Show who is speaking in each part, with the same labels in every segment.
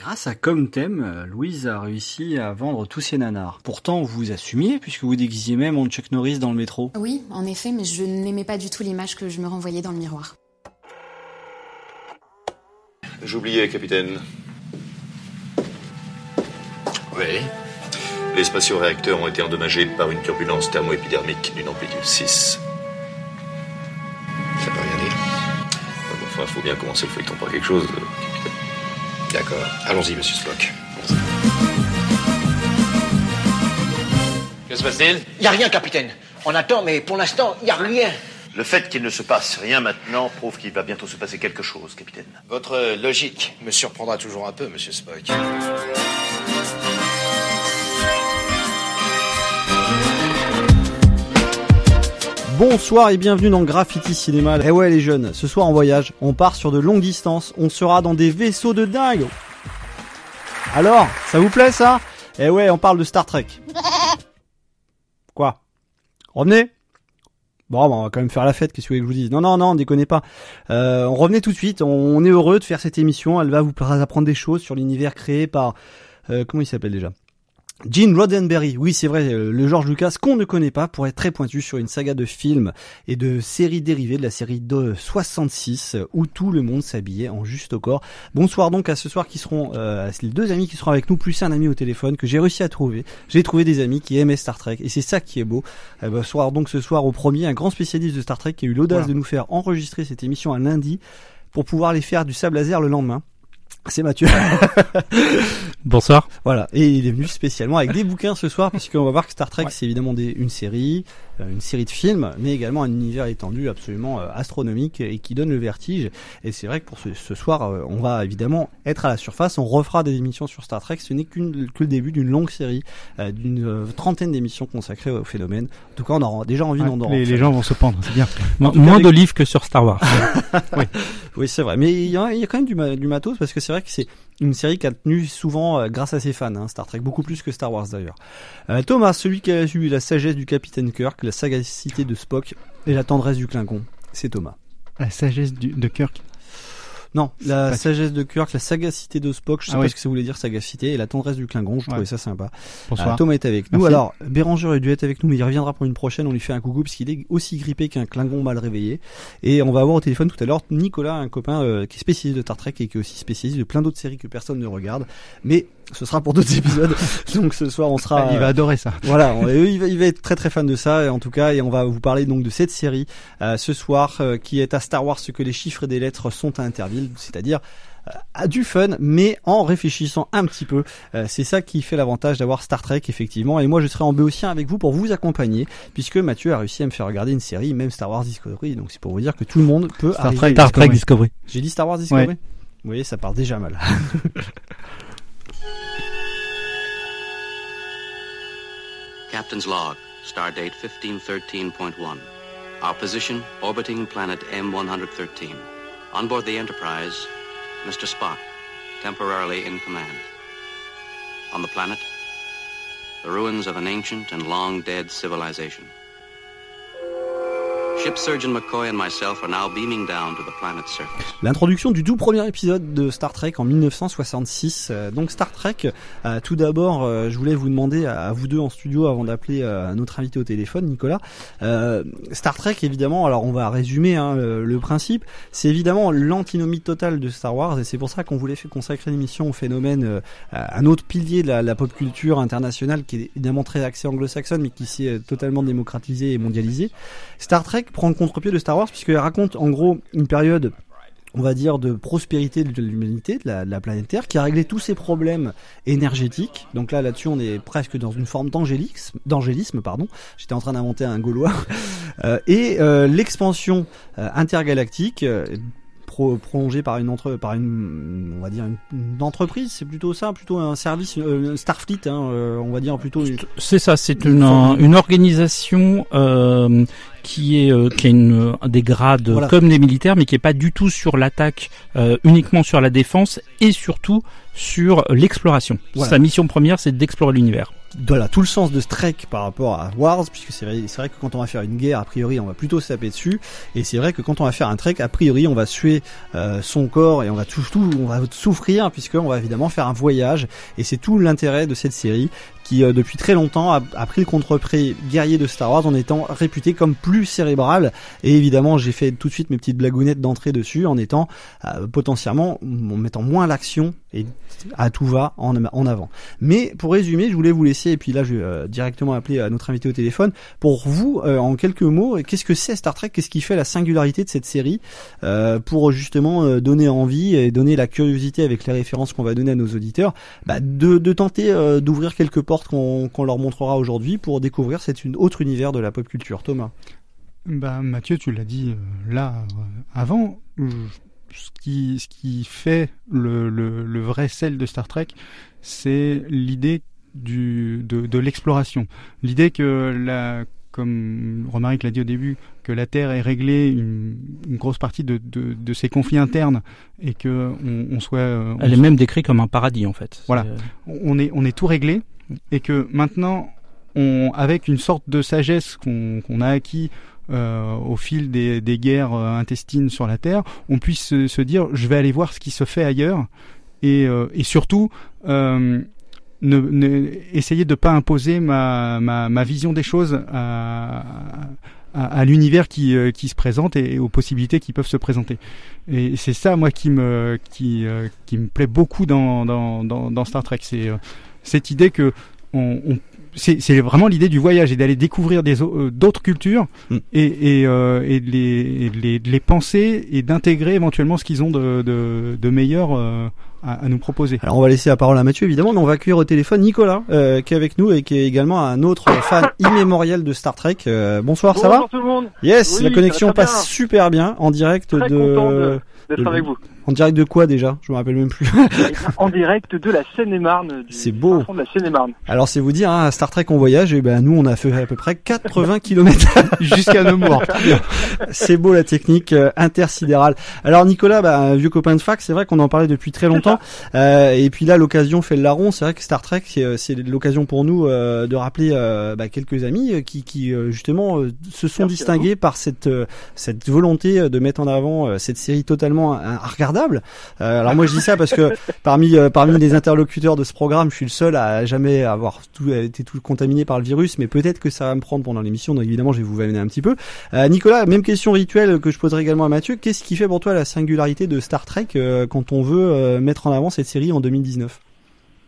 Speaker 1: Grâce à Comtem, euh, Louise a réussi à vendre tous ses nanars. Pourtant, vous assumiez, puisque vous déguisiez même en Chuck Norris dans le métro.
Speaker 2: Oui, en effet, mais je n'aimais pas du tout l'image que je me renvoyais dans le miroir.
Speaker 3: J'oubliais, capitaine.
Speaker 4: Oui.
Speaker 3: Les spatio-réacteurs ont été endommagés par une turbulence thermoépidermique d'une amplitude 6.
Speaker 4: Ça peut rien dire.
Speaker 3: Enfin, faut bien commencer le feuilleton par quelque chose, euh.
Speaker 4: D'accord. Allons-y, monsieur Spock.
Speaker 5: Que se passe-t-il?
Speaker 6: Y a rien, capitaine. On attend, mais pour l'instant, y a rien.
Speaker 7: Le fait qu'il ne se passe rien maintenant prouve qu'il va bientôt se passer quelque chose, capitaine.
Speaker 4: Votre logique me surprendra toujours un peu, monsieur Spock.
Speaker 8: Bonsoir et bienvenue dans Graffiti Cinéma. Eh ouais les jeunes, ce soir en voyage, on part sur de longues distances, on sera dans des vaisseaux de dingue. Alors, ça vous plaît ça? Eh ouais, on parle de Star Trek. Quoi? Revenez? Bon, bah, on va quand même faire la fête, qu'est-ce que vous voulez que je vous dise? Non, non, non, déconnez pas. Euh, on revenait tout de suite, on est heureux de faire cette émission, elle va vous apprendre des choses sur l'univers créé par... euh, comment il s'appelle déjà? Gene Roddenberry, oui c'est vrai, euh, le George Lucas qu'on ne connaît pas pour être très pointu sur une saga de films et de séries dérivées de la série de 66 euh, où tout le monde s'habillait en juste au corps. Bonsoir donc à ce soir qui seront euh, les deux amis qui seront avec nous plus un ami au téléphone que j'ai réussi à trouver. J'ai trouvé des amis qui aimaient Star Trek et c'est ça qui est beau. Euh, bonsoir donc ce soir au premier un grand spécialiste de Star Trek qui a eu l'audace de nous faire enregistrer cette émission un lundi pour pouvoir les faire du sable laser le lendemain. C'est Mathieu.
Speaker 9: Bonsoir.
Speaker 8: Voilà, et il est venu spécialement avec des bouquins ce soir, puisqu'on va voir que Star Trek, c'est évidemment des, une série, euh, une série de films, mais également un univers étendu absolument euh, astronomique et qui donne le vertige. Et c'est vrai que pour ce, ce soir, euh, on va évidemment être à la surface, on refera des émissions sur Star Trek, ce n'est qu'une que le début d'une longue série, d'une trentaine d'émissions consacrées au phénomène. En tout cas, on aura déjà envie
Speaker 9: Ouais,
Speaker 8: d'en en
Speaker 9: les, les gens vont se pendre, c'est bien. Mo- Moins de livres que sur Star Wars.
Speaker 8: Oui, c'est vrai. Mais il y, a, il y a quand même du, ma- du matos parce que c'est vrai que c'est une série qui a tenu souvent euh, grâce à ses fans, hein, Star Trek, beaucoup plus que Star Wars d'ailleurs. Euh, Thomas, celui qui a eu la sagesse du capitaine Kirk, la sagacité de Spock et la tendresse du Klingon, c'est Thomas.
Speaker 9: La sagesse du- de Kirk.
Speaker 8: Non, la sagesse de Kirk, la sagacité de Spock, je sais
Speaker 9: Ah
Speaker 8: pas
Speaker 9: oui.
Speaker 8: ce que ça voulait dire sagacité, et la tendresse du Klingon, je trouvais
Speaker 9: Ouais.
Speaker 8: ça sympa.
Speaker 9: Bonsoir.
Speaker 8: Euh, Thomas est avec nous. Alors, Béranger aurait dû être avec nous, mais il reviendra pour une prochaine. On lui fait un coucou parce qu'il est aussi grippé qu'un Klingon mal réveillé. Et on va avoir au téléphone tout à l'heure Nicolas, un copain euh, qui est spécialiste de Star Trek et qui est aussi spécialiste de plein d'autres séries que personne ne regarde. Mais ce sera pour d'autres épisodes. Donc ce soir, on sera.
Speaker 9: il va adorer ça.
Speaker 8: Voilà, on- euh, il va, il va être très très fan de ça, et en tout cas, et on va vous parler donc de cette série euh, ce soir, euh, qui est à Star Wars ce que les chiffres et des lettres sont à Interville, c'est-à-dire euh, à du fun, mais en réfléchissant un petit peu. Euh, c'est ça qui fait l'avantage d'avoir Star Trek, effectivement. Et moi, je serai en béotien avec vous pour vous accompagner, puisque Mathieu a réussi à me faire regarder une série, même Star Wars Discovery. Donc c'est pour vous dire que tout le monde peut
Speaker 9: Star. Trek, Star Trek Discovery.
Speaker 8: J'ai dit Star Wars Discovery.
Speaker 9: Ouais.
Speaker 8: Vous voyez, ça part déjà mal.
Speaker 10: Captain's log, stardate 1513.1. Our position, orbiting planet M113. On board the Enterprise, Mr. Spock, temporarily in command. On the planet, the ruins of an ancient and long dead civilization.
Speaker 8: L'introduction du tout premier épisode de Star Trek en 1966. Euh, donc Star Trek, euh, tout d'abord, euh, je voulais vous demander à, vous deux en studio avant d'appeler notre invité au téléphone, Nicolas. Star Trek, évidemment, alors on va résumer hein, le, principe. C'est évidemment l'antinomie totale de Star Wars et c'est pour ça qu'on voulait consacrer l'émission au phénomène, un autre pilier de la, pop culture internationale qui est évidemment très axé anglo-saxonne mais qui s'est totalement démocratisé et mondialisé. Star Trek prend le contre-pied de Star Wars puisqu'elle raconte en gros une période on va dire de prospérité de l'humanité, de la, de la planète Terre, qui a réglé tous ses problèmes énergétiques. Donc là, là-dessus, on est presque dans une forme d'angélisme, d'angélisme, pardon. J'étais en train d'inventer un gaulois. Euh, et euh, l'expansion euh, intergalactique. Pro- prolongée par une entre par une on va dire une, une entreprise c'est plutôt ça plutôt un service euh, Starfleet hein, euh, on va dire plutôt une-
Speaker 9: C'est ça, c'est une, un- une organisation euh, qui est euh, qui a une, des grades
Speaker 8: Voilà.
Speaker 9: comme des militaires, mais qui est pas du tout sur l'attaque, uniquement sur la défense et surtout sur l'exploration.
Speaker 8: Voilà.
Speaker 9: Sa mission première, c'est d'explorer l'univers.
Speaker 8: voilà tout le sens de ce trek par rapport à Wars puisque c'est vrai, c'est vrai que quand on va faire une guerre a priori on va plutôt se taper dessus et c'est vrai que quand on va faire un trek a priori on va suer euh, son corps et on va tout, tout on va souffrir puisque on va évidemment faire un voyage et c'est tout l'intérêt de cette série qui euh, depuis très longtemps a, pris le contre-prix guerrier de Star Wars en étant réputé comme plus cérébral et évidemment j'ai fait tout de suite mes petites blagounettes d'entrée dessus en étant euh, potentiellement en mettant moins l'action et à tout va en, en avant. Mais pour résumer, je voulais vous laisser et puis là je vais euh, directement appeler notre invité au téléphone pour vous en quelques mots qu'est-ce que c'est Star Trek, qu'est-ce qui fait la singularité de cette série pour justement donner envie et donner la curiosité avec les références qu'on va donner à nos auditeurs bah, de, tenter d'ouvrir quelques portes qu'on leur montrera aujourd'hui pour découvrir cet une autre univers de la pop culture. Thomas.
Speaker 11: Bah, Mathieu, tu l'as dit euh, là euh, avant. Ce qui, ce qui fait le, le, le vrai sel de Star Trek, c'est l'idée du, de, de l'exploration. L'idée que la, comme Romaric l'a dit au début, que la Terre ait réglé une, une grosse partie de, de, de ses conflits internes et que on, on soit. euh, on
Speaker 9: Elle est
Speaker 11: soit-
Speaker 9: même décrite comme un paradis en fait.
Speaker 11: Voilà.
Speaker 9: C'est,
Speaker 11: on est, on est tout réglé et que maintenant, avec une sorte de sagesse qu'on a acquis euh, au fil des, guerres euh, intestines sur la Terre, on puisse se, dire je vais aller voir ce qui se fait ailleurs et, euh, surtout euh, ne, ne, pas imposer ma, vision des choses à, l'univers qui, euh, qui se présente et aux possibilités qui peuvent se présenter. Et c'est ça, moi, qui me, plaît beaucoup dans, Star Trek. Cette idée que on, on- c'est c'est vraiment l'idée du voyage et d'aller découvrir euh, d'autres cultures
Speaker 8: Mm.
Speaker 11: et, et, euh, et de les, et de les, de les penser et d'intégrer éventuellement ce qu'ils ont de, de, de meilleur euh, à, à nous proposer.
Speaker 8: Alors on va laisser la parole à Mathieu évidemment, mais on va accueillir au téléphone Nicolas euh, qui est avec nous et qui est également un autre fan immémorial de Star Trek. Euh, bonsoir, ça va
Speaker 12: Bonjour tout le monde.
Speaker 8: Yes,
Speaker 12: Oui,
Speaker 8: la connexion passe
Speaker 12: bien.
Speaker 8: super bien en direct
Speaker 12: Très
Speaker 8: de,
Speaker 12: content de- d'être avec vous.
Speaker 8: En direct de quoi déjà? Je me rappelle même plus.
Speaker 12: En direct de la Seine-et-Marne.
Speaker 8: C'est beau.
Speaker 12: de la Seine-et-Marne.
Speaker 8: Alors c'est vous dire, hein, à Star Trek on voyage, et ben nous on a fait à peu près 80 km
Speaker 11: Jusqu'à Nemours.
Speaker 8: c'est beau la technique euh, intersidérale. Alors Nicolas, bah, un vieux copain de fac, c'est vrai qu'on en parlait depuis très longtemps. Euh, et puis là l'occasion fait le larron. C'est vrai que Star Trek, c'est, euh, c'est l'occasion pour nous euh, de rappeler euh, bah, quelques amis euh, qui, qui euh, justement euh, se sont
Speaker 12: Merci
Speaker 8: distingués par cette euh, cette volonté de mettre en avant euh, cette série totalement euh, Euh, alors moi je dis ça parce que parmi euh, parmi les interlocuteurs de ce programme, je suis le seul à jamais avoir été tout contaminé par le virus, mais peut-être que ça va me prendre pendant l'émission. Donc évidemment, je vais vous vannner un petit peu. Euh, Nicolas, même question rituelle que je poserai également à Mathieu. Qu'est-ce qui fait pour toi la singularité de Star Trek quand on veut mettre en avant cette série en 2019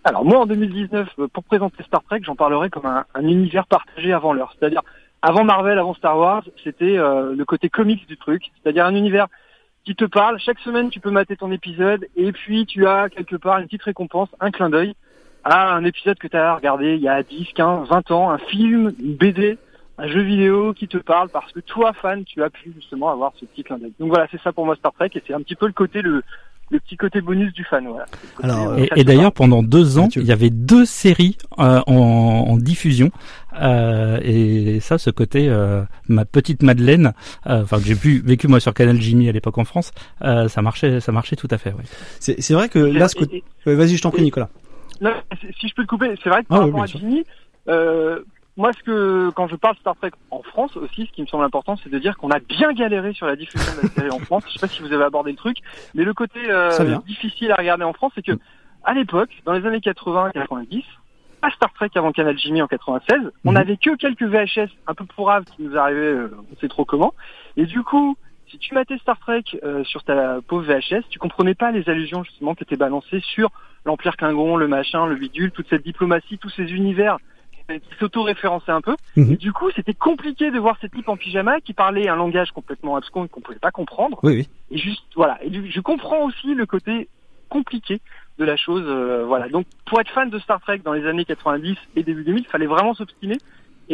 Speaker 12: Alors moi en 2019, euh, pour présenter Star Trek, j'en parlerai comme un, un univers partagé avant l'heure. C'est-à-dire avant Marvel, avant Star Wars, c'était le côté comics du truc. C'est-à-dire un univers qui te parle. Chaque semaine, tu peux mater ton épisode et puis tu as quelque part une petite récompense, un clin d'œil à un épisode que tu as regardé il y a 10, 15, 20 ans, un film, une BD, un jeu vidéo qui te parle parce que toi, fan, tu as pu justement avoir ce petit clin d'œil. Donc voilà, c'est ça pour moi Star Trek et c'est un petit peu le côté, le, le petit côté bonus du fan. Voilà.
Speaker 8: Alors,
Speaker 12: euh,
Speaker 9: Et, d'ailleurs, pendant deux ans, il y avait deux séries euh, en, en diffusion. Euh, et ça, ce côté, euh, ma petite Madeleine, euh, enfin que j'ai pu vécu moi sur Canal Jimmy à l'époque en France, euh, ça marchait, ça marchait tout à fait. Ouais.
Speaker 8: C'est c'est vrai que là, ce côté... Ouais, Vas-y, je t'en prie, Nicolas.
Speaker 12: Non, c'est- si je peux te couper, c'est vrai que
Speaker 8: Ah
Speaker 12: par rapport à. Jimmy, euh, moi, ce que quand je parle Star Trek en France aussi, ce qui me semble important, c'est de dire qu'on a bien galéré sur la diffusion de la série en France. Je sais pas si vous avez abordé le truc, mais le côté euh, difficile à regarder en France, c'est que à l'époque, dans les années 80-90, pas Star Trek avant Canal Jimmy en 96, on
Speaker 8: Mhm.
Speaker 12: n'avait que quelques VHS un peu pourraves qui nous arrivaient, euh, on sait trop comment, et du coup. Si tu matais Star Trek euh, sur ta pauvre VHS, tu comprenais pas les allusions justement qui étaient balancées sur l'Empire Klingon, le machin, le bidule, toute cette diplomatie, tous ces univers qui s'auto-référençaient un peu. Et du coup, c'était compliqué de voir ces types en pyjama qui parlaient un langage complètement abscon qu'on pouvait pas comprendre.
Speaker 8: Oui, oui.
Speaker 12: Et juste, voilà. Et je comprends aussi le côté compliqué de la chose. euh, voilà. Donc, pour être fan de Star Trek dans les années 90 et début 2000, il fallait vraiment s'obstiner.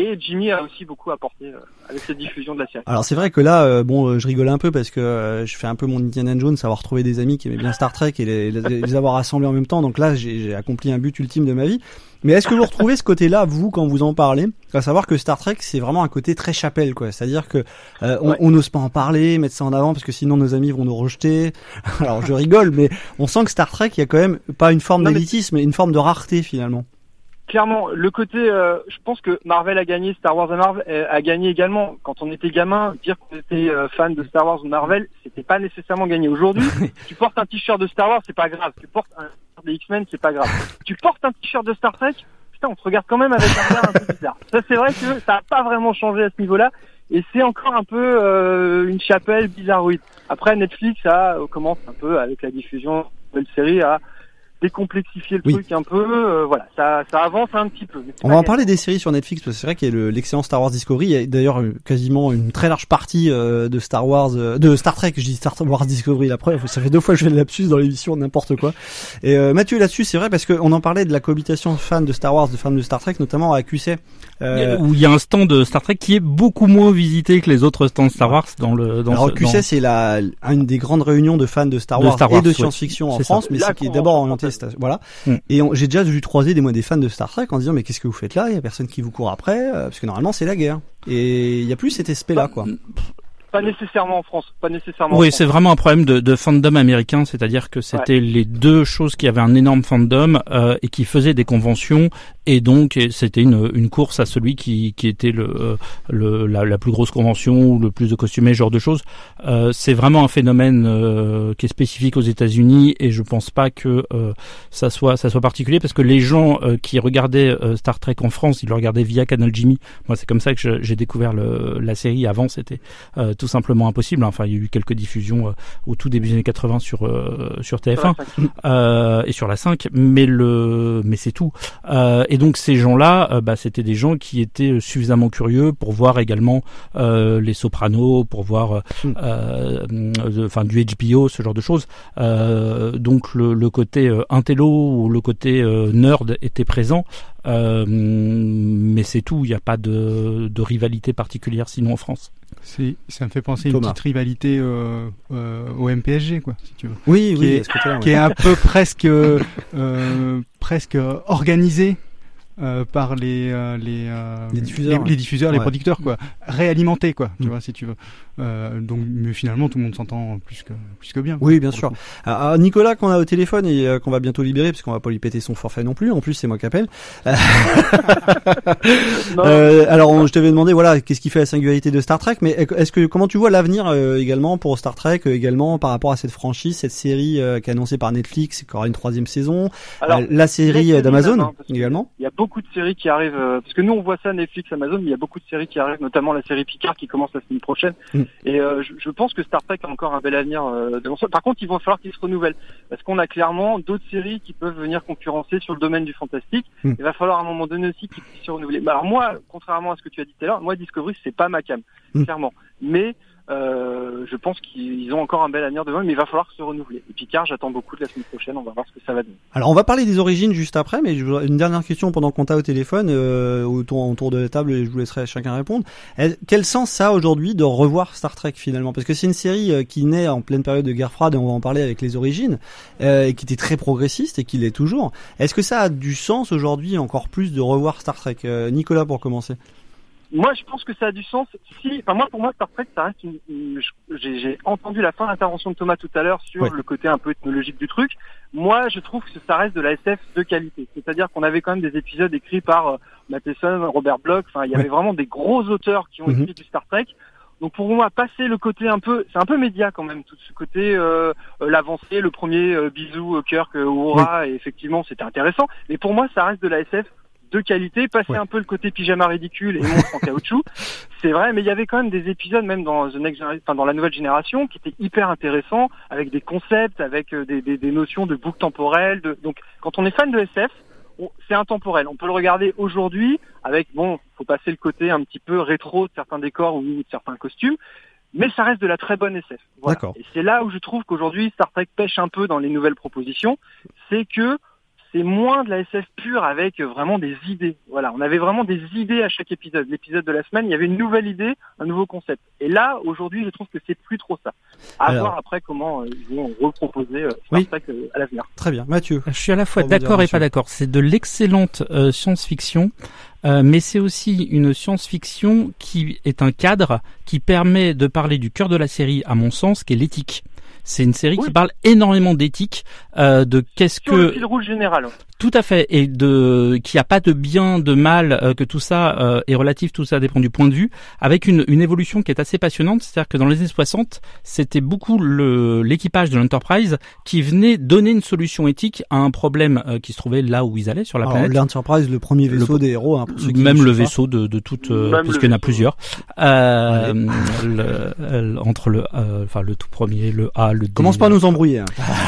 Speaker 12: Et Jimmy a aussi beaucoup apporté euh, avec cette diffusion de la série.
Speaker 8: Alors c'est vrai que là, euh, bon, euh, je rigole un peu parce que euh, je fais un peu mon Indiana Jones, avoir retrouvé des amis qui aimaient bien Star Trek et les, les- avoir rassemblés en même temps. Donc là, j'ai accompli un but ultime de ma vie. Mais est-ce que vous retrouvez ce côté-là, vous, quand vous en parlez? À savoir que Star Trek, c'est vraiment un côté très chapelle, quoi. C'est-à-dire que euh, on
Speaker 12: Ouais.
Speaker 8: n'ose pas en parler, mettre ça en avant, parce que sinon nos amis vont nous rejeter. Alors je rigole, mais on sent que Star Trek, il y a quand même pas une forme d'élitisme, mais une forme de rareté finalement.
Speaker 12: Clairement, le côté, euh, je pense que Marvel a gagné, Star Wars a, Marvel, euh, a gagné également. Quand on était gamin, dire qu'on était euh, fan de Star Wars ou Marvel, c'était pas nécessairement gagné. Aujourd'hui, tu portes un t-shirt de Star Wars, c'est pas grave. Tu portes un t-shirt des X-Men, c'est pas grave. Tu portes un t-shirt de Star Trek, putain, on te regarde quand même avec un regard un peu bizarre. Ça, c'est vrai que ça a pas vraiment changé à ce niveau-là. Et c'est encore un peu euh, une chapelle bizarroïde. Après, Netflix a, euh, commence un peu avec la diffusion de la série à décomplexifier le
Speaker 8: Oui.
Speaker 12: truc un peu. euh, voilà, ça, ça avance un petit peu.
Speaker 8: On va en parler des séries sur Netflix parce que c'est vrai qu'il y a le- l'excellent Star Wars Discovery. Il y a d'ailleurs euh, quasiment une très large partie euh, de Star Wars, euh, de Star Trek. Je dis Star Wars Discovery. La preuve, ça fait deux fois que je fais le lapsus dans l'émission, n'importe quoi. Et euh, Mathieu là-dessus, c'est vrai parce qu'on en parlait de la cohabitation fans de Star Wars, de fans de Star Trek, notamment à QC. Euh,
Speaker 9: Où il y a un stand de Star Trek qui est beaucoup moins visité que les autres stands Star Wars dans le dans
Speaker 8: alors
Speaker 9: ce-
Speaker 8: QC,
Speaker 9: dans-
Speaker 8: c'est la une des grandes réunions de fans de Star
Speaker 9: De
Speaker 8: Wars, et de
Speaker 9: ouais.
Speaker 8: science-fiction en
Speaker 9: ça.
Speaker 8: France, mais c'est qui est d'abord orienté. Voilà.
Speaker 9: Mm.
Speaker 8: Et on- j'ai déjà dû croiser des moi des fans de Star Trek en disant mais qu'est-ce que vous faites là? Il y a personne qui vous court après euh, parce que normalement c'est la guerre. Et il y a plus cet aspect là quoi.
Speaker 12: Pas nécessairement en France, pas nécessairement. en
Speaker 9: Oui, c'est vraiment un problème de, de fandom américain, c'est-à-dire que c'était les deux choses qui avaient un énorme fandom euh, et qui faisaient des conventions, et donc c'était une, une course à celui qui, qui était le, euh, le la, la plus grosse convention ou le plus de costumés, genre de choses. Euh, c'est vraiment un phénomène euh, qui est spécifique aux États-Unis, et je pense pas que euh, ça soit ça soit particulier parce que les gens euh, qui regardaient euh, Star Trek en France, ils le regardaient via Canal Jimmy. Moi, c'est comme ça que j'ai découvert le, la série. Avant, c'était euh, tout simplement impossible. Enfin, il y a eu quelques diffusions au tout début des années 80 sur euh, sur TF1 euh, et sur la 5, mais le mais c'est tout. Et donc ces gens-là, euh, bah, c'était des gens qui étaient suffisamment curieux pour voir également euh, les Sopranos, pour voir euh, euh, de- enfin du HBO, ce genre de choses. Euh, donc le, le côté euh, intello ou le côté euh, nerd était présent. Euh, mais c'est tout, il n'y a pas de, de rivalité particulière sinon en France.
Speaker 11: C'est, ça me fait penser à une petite rivalité euh, euh, au MPSG, quoi, si tu veux.
Speaker 8: Oui,
Speaker 11: qui
Speaker 8: oui,
Speaker 11: est,
Speaker 8: à ce côté-là, ouais.
Speaker 11: qui est un peu presque, euh, euh, presque organisé euh, par les euh, les, euh,
Speaker 8: Les diffuseurs,
Speaker 11: les, les diffuseurs, les producteurs, quoi, réalimenté, quoi, tu
Speaker 8: Mm.
Speaker 11: vois, si tu veux. Euh, donc, mais finalement, tout le monde s'entend plus que plus que bien.
Speaker 8: Oui, bien sûr. Alors, alors, Nicolas qu'on a au téléphone et euh, qu'on va bientôt libérer parce qu'on va pas lui péter son forfait non plus. En plus, c'est moi qui appelle. Euh, euh, alors, on- je t'avais demandé, voilà, qu'est-ce qui fait la singularité de Star Trek, mais est-ce que comment tu vois l'avenir euh, également pour Star Trek, euh, également par rapport à cette franchise, cette série euh, qui est annoncée par Netflix, qui aura une troisième saison,
Speaker 12: Alors,
Speaker 8: euh, la série d'Amazon
Speaker 12: hein,
Speaker 8: également?
Speaker 12: Il y a beaucoup de séries qui arrivent, euh, parce que nous on voit ça Netflix, Amazon, mais il y a beaucoup de séries qui arrivent, notamment la série Picard qui commence la semaine prochaine.
Speaker 8: Mm.
Speaker 12: Et euh, je, je pense que Star Trek a encore un bel avenir. euh, devant soi. Par contre, il va falloir qu'il se renouvelle, parce qu'on a clairement d'autres séries qui peuvent venir concurrencer sur le domaine du fantastique.
Speaker 8: Mm.
Speaker 12: Il va falloir à un moment donné aussi qu'ils puissent se renouveler. Bah, alors moi, contrairement à ce que tu as dit tout à l'heure, moi Discovery c'est pas ma cam,
Speaker 8: Mm.
Speaker 12: clairement. Mais euh, je pense qu'ils ont encore un bel avenir devant, mais il va falloir se renouveler. Et Picard, j'attends beaucoup de la semaine prochaine. On va voir ce que ça va donner.
Speaker 8: Alors on va parler des origines juste après, mais une dernière question pendant qu'on t'a au téléphone, euh, autour, autour de la table, et je vous laisserai chacun répondre. Quel sens ça a aujourd'hui de revoir Star Trek finalement? Parce que c'est une série euh, qui naît en pleine période de guerre froide, et on va en parler avec les origines, euh, et qui était très progressiste et qui l'est toujours. Est-ce que ça a du sens aujourd'hui encore plus de revoir Star Trek? Euh, Nicolas pour commencer.
Speaker 12: Moi, je pense que ça a du sens. Si, enfin moi, pour moi, Star Trek, ça reste une. une- J'ai entendu la fin de l'intervention de Thomas tout à l'heure sur
Speaker 8: Ouais.
Speaker 12: le côté un peu ethnologique du truc. Moi, je trouve que ça reste de la SF de qualité. C'est-à-dire qu'on avait quand même des épisodes écrits par euh, Matheson, Robert Bloch. Enfin, il y avait
Speaker 8: Ouais.
Speaker 12: vraiment des gros auteurs qui ont
Speaker 8: Mhm.
Speaker 12: écrit du Star Trek. Donc pour moi, passer le côté un peu, c'est un peu média quand même, tout ce côté euh, euh, l'avancée, le premier euh, bisou Kirk Uhura, et effectivement c'était intéressant. Mais pour moi, ça reste de la SF de qualité, passer
Speaker 8: Ouais.
Speaker 12: un peu le côté pyjama ridicule et monstre en caoutchouc, c'est vrai, mais il y avait quand même des épisodes, même dans The Next Generation, enfin, dans la nouvelle génération, qui étaient hyper intéressants, avec des concepts, avec euh, des, des, des notions de boucle temporelle. De... Donc, quand on est fan de SF, c'est intemporel. On peut le regarder aujourd'hui avec, bon, faut passer le côté un petit peu rétro de certains décors ou de certains costumes, mais ça reste de la très bonne SF. Voilà.
Speaker 8: D'accord.
Speaker 12: Et c'est là où je trouve qu'aujourd'hui Star Trek pêche un peu dans les nouvelles propositions, c'est que c'est moins de la SF pure avec vraiment des idées. Voilà, on avait vraiment des idées à chaque épisode. L'épisode de la semaine, il y avait une nouvelle idée, un nouveau concept. Et là, aujourd'hui, je trouve que c'est plus trop ça. À
Speaker 8: Alors.
Speaker 12: voir après comment euh, ils vont reproposer euh, Star
Speaker 9: Oui.
Speaker 12: Trek euh, à l'avenir.
Speaker 8: Très bien, Mathieu.
Speaker 9: Je suis à la fois d'accord et pas d'accord. C'est de l'excellente euh, science-fiction, euh, mais c'est aussi une science-fiction qui est un cadre qui permet de parler du cœur de la série, à mon sens, qui est l'éthique. C'est une série qui parle énormément d'éthique, euh, de qu'est-ce
Speaker 12: Sur le
Speaker 9: que
Speaker 12: fil rouge général. ouais.
Speaker 9: tout à fait, et de qu'il n'y a pas de bien, de mal, euh, que tout ça euh, est relatif, tout ça dépend du point de vue, avec une, une évolution qui est assez passionnante. C'est-à-dire que dans les années 60, c'était beaucoup le l'équipage de l'Enterprise qui venait donner une solution éthique à un problème euh, qui se trouvait là où ils allaient sur la
Speaker 8: Alors,
Speaker 9: planète.
Speaker 8: l'Enterprise, le premier vaisseau des héros, hein, pour ceux qui
Speaker 9: Même le
Speaker 8: savent pas.
Speaker 9: vaisseau de, de toute, euh,
Speaker 8: Même
Speaker 9: parce
Speaker 8: le
Speaker 9: qu'il y en a
Speaker 8: vaisseau.
Speaker 9: plusieurs. Euh, le- le- entre le, euh, enfin le tout premier, le A, le.
Speaker 8: Commence pas à nous embrouiller. hein.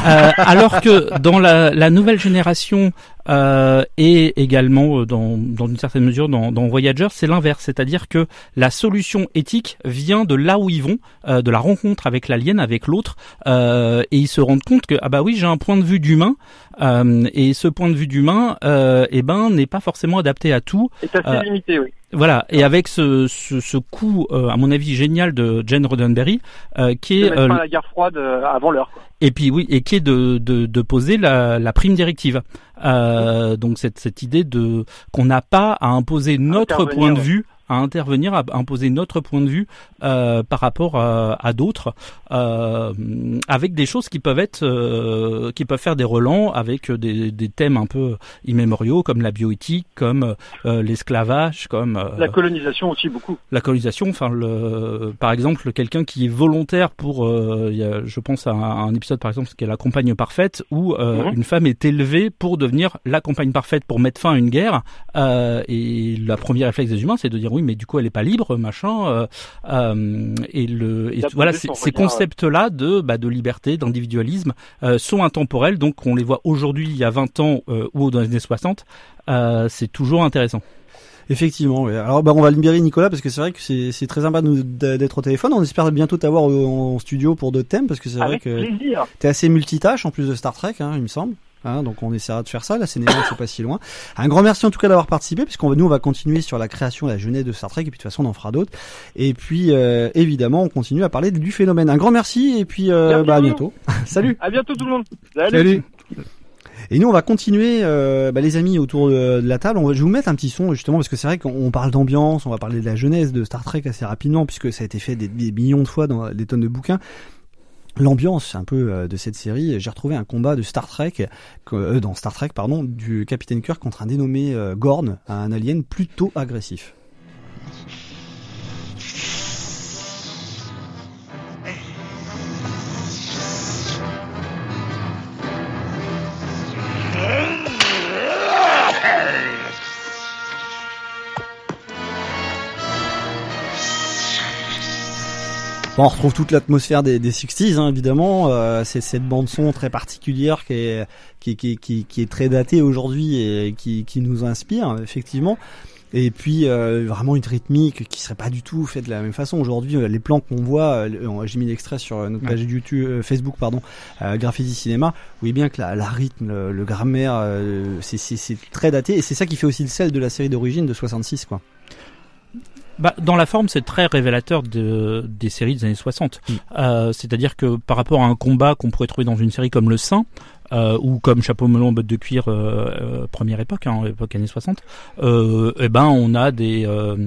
Speaker 9: Euh, alors que dans la, la nouvelle génération euh, et également euh, dans, dans une certaine mesure dans, dans Voyager, c'est l'inverse, c'est-à-dire que la solution éthique vient de là où ils vont, euh, de la rencontre avec l'alien, avec l'autre, euh, et ils se rendent compte que ah bah oui j'ai un point de vue d'humain euh, et ce point de vue d'humain, euh, eh ben n'est pas forcément adapté à tout.
Speaker 12: C'est assez limité, oui.
Speaker 9: voilà, et avec ce, ce, ce coup, euh, à mon avis, génial de Jane Roddenberry, euh, qui
Speaker 12: De
Speaker 9: est
Speaker 12: mettre
Speaker 9: euh,
Speaker 12: la guerre froide avant l'heure.
Speaker 9: Et puis oui, et qui est de, de, de poser la, la prime directive. Euh, donc cette, cette idée de qu'on n'a pas à imposer notre point de vue, à intervenir, à imposer notre point de vue euh, par rapport à, à d'autres, euh, avec des choses qui peuvent être, euh, qui peuvent faire des relents avec des, des thèmes un peu immémoriaux comme la bioéthique, comme euh, l'esclavage, comme euh,
Speaker 12: La colonisation aussi beaucoup.
Speaker 9: la colonisation, enfin le, par exemple, quelqu'un qui est volontaire pour, euh, il y a- je pense à un, à un épisode par exemple qui est la compagne parfaite où euh,
Speaker 12: Mhm.
Speaker 9: une femme est élevée pour devenir la compagne parfaite pour mettre fin à une guerre euh, et la première réflexe des humains c'est de dire oui mais du coup elle est pas libre machin euh, euh, et le et voilà ces,
Speaker 12: son
Speaker 9: ces
Speaker 12: regard,
Speaker 9: concepts là de bah, de liberté d'individualisme euh, sont intemporels donc on les voit aujourd'hui il y a 20 ans euh, ou dans les années 60 euh, c'est toujours intéressant.
Speaker 8: Effectivement. oui. Alors, bah, on va libérer Nicolas parce que c'est vrai que c'est très sympa d'être au téléphone. On espère bientôt t'avoir en studio pour d'autres thèmes parce que c'est vrai que t'es assez multitâche en plus de Star Trek, hein, il me semble. Hein, donc on essaiera de faire ça. La Sénégal, c'est pas si loin. Un grand merci en tout cas d'avoir participé, puisqu'on va nous on va continuer sur la création, la jeunesse de Star Trek, et puis de toute façon on en fera d'autres. Et puis euh, évidemment on continue à parler du phénomène. Un grand merci et puis euh, bah, à bientôt. Salut.
Speaker 12: À bientôt tout le monde. Salut.
Speaker 8: Et nous, on va continuer, euh, bah, les amis, autour de, de la table. On va, je vais vous mettre un petit son, justement, parce que c'est vrai qu'on parle d'ambiance, on va parler de la jeunesse de Star Trek assez rapidement, puisque ça a été fait des, des millions de fois dans des tonnes de bouquins. L'ambiance un peu euh, de cette série, j'ai retrouvé un combat de Star Trek, euh, dans Star Trek, pardon, du capitaine Kirk contre un dénommé euh, Gorn, un alien plutôt agressif. Bon, on retrouve toute l'atmosphère des, des 60s, hein, évidemment. Euh, c'est cette bande son très particulière qui est qui, qui, qui, qui est très datée aujourd'hui et qui, qui nous inspire effectivement. Et puis euh, vraiment une rythmique qui serait pas du tout faite de la même façon aujourd'hui. euh, Les plans qu'on voit, j'ai mis l'extrait sur notre page YouTube, Facebook, pardon, euh, Graffiti Cinéma. Vous voyez bien que la, la rythme, le, le grammaire, euh, c'est très daté et c'est ça qui fait aussi le sel de la série d'origine de 66 quoi.
Speaker 9: Bah, dans la forme, c'est très révélateur de, des séries des années 60. Euh, C'est-à-dire que par rapport à un combat qu'on pourrait trouver dans une série comme Le Saint, euh, ou comme Chapeau melon, botte de cuir, euh, euh, première époque, hein, époque années 60, euh, eh ben on a des euh,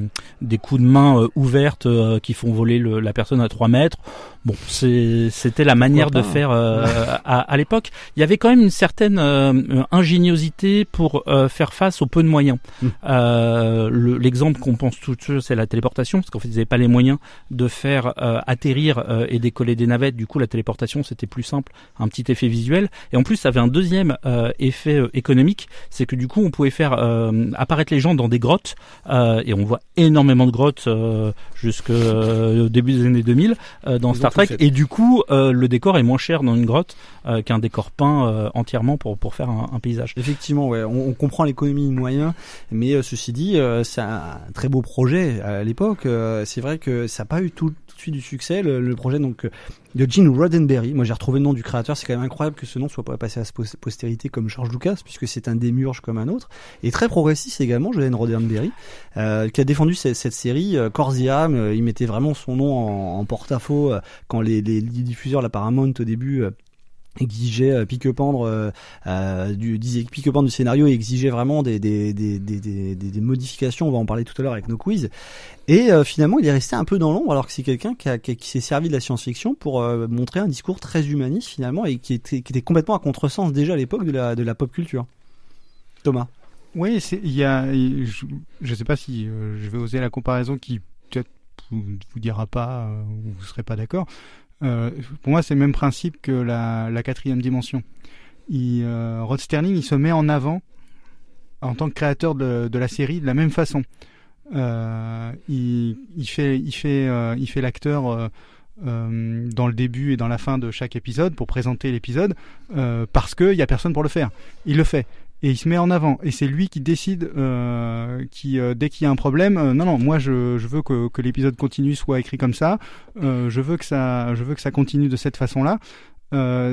Speaker 9: des coups de main ouvertes qui font voler le, la personne à 3 mètres. Bon, c'était la manière de
Speaker 8: pas, hein.
Speaker 9: faire euh, à, à l'époque. Il y avait quand même une certaine euh, ingéniosité pour euh, faire face aux peu de moyens.
Speaker 8: Mm.
Speaker 9: Euh, le- L'exemple qu'on pense tout de suite, c'est la téléportation, parce qu'en fait, ils n'avaient pas les moyens de faire euh, atterrir euh, et décoller des navettes. Du coup, la téléportation, c'était plus simple, un petit effet visuel. Et en plus, ça avait un deuxième euh, effet économique, c'est que du coup, on pouvait faire euh, apparaître les gens dans des grottes, euh, et on voit énormément de grottes euh, jusqu'au début des années 2000 euh, dans Star Trek. Et du coup, euh, le décor est moins cher dans une grotte euh, qu'un décor peint euh, entièrement pour pour faire un, un paysage.
Speaker 8: Effectivement, ouais, on, on comprend l'économie de moyens, mais euh, ceci dit, euh, c'est un très beau projet à l'époque. Euh, c'est vrai que ça n'a pas eu tout, suite du succès. Le, projet donc de Gene Roddenberry. Moi, j'ai retrouvé le nom du créateur. C'est quand même incroyable que ce nom soit pas passé à postérité comme George Lucas, puisque c'est un démurge comme un autre. Et très progressiste également, Gene Roddenberry, euh, qui a défendu cette, série euh. Euh, Il mettait vraiment son nom en, porte-à-faux euh, quand les, les diffuseurs, la Paramount au début. Exigeait euh, pique-pendre euh, euh, du disait du scénario et exigeait vraiment des des, des, des, des, modifications. On va en parler tout à l'heure avec nos quiz. Et euh, finalement il est resté un peu dans l'ombre alors que c'est quelqu'un qui, qui, s'est servi de la science-fiction pour montrer un discours très humaniste finalement et qui était, qui était complètement à contresens déjà à l'époque de la, de la pop culture. Thomas.
Speaker 11: Oui, il y a, je, je sais pas si je vais oser la comparaison qui peut-être vous, vous dira pas ou vous serez pas d'accord. Euh, pour moi, c'est le même principe que la, quatrième dimension. Euh, Rod Sterling, il se met en avant en tant que créateur de, la série de la même façon. Euh, il, fait, l'acteur. dans le début et dans la fin de chaque épisode pour présenter l'épisode parce qu'il y a personne pour le faire. Il le fait et il se met en avant. Et c'est lui qui décide euh, qui euh, dès qu'il y a un problème euh, non non moi je, je veux que, que l'épisode continue soit écrit comme ça. Je veux que ça je veux que ça continue de cette façon là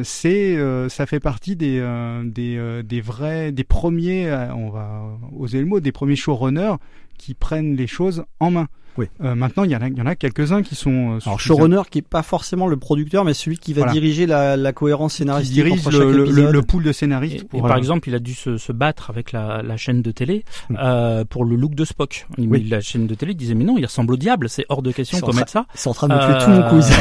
Speaker 11: c'est ça fait partie des des, des vrais des premiers on va oser le mot des premiers showrunners qui prennent les choses en main
Speaker 8: Oui.
Speaker 11: Euh, maintenant il y en a il y en a quelques uns qui sont euh,
Speaker 8: alors showrunner qui est pas forcément le producteur mais celui qui va
Speaker 11: Voilà.
Speaker 8: diriger la, la cohérence
Speaker 11: qui
Speaker 8: scénaristique
Speaker 11: dirige
Speaker 8: entre
Speaker 11: le,
Speaker 8: chaque
Speaker 11: le, pool de scénaristes
Speaker 9: Et,
Speaker 11: pour,
Speaker 9: et par
Speaker 11: euh,
Speaker 9: exemple, il a dû se, se battre avec la, la chaîne de télé
Speaker 8: Mm.
Speaker 9: euh, pour le look de Spock. Il,
Speaker 8: Oui.
Speaker 9: La chaîne de télé disait mais non, il ressemble au diable, c'est hors de question qu'on mette ça.
Speaker 8: Ils sont en train de me tuer tout mon quiz.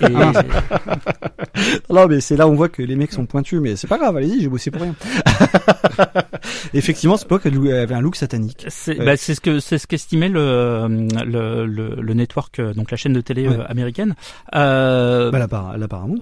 Speaker 9: et-
Speaker 8: non, mais c'est là où on voit que les mecs sont pointus, mais c'est pas grave, allez-y, j'ai bossé pour rien. Effectivement, Spock avait un look satanique.
Speaker 9: C'est
Speaker 8: Ouais.
Speaker 9: bah, c'est ce que c'est ce qu'estimait le, le le le network euh, donc la chaîne de télé
Speaker 8: Ouais.
Speaker 9: euh, américaine. Euh,
Speaker 8: Bah, la, Par- la Paramount.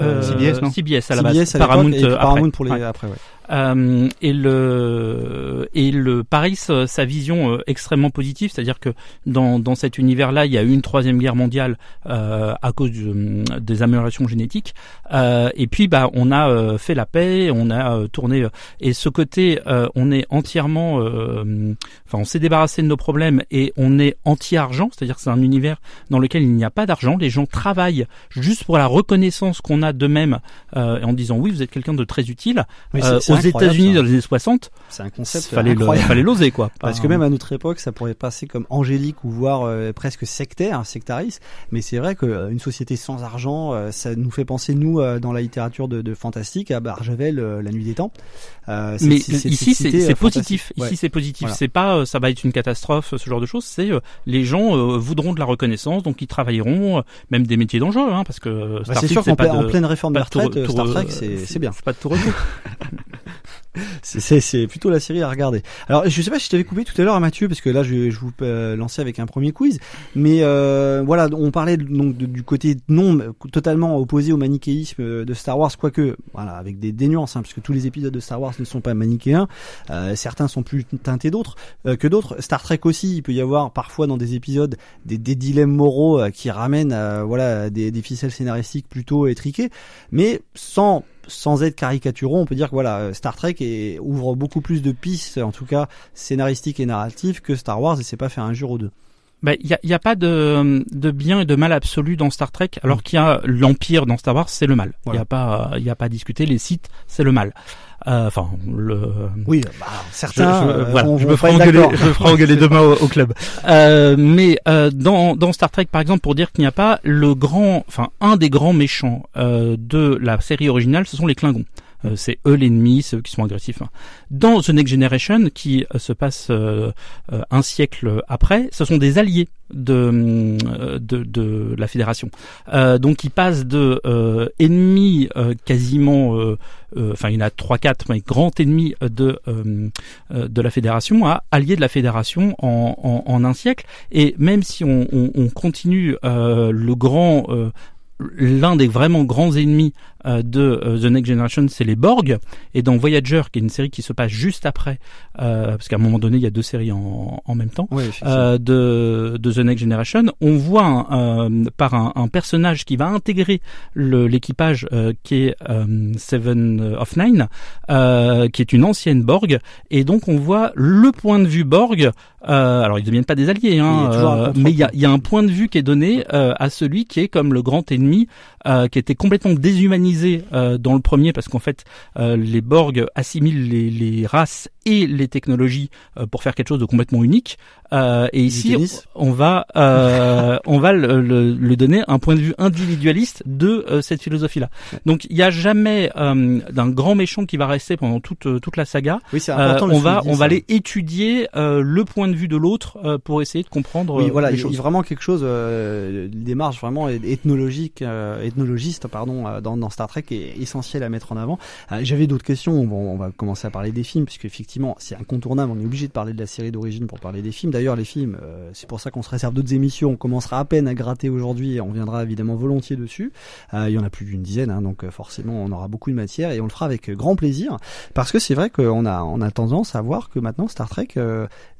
Speaker 9: euh,
Speaker 11: CBS, non
Speaker 9: CBS à la
Speaker 8: CBS
Speaker 9: base.
Speaker 8: à
Speaker 9: Paramount,
Speaker 8: et
Speaker 9: euh,
Speaker 8: Paramount
Speaker 9: après.
Speaker 8: pour les
Speaker 9: Ouais.
Speaker 8: après, ouais.
Speaker 9: Euh, et le et le pareil sa sa vision euh, extrêmement positive, c'est-à-dire que dans dans cet univers-là, il y a eu une troisième guerre mondiale euh, à cause du- des améliorations génétiques. Euh, et puis bah on a euh, fait la paix, on a euh, tourné euh, et ce côté euh, on est entièrement euh, enfin on s'est débarrassé de nos problèmes et on est anti-argent, c'est-à-dire que c'est un univers dans lequel il n'y a pas d'argent, les gens travaillent juste pour la reconnaissance qu'on a d'eux-mêmes euh, en disant oui vous êtes quelqu'un de très utile.
Speaker 8: Oui,
Speaker 9: Euh, États-Unis dans les années 60,
Speaker 8: C'est un concept
Speaker 9: fallait le,
Speaker 8: incroyable.
Speaker 9: fallait l'oser quoi.
Speaker 8: Parce que même à notre époque, ça pourrait passer comme angélique ou voire euh, presque sectaire, sectariste. Mais c'est vrai qu'une société sans argent, euh, ça nous fait penser nous euh, dans la littérature de, de fantastique à Barjavel, euh, La Nuit des Temps. Euh,
Speaker 9: mais ici c'est
Speaker 8: euh,
Speaker 9: positif.
Speaker 8: Ouais.
Speaker 9: Ici c'est positif.
Speaker 8: Voilà.
Speaker 9: C'est pas euh, ça va être une catastrophe ce genre de choses. C'est euh, les gens euh, voudront de la reconnaissance donc ils travailleront euh, même des métiers dangereux hein, parce que euh,
Speaker 8: Bah, c'est sûr qu'en en pleine réforme
Speaker 9: de
Speaker 8: retraites,
Speaker 9: tout-
Speaker 8: Star Trek,
Speaker 9: euh,
Speaker 8: c'est- bien.
Speaker 9: C'est pas de tout.
Speaker 8: C'est- plutôt la série à regarder. Alors je sais pas si je t'avais coupé tout à l'heure Mathieu parce que là je, je vous euh, lancer avec un premier quiz, mais euh, voilà on parlait donc du côté non totalement opposé au manichéisme euh, de Star Wars, quoique voilà avec des, des nuances hein, parce que tous les épisodes de Star Wars ne sont pas manichéens, euh, certains sont plus teintés d'autres euh, que d'autres. Star Trek aussi, il peut y avoir parfois dans des épisodes des, des dilemmes moraux euh, qui ramènent voilà des, des ficelles scénaristiques plutôt étriquées, mais sans sans être caricaturaux, on peut dire que voilà, euh, Star Trek ouvre beaucoup plus de pistes, en tout cas scénaristiques et narratives, que Star Wars, et c'est pas faire un jour ou deux.
Speaker 9: Ben, il y a, y a pas de, de bien et de mal absolu dans Star Trek, alors
Speaker 8: Mm.
Speaker 9: qu'il y a l'empire dans Star Wars, c'est le mal. Il
Speaker 8: Voilà.
Speaker 9: y a pas, il y a pas à discuter. Les sites, c'est le mal. Euh, Enfin, le.
Speaker 8: Oui, bah, certains
Speaker 9: je, je-
Speaker 8: euh,
Speaker 9: voilà, je me ferai engueuler, je me ferai engueuler demain au, au club. Euh, mais euh, dans, dans Star Trek, par exemple, pour dire qu'il n'y a pas le grand, enfin un des grands méchants euh, de la série originale, ce sont les Klingons. Euh, c'est eux l'ennemi, c'est eux qui sont agressifs. hein. Dans The Next Generation, qui euh, se passe euh, euh, un siècle après, ce sont des alliés de euh, de, de la Fédération. Euh, donc ils passent de euh, ennemis euh, quasiment, enfin il y en a trois quatre, mais grands ennemis de de la Fédération à alliés de la Fédération en, en, en un siècle. Et même si on, on, on continue le grand l'un des vraiment grands ennemis de euh, The Next Generation, c'est les Borg. Et dans Voyager, qui est une série qui se passe juste après, euh, parce qu'à un moment donné, il y a deux séries en, en même temps, euh, de, de The Next Generation, on voit un, euh, par un, un personnage qui va intégrer l'équipage euh, qui est euh, Seven of Nine, euh, qui est une ancienne Borg, et donc on voit le point de vue Borg. Euh, alors ils ne deviennent pas des alliés, hein,
Speaker 8: Il
Speaker 9: euh, mais il y a, y a un point de vue qui est donné euh, à celui qui est comme le grand ennemi, euh, qui était complètement déshumanisé euh, dans le premier, parce qu'en fait euh, les Borg assimilent les, les races et les technologies euh, pour faire quelque chose de complètement unique. Et ici, on va on va le, donner un point de vue individualiste de cette philosophie-là. Donc il n'y a jamais d'un grand méchant qui va rester pendant toute toute la saga.
Speaker 8: Oui, c'est important de le
Speaker 9: on va on va aller étudier le point de vue de l'autre pour essayer de comprendre
Speaker 8: Oui, voilà, il y a vraiment quelque chose, une démarche vraiment ethnologique, ethnologiste, pardon, dans, dans Star Trek est essentielle à mettre en avant. Euh, J'avais d'autres questions. On va commencer à parler des films, puisque effectivement, c'est incontournable. On est obligé de parler de la série d'origine pour parler des films. D'ailleurs, les films, euh, c'est pour ça qu'on se réserve d'autres émissions. On commencera à peine à gratter aujourd'hui, on viendra évidemment volontiers dessus. Euh, il y en a plus d'une dizaine, hein, donc forcément, on aura beaucoup de matière, et on le fera avec grand plaisir, parce que c'est vrai qu'on a, on a tendance à voir que maintenant Star Trek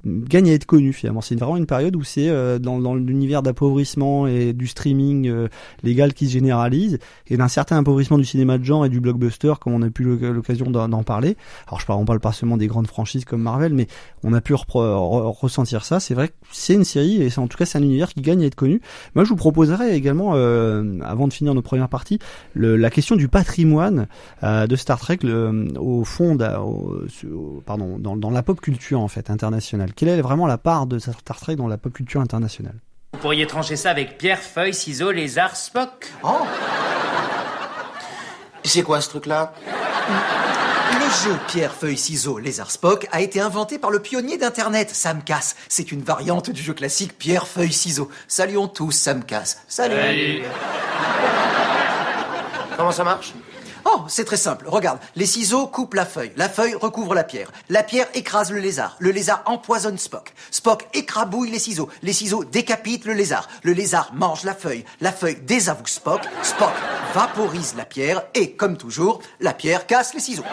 Speaker 8: gagne à être connu finalement. C'est vraiment une période où c'est euh, dans, dans l'univers d'appauvrissement et du streaming euh, légal qui se généralise et d'un certain appauvrissement du cinéma de genre et du blockbuster comme on a pu l'oc- l'occasion d'en parler. Alors je parle, on parle pas seulement des grandes franchises comme Marvel, mais on a pu repro- re- ressentir ça. C'est vrai que c'est une série et en tout cas c'est un univers qui gagne à être connu. Moi je vous proposerais également, euh, avant de finir nos premières parties, le- la question du patrimoine euh, de Star Trek le, au fond, au- pardon, dans, dans la pop culture en fait internationale. Quelle est vraiment la part de Star Trek dans la pop culture internationale?
Speaker 13: Vous pourriez trancher ça avec pierre, feuille, ciseaux, lézard, Spock.
Speaker 6: Oh C'est quoi ce truc-là?
Speaker 14: Le jeu pierre, feuille, ciseaux, lézard, Spock a été inventé par le pionnier d'Internet, Sam Cass. C'est une variante du jeu classique pierre, feuille, ciseaux. Saluons tous Sam Cass. Salut.
Speaker 6: Comment ça marche?
Speaker 14: Oh, c'est très simple. Regarde, les ciseaux coupent la feuille. La feuille recouvre la pierre. La pierre écrase le lézard. Le lézard empoisonne Spock. Spock écrabouille les ciseaux. Les ciseaux décapitent le lézard. Le lézard mange la feuille. La feuille désavoue Spock. Spock vaporise la pierre. Et, comme toujours, la pierre casse les ciseaux.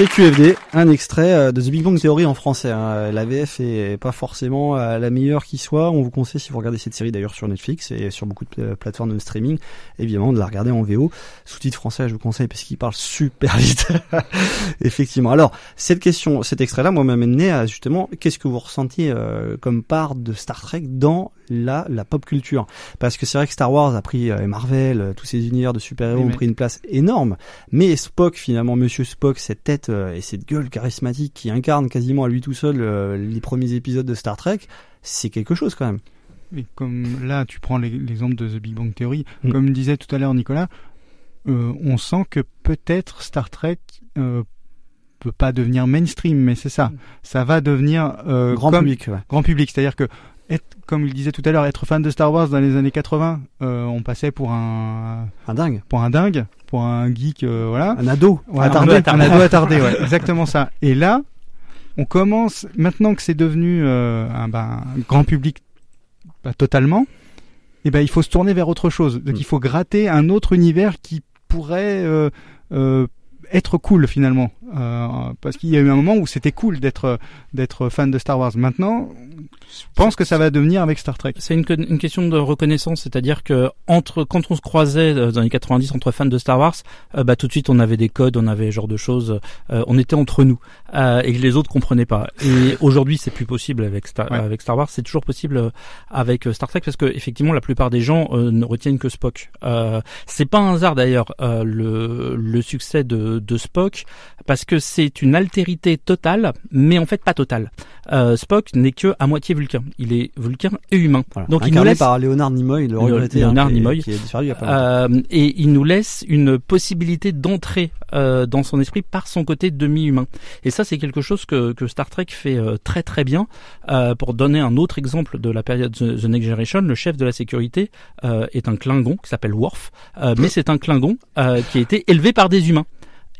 Speaker 8: C'est QFD, un extrait euh, de The Big Bang Theory en français. hein. La VF est pas forcément euh, la meilleure qui soit. On vous conseille, si vous regardez cette série d'ailleurs sur Netflix et sur beaucoup de pla- plateformes de streaming, évidemment de la regarder en VO. Sous-titre français, je vous conseille parce qu'il parle super vite. Effectivement. Alors, cette question, cet extrait-là, moi, m'a mené à justement, qu'est-ce que vous ressentiez euh, comme part de Star Trek dans la, la pop culture Parce que c'est vrai que Star Wars a pris, euh, et Marvel, euh, tous ces univers de super-héros
Speaker 11: Oui,
Speaker 8: ont pris une place énorme. Mais Spock, finalement, Monsieur Spock, cette tête euh, et cette gueule charismatique qui incarne quasiment à lui tout seul les premiers épisodes de Star Trek, c'est quelque chose quand même.
Speaker 11: Oui, comme là, tu prends l'e- l'exemple de The Big Bang Theory.
Speaker 8: Mm.
Speaker 11: Comme disait tout à l'heure Nicolas, euh, on sent que peut-être Star Trek euh, peut pas devenir mainstream, mais c'est ça. Ça va devenir euh,
Speaker 8: Grand
Speaker 11: comme-
Speaker 8: public, ouais.
Speaker 11: Grand public, c'est-à-dire que être, comme il disait tout à l'heure, être fan de Star Wars dans les années 80, euh, on passait pour un
Speaker 8: un dingue,
Speaker 11: pour un dingue, pour un geek, euh, voilà,
Speaker 8: un ado,
Speaker 11: Ouais,
Speaker 8: attardé.
Speaker 11: un ado, un ado attardé, ouais, exactement ça. Et là, on commence maintenant que c'est devenu euh, un, ben, un grand public pas totalement, et ben il faut se tourner vers autre chose. Donc il faut gratter un autre univers qui pourrait euh, euh, être cool finalement, Euh, parce qu'il y a eu un moment où c'était cool d'être d'être fan de Star Wars. Maintenant, je pense que ça va devenir avec Star Trek.
Speaker 9: C'est une, que- une question de reconnaissance, c'est-à-dire que entre quand on se croisait euh, dans les 90 entre fans de Star Wars, euh, bah tout de suite on avait des codes, on avait ce genre de choses, euh, on était entre nous et les autres comprenaient pas. Et aujourd'hui c'est plus possible avec Star,
Speaker 11: Ouais.
Speaker 9: avec Star Wars, c'est toujours possible avec Star Trek parce que effectivement la plupart des gens ne retiennent que Spock. C'est pas un hasard d'ailleurs le, le succès de, de Spock parce que c'est une altérité totale, mais en fait pas totale. Euh, Spock n'est que à moitié vulcain. Il est vulcain et humain. Donc il nous laisse
Speaker 8: par Léonard Nimoy, le regretté,
Speaker 9: Léonard
Speaker 8: hein, qui est-
Speaker 9: Nimoy,
Speaker 8: qui est disparu il y a pas longtemps.
Speaker 9: Euh, et il nous laisse une possibilité d'entrer euh, dans son esprit par son côté demi-humain. Et ça, c'est quelque chose que, que Star Trek fait euh, très très bien. Pour donner un autre exemple de la période The, Next Generation, le chef de la sécurité est un Klingon qui s'appelle Worf, mais c'est un Klingon qui a été élevé par des humains.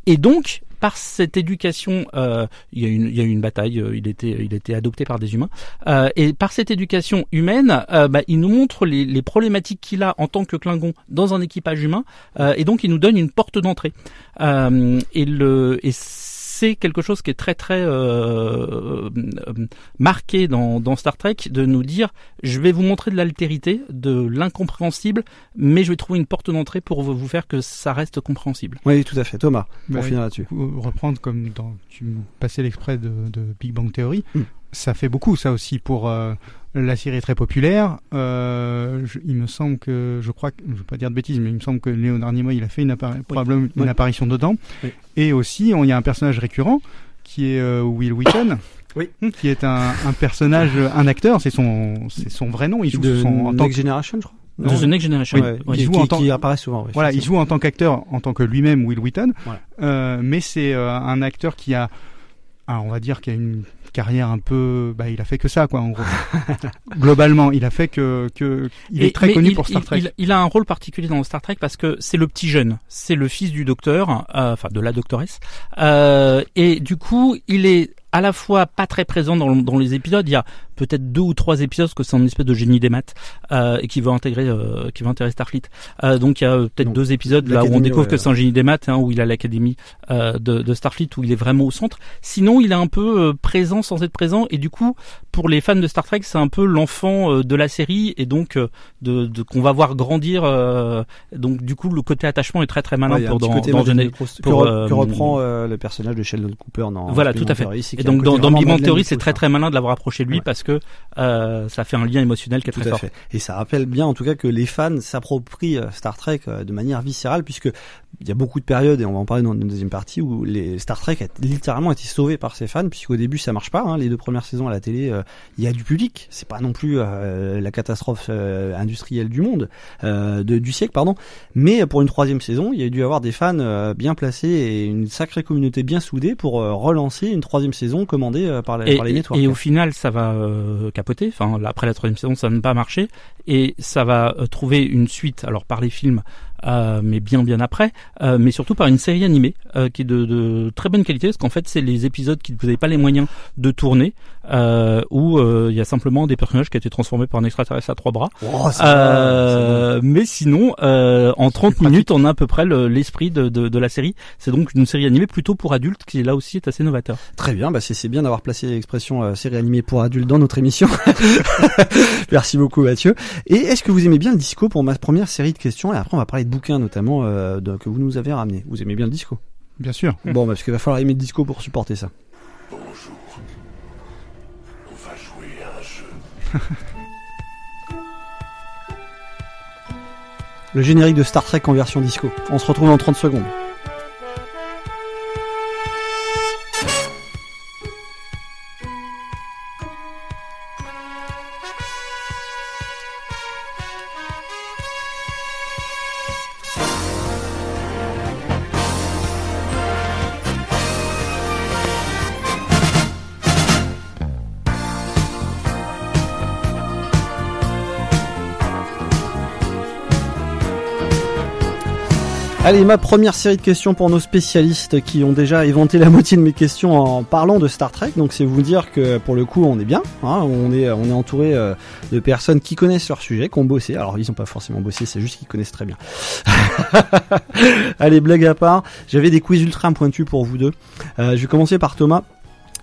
Speaker 9: Et donc, par cette éducation, euh, il y a eu une bataille. euh, il était, adopté par des humains. Euh, et par cette éducation humaine, bah, il nous montre les, problématiques qu'il a en tant que Klingon dans un équipage humain. Et donc, il nous donne une porte d'entrée. Et c'est quelque chose qui est très très euh, euh, marqué dans, dans Star Trek de nous dire je vais vous montrer de l'altérité, de l'incompréhensible, mais je vais trouver une porte d'entrée pour vous faire que ça reste compréhensible.
Speaker 8: Oui, tout à fait. Thomas, pour
Speaker 11: Bah,
Speaker 8: finir là-dessus.
Speaker 11: Reprendre comme dans, tu me passais de, de Big Bang Theory.
Speaker 8: Hmm.
Speaker 11: Ça fait beaucoup, ça aussi, pour euh, la série est très populaire. Euh, je- il me semble que, je crois, que, je vais pas dire de bêtises, mais il me semble que Léonard Nimoy, il a fait une, appari- probablement une
Speaker 8: Oui.
Speaker 11: apparition dedans.
Speaker 8: Oui.
Speaker 11: Et aussi, on- il y a un personnage récurrent qui est euh, Will Wheaton.
Speaker 8: Oui.
Speaker 11: Qui est un, un personnage, un acteur, c'est son, c'est son vrai nom. Il joue
Speaker 8: de
Speaker 11: son, en tant que-
Speaker 8: Generation, je crois.
Speaker 9: The Next Generation.
Speaker 11: Oui, il joue
Speaker 8: qui-
Speaker 11: en tant-
Speaker 8: qui apparaît souvent. oui,
Speaker 11: Voilà, il joue en tant qu'acteur, en tant que lui-même Will Wheaton,
Speaker 8: Voilà.
Speaker 11: Euh, mais c'est euh, un acteur qui a, ah, on va dire, qui a une carrière un peu, bah, il a fait que ça, quoi, en gros. Globalement, il a fait que, que, il
Speaker 9: Et-
Speaker 11: est très connu
Speaker 9: il-
Speaker 11: pour Star Trek.
Speaker 9: Il, il a un rôle particulier dans Star Trek parce que c'est le petit jeune, c'est le fils du docteur, euh, enfin de la doctoresse, euh, et du coup il est à la fois pas très présent dans, dans les épisodes. Il y a peut-être deux ou trois épisodes que c'est un espèce de génie des maths euh, et qui veut intégrer, euh, qui veut intégrer Starfleet. Euh, donc il y a peut-être deux épisodes là où on découvre
Speaker 8: ouais,
Speaker 9: que c'est un génie des maths, hein, où il a l'académie de, de Starfleet où il est vraiment au centre. Sinon il est un peu présent sans être présent et du coup pour les fans de Star Trek c'est un peu l'enfant de la série et donc de, de qu'on va voir grandir. donc du coup le côté attachement est très très malin
Speaker 8: Ouais,
Speaker 9: pour dans, dans Genet- pour,
Speaker 8: que, que reprend le personnage de Sheldon Cooper dans
Speaker 9: voilà, tout à fait. Et donc dans, dans Big Bang Theory, c'est très très malin de l'avoir approché de lui parce que euh, ça fait un lien émotionnel qui est
Speaker 8: Tout
Speaker 9: très
Speaker 8: à
Speaker 9: fort.
Speaker 8: fait. Et ça rappelle bien, en tout cas, que les fans s'approprient euh, Star Trek euh, de manière viscérale, puisque il y a beaucoup de périodes, et on va en parler dans une deuxième partie, où les Star Trek a littéralement été sauvé par ses fans, puisqu'au début ça marche pas. hein, les deux premières saisons à la télé, euh, il y a du public. C'est pas non plus euh, la catastrophe industrielle du monde, de, du siècle, pardon. Mais pour une troisième saison, il y a dû avoir des fans bien placés et une sacrée communauté bien soudée pour relancer une troisième saison commandée par, la,
Speaker 9: Et,
Speaker 8: par les
Speaker 9: et-
Speaker 8: networks.
Speaker 9: et au final, ça va euh, capoter. Enfin, après la troisième saison, ça n'a pas marché, et ça va euh, trouver une suite. Alors par les films, euh, mais bien bien après, euh, mais surtout par une série animée qui est de, très bonne qualité, parce qu'en fait, c'est les épisodes qui vous n'avez pas les moyens de tourner, euh, où euh, il y a simplement des personnages qui ont été transformés par un extraterrestre à trois bras.
Speaker 8: Oh,
Speaker 9: Euh, mais sinon, euh, en 30 minutes, on a à peu près le- l'esprit de, de, de la série. C'est donc une série animée plutôt pour adultes qui là aussi est assez novateur.
Speaker 8: Très bien, bah c'est c'est bien d'avoir placé l'expression euh, série animée pour adultes dans notre émission. Merci beaucoup Mathieu. Et est-ce que vous aimez bien le disco pour ma première série de questions? Et après on va parler de bouquins notamment euh, de- que vous nous avez ramené. Vous aimez bien le disco?
Speaker 11: Bien sûr.
Speaker 8: Bon, bah, parce qu'il va falloir aimer le disco pour supporter ça. Le générique de Star Trek en version disco. On se retrouve dans 30 secondes. Allez, ma première série de questions pour nos spécialistes qui ont déjà éventé la moitié de mes questions en parlant de Star Trek. Donc c'est vous dire que pour le coup on est bien, hein, on est on est entouré euh, de personnes qui connaissent leur sujet, qui ont bossé. Alors ils ont pas forcément bossé, c'est juste qu'ils connaissent très bien. Allez, blague à part, j'avais des quiz ultra pointus pour vous deux. Euh, je vais commencer par Thomas.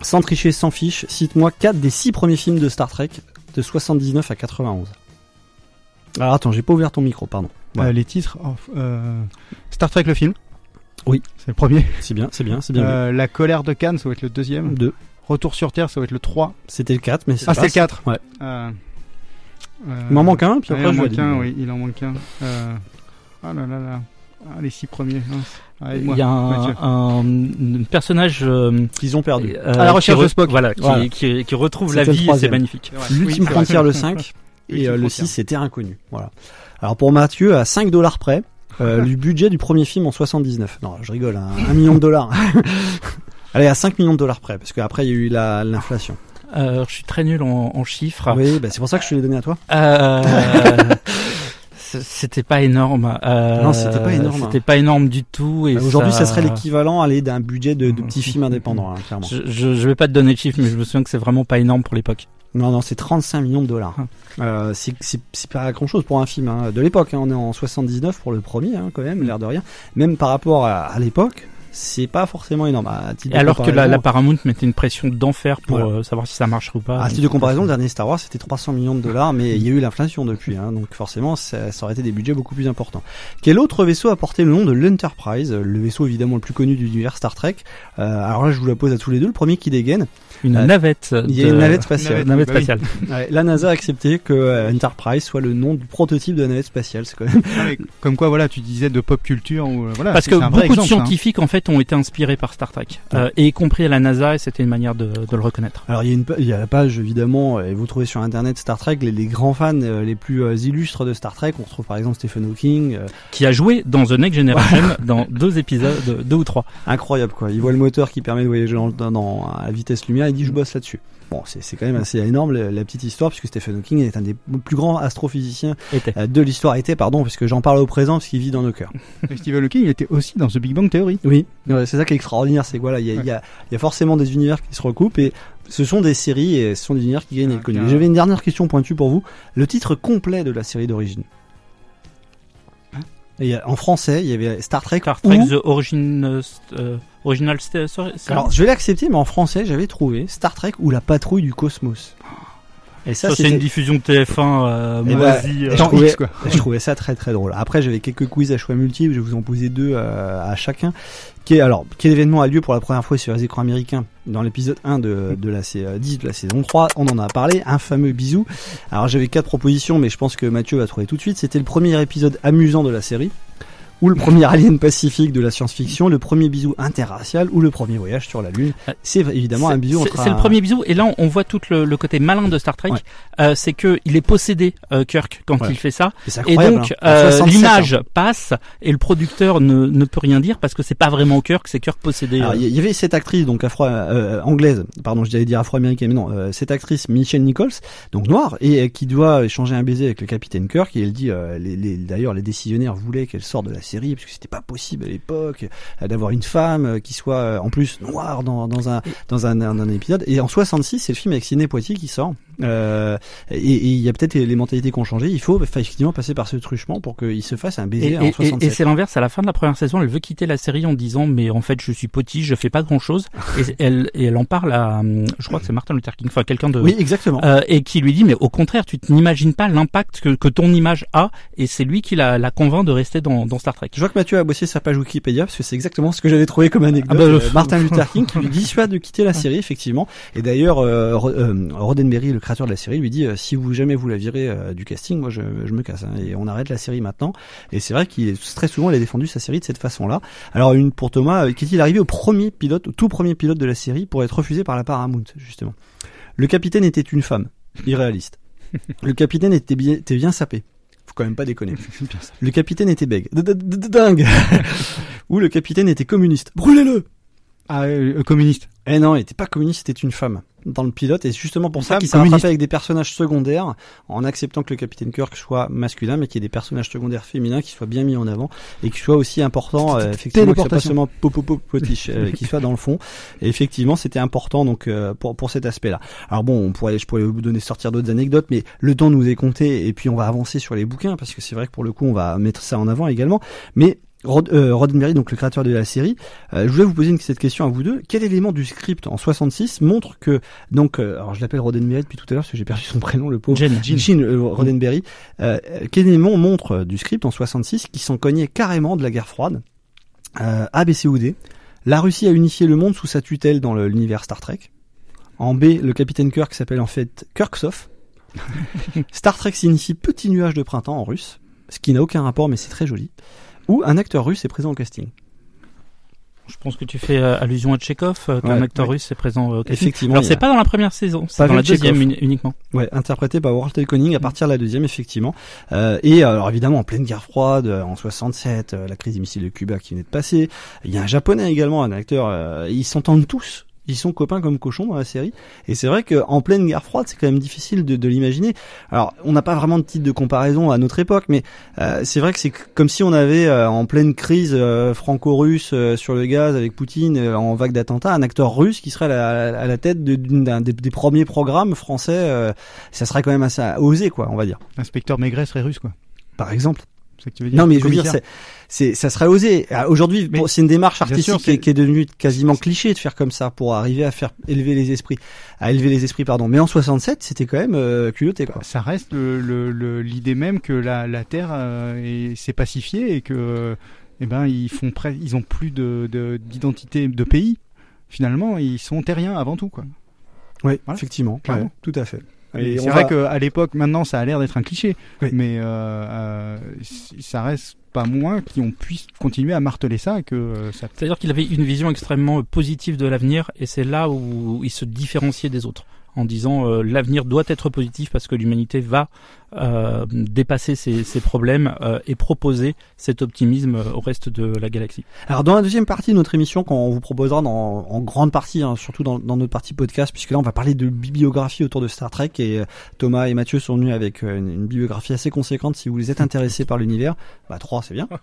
Speaker 8: Sans tricher, sans fiche, cite-moi 4 des 6 premiers films de Star Trek de 79 à 91. Alors attends, j'ai pas ouvert ton micro, pardon. Voilà.
Speaker 11: Euh, les titres, euh, Star Trek le film.
Speaker 8: Oui.
Speaker 11: C'est le premier.
Speaker 8: C'est bien, c'est bien, c'est bien.
Speaker 11: Euh, la colère de Cannes, ça va être le deuxième.
Speaker 8: 2.
Speaker 11: Retour sur Terre, ça va être le 3.
Speaker 8: C'était le 4, mais c'est
Speaker 11: Ah, c'est le 4.
Speaker 8: Ouais.
Speaker 11: Euh, euh,
Speaker 8: Il m'en manque un, puis après,
Speaker 11: il en manque un, oui, il en manque un. Euh, ah là là là. Ah, les six premiers. mince. Ah,
Speaker 9: Il y a un,
Speaker 11: Mathieu.
Speaker 9: un- un personnage euh,
Speaker 8: qu'ils ont perdu.
Speaker 9: euh,
Speaker 11: À la recherche
Speaker 9: re-
Speaker 11: de Spock.
Speaker 9: Voilà, qui,
Speaker 8: Voilà.
Speaker 9: qui- qui retrouve la
Speaker 8: C'était
Speaker 9: vie c'est magnifique.
Speaker 8: L'ultime
Speaker 11: Oui,
Speaker 8: frontière le 5 et euh, le
Speaker 11: frontière.
Speaker 8: 6 c'était inconnu. Voilà. Alors pour Mathieu à 5 dollars près, euh, le budget du premier film en 79. Non, je rigole, hein, un million de dollars. Allez à 5 millions de dollars près parce qu'après il y a eu la l'inflation.
Speaker 9: Euh, je suis très nul en, en chiffres.
Speaker 8: Oui, bah, c'est pour ça que je te l'ai donné à toi.
Speaker 9: Euh, C'était pas énorme. Euh,
Speaker 8: Non, c'était pas énorme.
Speaker 9: C'était pas énorme du tout. Et
Speaker 8: Bah, Aujourd'hui, ça...
Speaker 9: ça
Speaker 8: serait l'équivalent d'un budget de, de petits films indépendants, hein, clairement.
Speaker 9: Je, je, je vais pas te donner de chiffres, mais je me souviens que c'est vraiment pas énorme pour l'époque.
Speaker 8: Non, non, c'est 35 millions de dollars. Euh, c'est pas grand chose pour un film hein. de l'époque. hein. On est en 79 pour le premier, hein, quand même, l'air de rien. Même par rapport à, à l'époque, c'est pas forcément énorme. À titre
Speaker 9: Et
Speaker 8: de
Speaker 9: alors que la, la Paramount mettait une pression d'enfer pour
Speaker 8: Voilà.
Speaker 9: euh, savoir si ça marcherait ou pas.
Speaker 8: À titre de comparaison, le dernier Star Wars c'était 300 millions de dollars, mais il y a eu l'inflation depuis, hein, donc forcément ça, ça aurait été des budgets beaucoup plus importants. Quel autre vaisseau a porté le nom de l'Enterprise, le vaisseau évidemment le plus connu de l'univers Star Trek Euh, Alors là, je vous la pose à tous les deux. Le premier qui dégaine.
Speaker 9: Une
Speaker 8: Euh,
Speaker 9: navette.
Speaker 8: Il y a
Speaker 9: de-
Speaker 8: une navette spatiale.
Speaker 9: Navette, Navette bah oui. spatiale.
Speaker 8: Ouais, la NASA a accepté que euh, Enterprise soit le nom du prototype de la navette spatiale. C'est quand même.
Speaker 11: Ah, comme quoi, voilà, tu disais de pop culture ou euh, voilà.
Speaker 9: Parce que beaucoup de
Speaker 11: exemple, hein.
Speaker 9: scientifiques en fait ont été inspirés par Star Trek, euh, et y compris à la NASA, et c'était une manière de, de le reconnaître.
Speaker 8: Alors il y a une pa- il y a la page évidemment et vous trouvez sur internet Star Trek les, les grands fans euh, les plus euh, illustres de Star Trek. On retrouve par exemple Stephen Hawking. euh,
Speaker 9: Qui a joué dans The Next Generation dans deux épisodes, deux ou trois.
Speaker 8: Incroyable quoi. Il voit le moteur qui permet de voyager dans, dans- dans- à vitesse lumière. Il dit je bosse là-dessus. Bon, c'est quand même assez énorme la, la petite histoire puisque Stephen Hawking est un des plus grands astrophysiciens
Speaker 9: Était.
Speaker 8: euh, de l'histoire. Était pardon puisque j'en parle au présent parce qu'il vit dans nos cœurs.
Speaker 11: Et Stephen Hawking il était aussi dans The Big Bang Theory.
Speaker 8: Oui, Ouais, c'est ça qui est extraordinaire, c'est voilà, il y a, y, a, il y a forcément des univers qui se recoupent et ce sont des séries et ce sont des univers qui gagnent à être connus. Et J'avais une dernière question pointue pour vous. Le titre complet de la série d'origine. Et a- en français, il y avait Star Trek.
Speaker 9: Star Trek
Speaker 8: ou-
Speaker 9: The Origin, euh, Original Story.
Speaker 8: Alors, je vais l'accepter, mais en français, j'avais trouvé Star Trek ou la patrouille du cosmos. Et
Speaker 9: ça, c'est une diffusion de TF1 euh,
Speaker 8: Eh ben,
Speaker 9: moisie, euh,
Speaker 8: je, trouvais,
Speaker 9: X, quoi.
Speaker 8: je trouvais ça très très drôle. Après, j'avais quelques quiz à choix multiples. Je vais vous en poser deux euh, à chacun. Qui est, alors, quel événement a lieu pour la première fois sur les écrans américains dans l'épisode 1 de, de la sa- 10 de la saison 3 On en a parlé. Un fameux bisou. Alors, j'avais quatre propositions, mais je pense que Mathieu va trouver tout de suite. C'était le premier épisode amusant de la série. Ou le premier alien pacifique de la science-fiction, le premier bisou interracial ou le premier voyage sur la Lune. C'est évidemment un bisou
Speaker 9: C'est-
Speaker 8: un-
Speaker 9: le premier bisou, et là on- voit tout le, le côté malin de Star Trek.
Speaker 8: Ouais.
Speaker 9: Euh, c'est que il est possédé euh, Kirk quand
Speaker 8: Ouais.
Speaker 9: il fait ça,
Speaker 8: Et
Speaker 9: donc
Speaker 8: hein.
Speaker 9: Euh,
Speaker 8: 67,
Speaker 9: l'image
Speaker 8: hein.
Speaker 9: passe et le producteur ne, ne peut rien dire parce que c'est pas vraiment Kirk, c'est Kirk possédé. Euh.
Speaker 8: il y avait cette actrice, donc afro euh, anglaise, pardon, je allais dire afro-américaine, mais non, euh, cette actrice Michelle Nichols, donc noire, et euh, qui doit échanger un baiser avec le capitaine Kirk. Et elle dit, euh, les, les- d'ailleurs, les décisionnaires voulaient qu'elle sorte de la série parce que c'était pas possible à l'époque euh, d'avoir une femme euh, qui soit euh, en plus noire dans, dans un dans un, un, un épisode. Et en 66, c'est le film avec Sidney Poitier qui sort. Euh, et il y a peut-être les mentalités qui ont changé. Il faut effectivement passer par ce truchement pour qu'il se fasse un baiser
Speaker 9: et-
Speaker 8: en
Speaker 9: et-
Speaker 8: 67.
Speaker 9: et c'est l'inverse, à la fin de la première saison, elle veut quitter la série en disant mais en fait je suis potiche, je fais pas grand chose. et, elle, et elle en parle à, je crois que c'est Martin Luther King, enfin quelqu'un de...
Speaker 8: Oui, exactement.
Speaker 9: Euh, et qui lui dit mais au contraire tu n'imagines pas l'impact que, que ton image a et c'est lui qui la, la convainc de rester dans, dans Star Trek.
Speaker 8: Je vois que Mathieu a bossé sa page Wikipédia parce que c'est exactement ce que j'avais trouvé comme anecdote.
Speaker 9: Ah bah,
Speaker 8: Euh, Martin Luther King qui lui dissuade de quitter la série effectivement. Et d'ailleurs, euh, euh, Roddenberry, le créateur de la série, lui dit euh, si vous jamais vous la virez euh, du casting, moi je, je me casse hein, et on arrête la série maintenant. Et c'est vrai qu'il est très souvent il a défendu sa série de cette façon-là. Alors une pour Thomas, euh, qu'est-il arrivé au premier pilote, au tout premier pilote de la série pour être refusé par la Paramount justement? Le capitaine était une femme, irréaliste. Le capitaine était bien, était bien sapé. Faut quand même pas déconner. Le capitaine était bègue. Dingue. Ou le capitaine était communiste. Brûlez-le.
Speaker 11: Ah, euh, communiste.
Speaker 8: Eh non, il était pas communiste, c'était une femme dans le pilote. Et c'est justement pour ça qu'il s'est rattrapé avec des personnages secondaires en acceptant que le capitaine Kirk soit masculin mais qu'il y ait des personnages secondaires féminins qui soient bien mis en avant et qui soient aussi importants euh, effectivement que pas seulement popopo potiche euh, qui soit dans le fond. Et effectivement c'était important donc euh, pour pour cet aspect-là. Alors bon, on pourrait je pourrais vous donner sortir d'autres anecdotes mais le temps nous est compté et puis on va avancer sur les bouquins parce que c'est vrai que pour le coup on va mettre ça en avant également. Mais Rod, euh, Roddenberry, donc le créateur de la série, euh, je voulais vous poser une, cette question à vous deux. Quel élément du script en 66 montre que donc, euh, alors je l'appelle Roddenberry depuis tout à l'heure parce que j'ai perdu son prénom, le pauvre.
Speaker 9: Gene.
Speaker 8: Gene, euh, Roddenberry. Euh, quel élément montre euh, du script en 66 qui s'en cognait carrément de la guerre froide euh, A, B, C ou D? La Russie a unifié le monde sous sa tutelle dans l'univers Star Trek. En B, le capitaine Kirk s'appelle en fait Kirksov. Star Trek signifie petit nuage de printemps en russe, ce qui n'a aucun rapport mais c'est très joli. Ou un acteur russe est présent au casting.
Speaker 9: Je pense que tu fais euh, allusion à Tchekhov, euh, qu'un
Speaker 8: Ouais,
Speaker 9: acteur
Speaker 8: ouais.
Speaker 9: russe est présent euh, au casting.
Speaker 8: Effectivement,
Speaker 9: Alors c'est
Speaker 8: a-
Speaker 9: pas dans la première saison, c'est dans la deuxième uniquement.
Speaker 8: Ouais, interprété par Walter Koenig à partir de la deuxième, effectivement. Euh, et alors évidemment, en pleine guerre froide, en 67, euh, la crise des missiles de Cuba qui venait de passer. Il y a un japonais également, un acteur. euh, ils s'entendent tous. Ils sont copains comme cochons dans la série. Et c'est vrai qu'en pleine guerre froide, c'est quand même difficile de, de l'imaginer. Alors, on n'a pas vraiment de titre de comparaison à notre époque, mais euh, c'est vrai que c'est comme si on avait euh, en pleine crise euh, franco-russe sur le gaz avec Poutine en vague d'attentats, un acteur russe qui serait à la, à la tête d'un des, des, premiers programmes français. ça serait quand même assez osé, quoi, on va dire.
Speaker 11: Inspecteur Maigret serait russe, quoi.
Speaker 8: Par exemple.
Speaker 11: C'est que tu veux dire
Speaker 8: non, mais je veux dire, c'est, ça serait osé. Aujourd'hui, bon, c'est une démarche artistique qui, est, qui, est, devenue quasiment cliché de faire comme ça pour arriver à faire élever les esprits, à élever les esprits, pardon. Mais en 67, c'était quand même euh, culotté, quoi.
Speaker 11: Ça reste l'idée le, même que la, la Terre euh, s'est pacifiée et que, eh ben, ils font ils ont plus de, d'identité de, pays. Finalement, ils sont terriens avant tout, quoi.
Speaker 8: Oui, effectivement, ouais, tout à fait.
Speaker 11: Et c'est vrai qu'à l'époque, maintenant, ça a l'air d'être un cliché, mais euh, euh, ça reste pas moins qu'on puisse continuer à marteler ça. que euh, ça...
Speaker 9: C'est-à-dire qu'il avait une vision extrêmement positive de l'avenir, et c'est là où il se différenciait des autres en disant euh, l'avenir doit être positif parce que l'humanité va euh, dépasser ses, ses problèmes euh, et proposer cet optimisme au reste de la galaxie.
Speaker 8: Alors dans la deuxième partie de notre émission, qu'on vous proposera dans, en grande partie, hein, surtout dans, dans, notre partie podcast, puisque là on va parler de bibliographie autour de Star Trek et Thomas et Mathieu sont venus avec une, une bibliographie assez conséquente si vous êtes intéressés par l'univers. Bah trois c'est bien.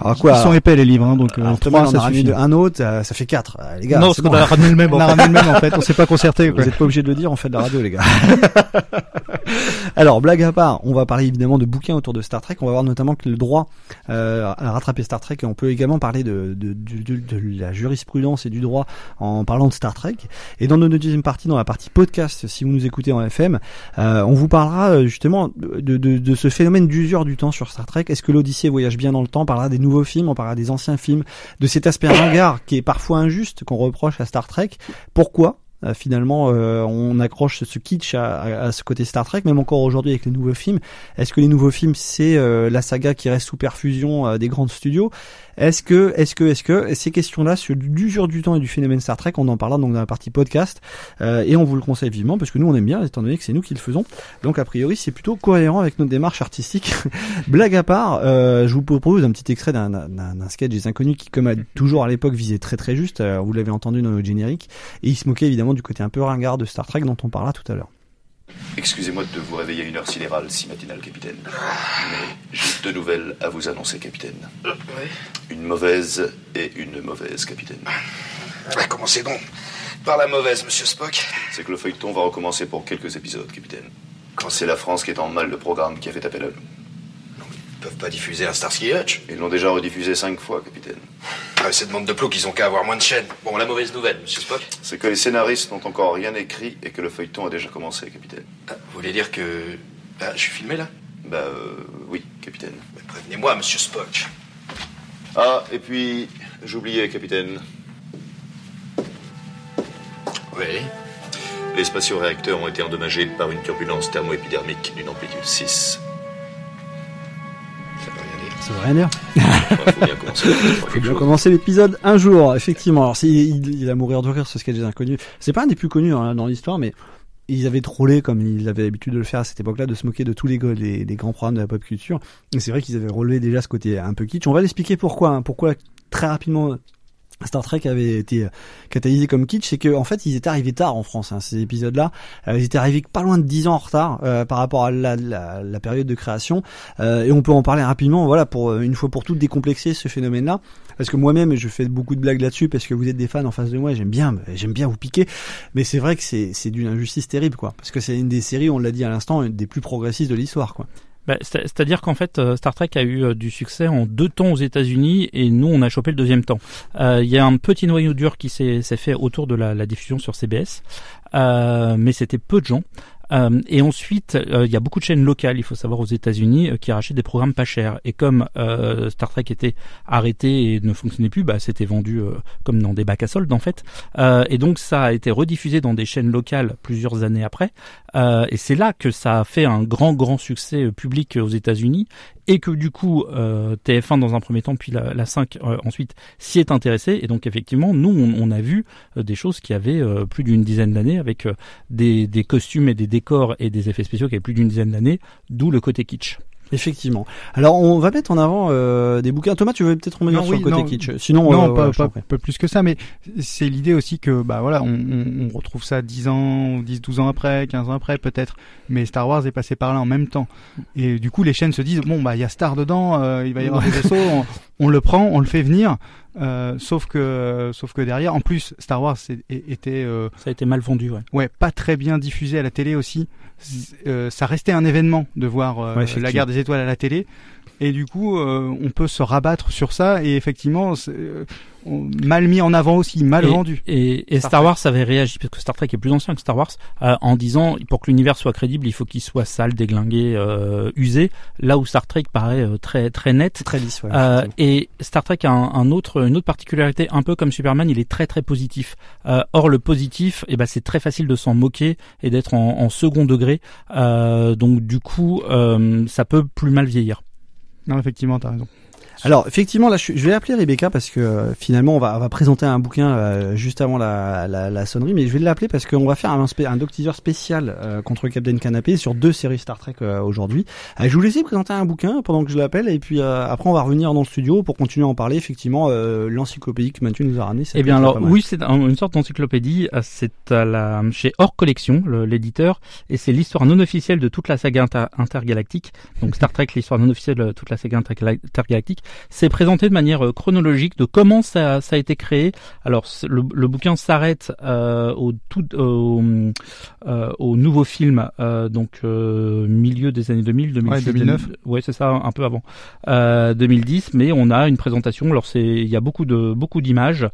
Speaker 11: Alors quoi Ils sont épais les livres, hein, donc
Speaker 8: alors, Thomas, on a ramené un autre, ça fait quatre. les gars,
Speaker 11: non, parce qu'on a ramené le même. On a ramené le même en fait. On s'est pas concerté.
Speaker 8: Quoi. Vous êtes pas obligé de le dire, on fait de la radio, les gars. Alors, blague à part, on va parler évidemment de bouquins autour de Star Trek. On va voir notamment que le droit euh, à rattraper Star Trek. Et on peut également parler de, de, la jurisprudence et du droit en parlant de Star Trek. Et dans notre deuxième partie, dans la partie podcast, si vous nous écoutez en FM, euh, on vous parlera euh, justement de ce phénomène d'usure du temps sur Star Trek. Est-ce que l'Odyssée voyage bien dans le temps? On parlera des nouveaux films, on parlera des anciens films, de cet aspect ringard qui est parfois injuste qu'on reproche à Star Trek. Pourquoi? Euh, finalement, euh, on accroche ce kitsch à, ce côté Star Trek, même encore aujourd'hui avec les nouveaux films. Est-ce que les nouveaux films, c'est euh, la saga qui reste sous perfusion des grands studios? Est-ce que, est-ce que, est-ce que ces questions-là sur l'usure du temps et du phénomène Star Trek, on en parlera donc dans la partie podcast euh, et on vous le conseille vivement parce que nous on aime bien étant donné que c'est nous qui le faisons. Donc a priori c'est plutôt cohérent avec notre démarche artistique. Blague à part, euh, je vous propose un petit extrait d'un, d'un, sketch des inconnus qui, comme a toujours à l'époque, visait très très juste. Euh, vous l'avez entendu dans notre générique et il se moquait évidemment du côté un peu ringard de Star Trek dont on parlera tout à l'heure.
Speaker 3: Excusez-moi de vous réveiller à une heure sidérale si matinale, capitaine. Mais j'ai deux nouvelles à vous annoncer, capitaine.
Speaker 4: Oui.
Speaker 3: Une mauvaise et une mauvaise, capitaine.
Speaker 4: commencez donc par la mauvaise, monsieur Spock.
Speaker 3: C'est que le feuilleton va recommencer pour quelques épisodes, capitaine. Quand c'est la France qui est en mal de programme qui a fait appel à nous.
Speaker 4: Ils peuvent pas diffuser un Starsky Hutch.
Speaker 3: Ils l'ont déjà rediffusé cinq fois, capitaine.
Speaker 4: Ah, cette bande de plots qu'ils ont qu'à avoir moins de chaînes. Bon, la mauvaise nouvelle, monsieur Spock.
Speaker 3: C'est que les scénaristes n'ont encore rien écrit et que le feuilleton a déjà commencé, capitaine.
Speaker 4: Ah, vous voulez dire que. Ah, je suis filmé là?
Speaker 3: Bah, euh, oui, capitaine.
Speaker 4: Prévenez-moi, monsieur Spock.
Speaker 3: Ah, et puis, j'oubliais, capitaine.
Speaker 4: Oui.
Speaker 3: Les spatio-réacteurs ont été endommagés par une turbulence thermoépidermique d'une amplitude 6.
Speaker 8: Ça veut rien dire. faut bien commencer. l'épisode un jour, effectivement. Alors, il, il, a mourir de rire ce sketch des inconnus. C'est pas un des plus connus hein, dans l'histoire, mais ils avaient trollé comme ils avaient l'habitude de le faire à cette époque-là, de se moquer de tous les, les, les grands programmes de la pop culture. Et c'est vrai qu'ils avaient relevé déjà ce côté un peu kitsch. On va l'expliquer pourquoi. Hein, pourquoi très rapidement Star Trek avait été euh, catalysé comme kitsch, c'est que en fait ils étaient arrivés tard en France. Hein, ces épisodes-là, euh, ils étaient arrivés pas loin de 10 ans en retard euh, par rapport à la, la, la, période de création. et on peut en parler rapidement, voilà, pour une fois pour toutes décomplexer ce phénomène-là. Parce que moi-même, je fais beaucoup de blagues là-dessus parce que vous êtes des fans en face de moi. J'aime bien, j'aime bien vous piquer. Mais c'est vrai que c'est d'une injustice terrible, quoi. Parce que c'est une des séries, on l'a dit à l'instant, des plus progressistes de l'histoire, quoi.
Speaker 9: Bah, C'est-à-dire qu'en fait, euh, Star Trek a eu euh, du succès en deux temps aux États-Unis et nous, on a chopé le deuxième temps. Euh, il y a un petit noyau dur qui s'est fait autour de la, diffusion sur CBS, euh, mais c'était peu de gens. Euh, et ensuite, euh, il y a beaucoup de chaînes locales, il faut savoir, aux États-Unis, euh, qui rachètent des programmes pas chers. Et comme Star Trek était arrêté et ne fonctionnait plus, bah, c'était vendu comme dans des bacs à soldes en fait. et donc ça a été rediffusé dans des chaînes locales plusieurs années après. et c'est là que ça a fait un grand grand succès public aux États-Unis et que du coup euh, TF1 dans un premier temps puis la, la 5 ensuite s'y est intéressé et donc effectivement nous on, a vu des choses qui avaient plus d'une dizaine d'années avec des costumes et des décors et des effets spéciaux qui avaient plus d'une dizaine d'années, d'où le côté kitsch.
Speaker 8: Effectivement. Alors on va mettre en avant euh, des bouquins. Thomas, tu veux peut-être revenir sur
Speaker 11: oui,
Speaker 8: le côté
Speaker 11: non.
Speaker 8: kitsch. Sinon,
Speaker 11: non,
Speaker 8: euh,
Speaker 11: pas, pas- plus que ça, mais c'est l'idée aussi que bah voilà, on, on- on retrouve ça 10 ans, 10, 12 ans après, 15 ans après peut-être, mais Star Wars est passé par là en même temps. Et du coup, les chaînes se disent bon bah il y a Star dedans, euh, il va y avoir des vaisseaux, on, on le prend, on le fait venir. euh, sauf que sauf que derrière, en plus, Star Wars était euh,
Speaker 9: Ça a été mal vendu, ouais.
Speaker 11: ouais pas très bien diffusé à la télé aussi. C- euh, ça restait un événement de voir euh,
Speaker 8: Ouais,
Speaker 11: la guerre des étoiles à la télé. Et du coup, euh, on peut se rabattre sur ça. Et effectivement, c'est, euh, on- mal mis en avant aussi, mal
Speaker 9: et,
Speaker 11: vendu.
Speaker 9: Et, et
Speaker 11: Star.
Speaker 9: Wars avait réagi parce que Star Trek est plus ancien que Star Wars euh, en disant pour que l'univers soit crédible, il faut qu'il soit sale, déglingué, euh, usé. Là où Star Trek paraît euh, très très net.
Speaker 8: Très lisse, ouais,
Speaker 9: Euh, et Star Trek a un, un autre une autre particularité, un peu comme Superman, il est très très positif. Euh, or le positif, eh ben c'est très facile de s'en moquer et d'être en, en second degré. Euh, donc du coup, euh, ça peut plus mal vieillir.
Speaker 11: Non, effectivement, t'as raison.
Speaker 8: Alors effectivement là je, vais appeler Rebecca parce que euh, finalement on va, on va présenter un bouquin euh, juste avant la, la, la sonnerie mais je vais l'appeler parce qu'on va faire un, un doc teaser spécial euh, contre Captain Canapé sur deux séries Star Trek euh, aujourd'hui. Euh, je vous laisser présenter un bouquin pendant que je l'appelle et puis euh, après on va revenir dans le studio pour continuer à en parler effectivement euh, l'encyclopédie que Mathieu nous a ramené.
Speaker 9: Eh bien alors oui, c'est un- une sorte d'encyclopédie. C'est à la chez Hors Collection, le- l'éditeur, et c'est l'histoire non officielle de toute la saga inter- intergalactique. Donc Star Trek, l'histoire non officielle de toute la saga intergala- intergalactique. C'est présenté de manière euh, chronologique de comment ça, ça a été créé. Alors le, le bouquin s'arrête euh, au tout au, euh, au nouveau film, euh, donc milieu des années 2000, 2006,
Speaker 11: Ouais, 2009.
Speaker 9: 2000, ouais, c'est ça, un peu avant euh, 2010. Mais on a une présentation. Alors c'est il y a beaucoup de beaucoup d'images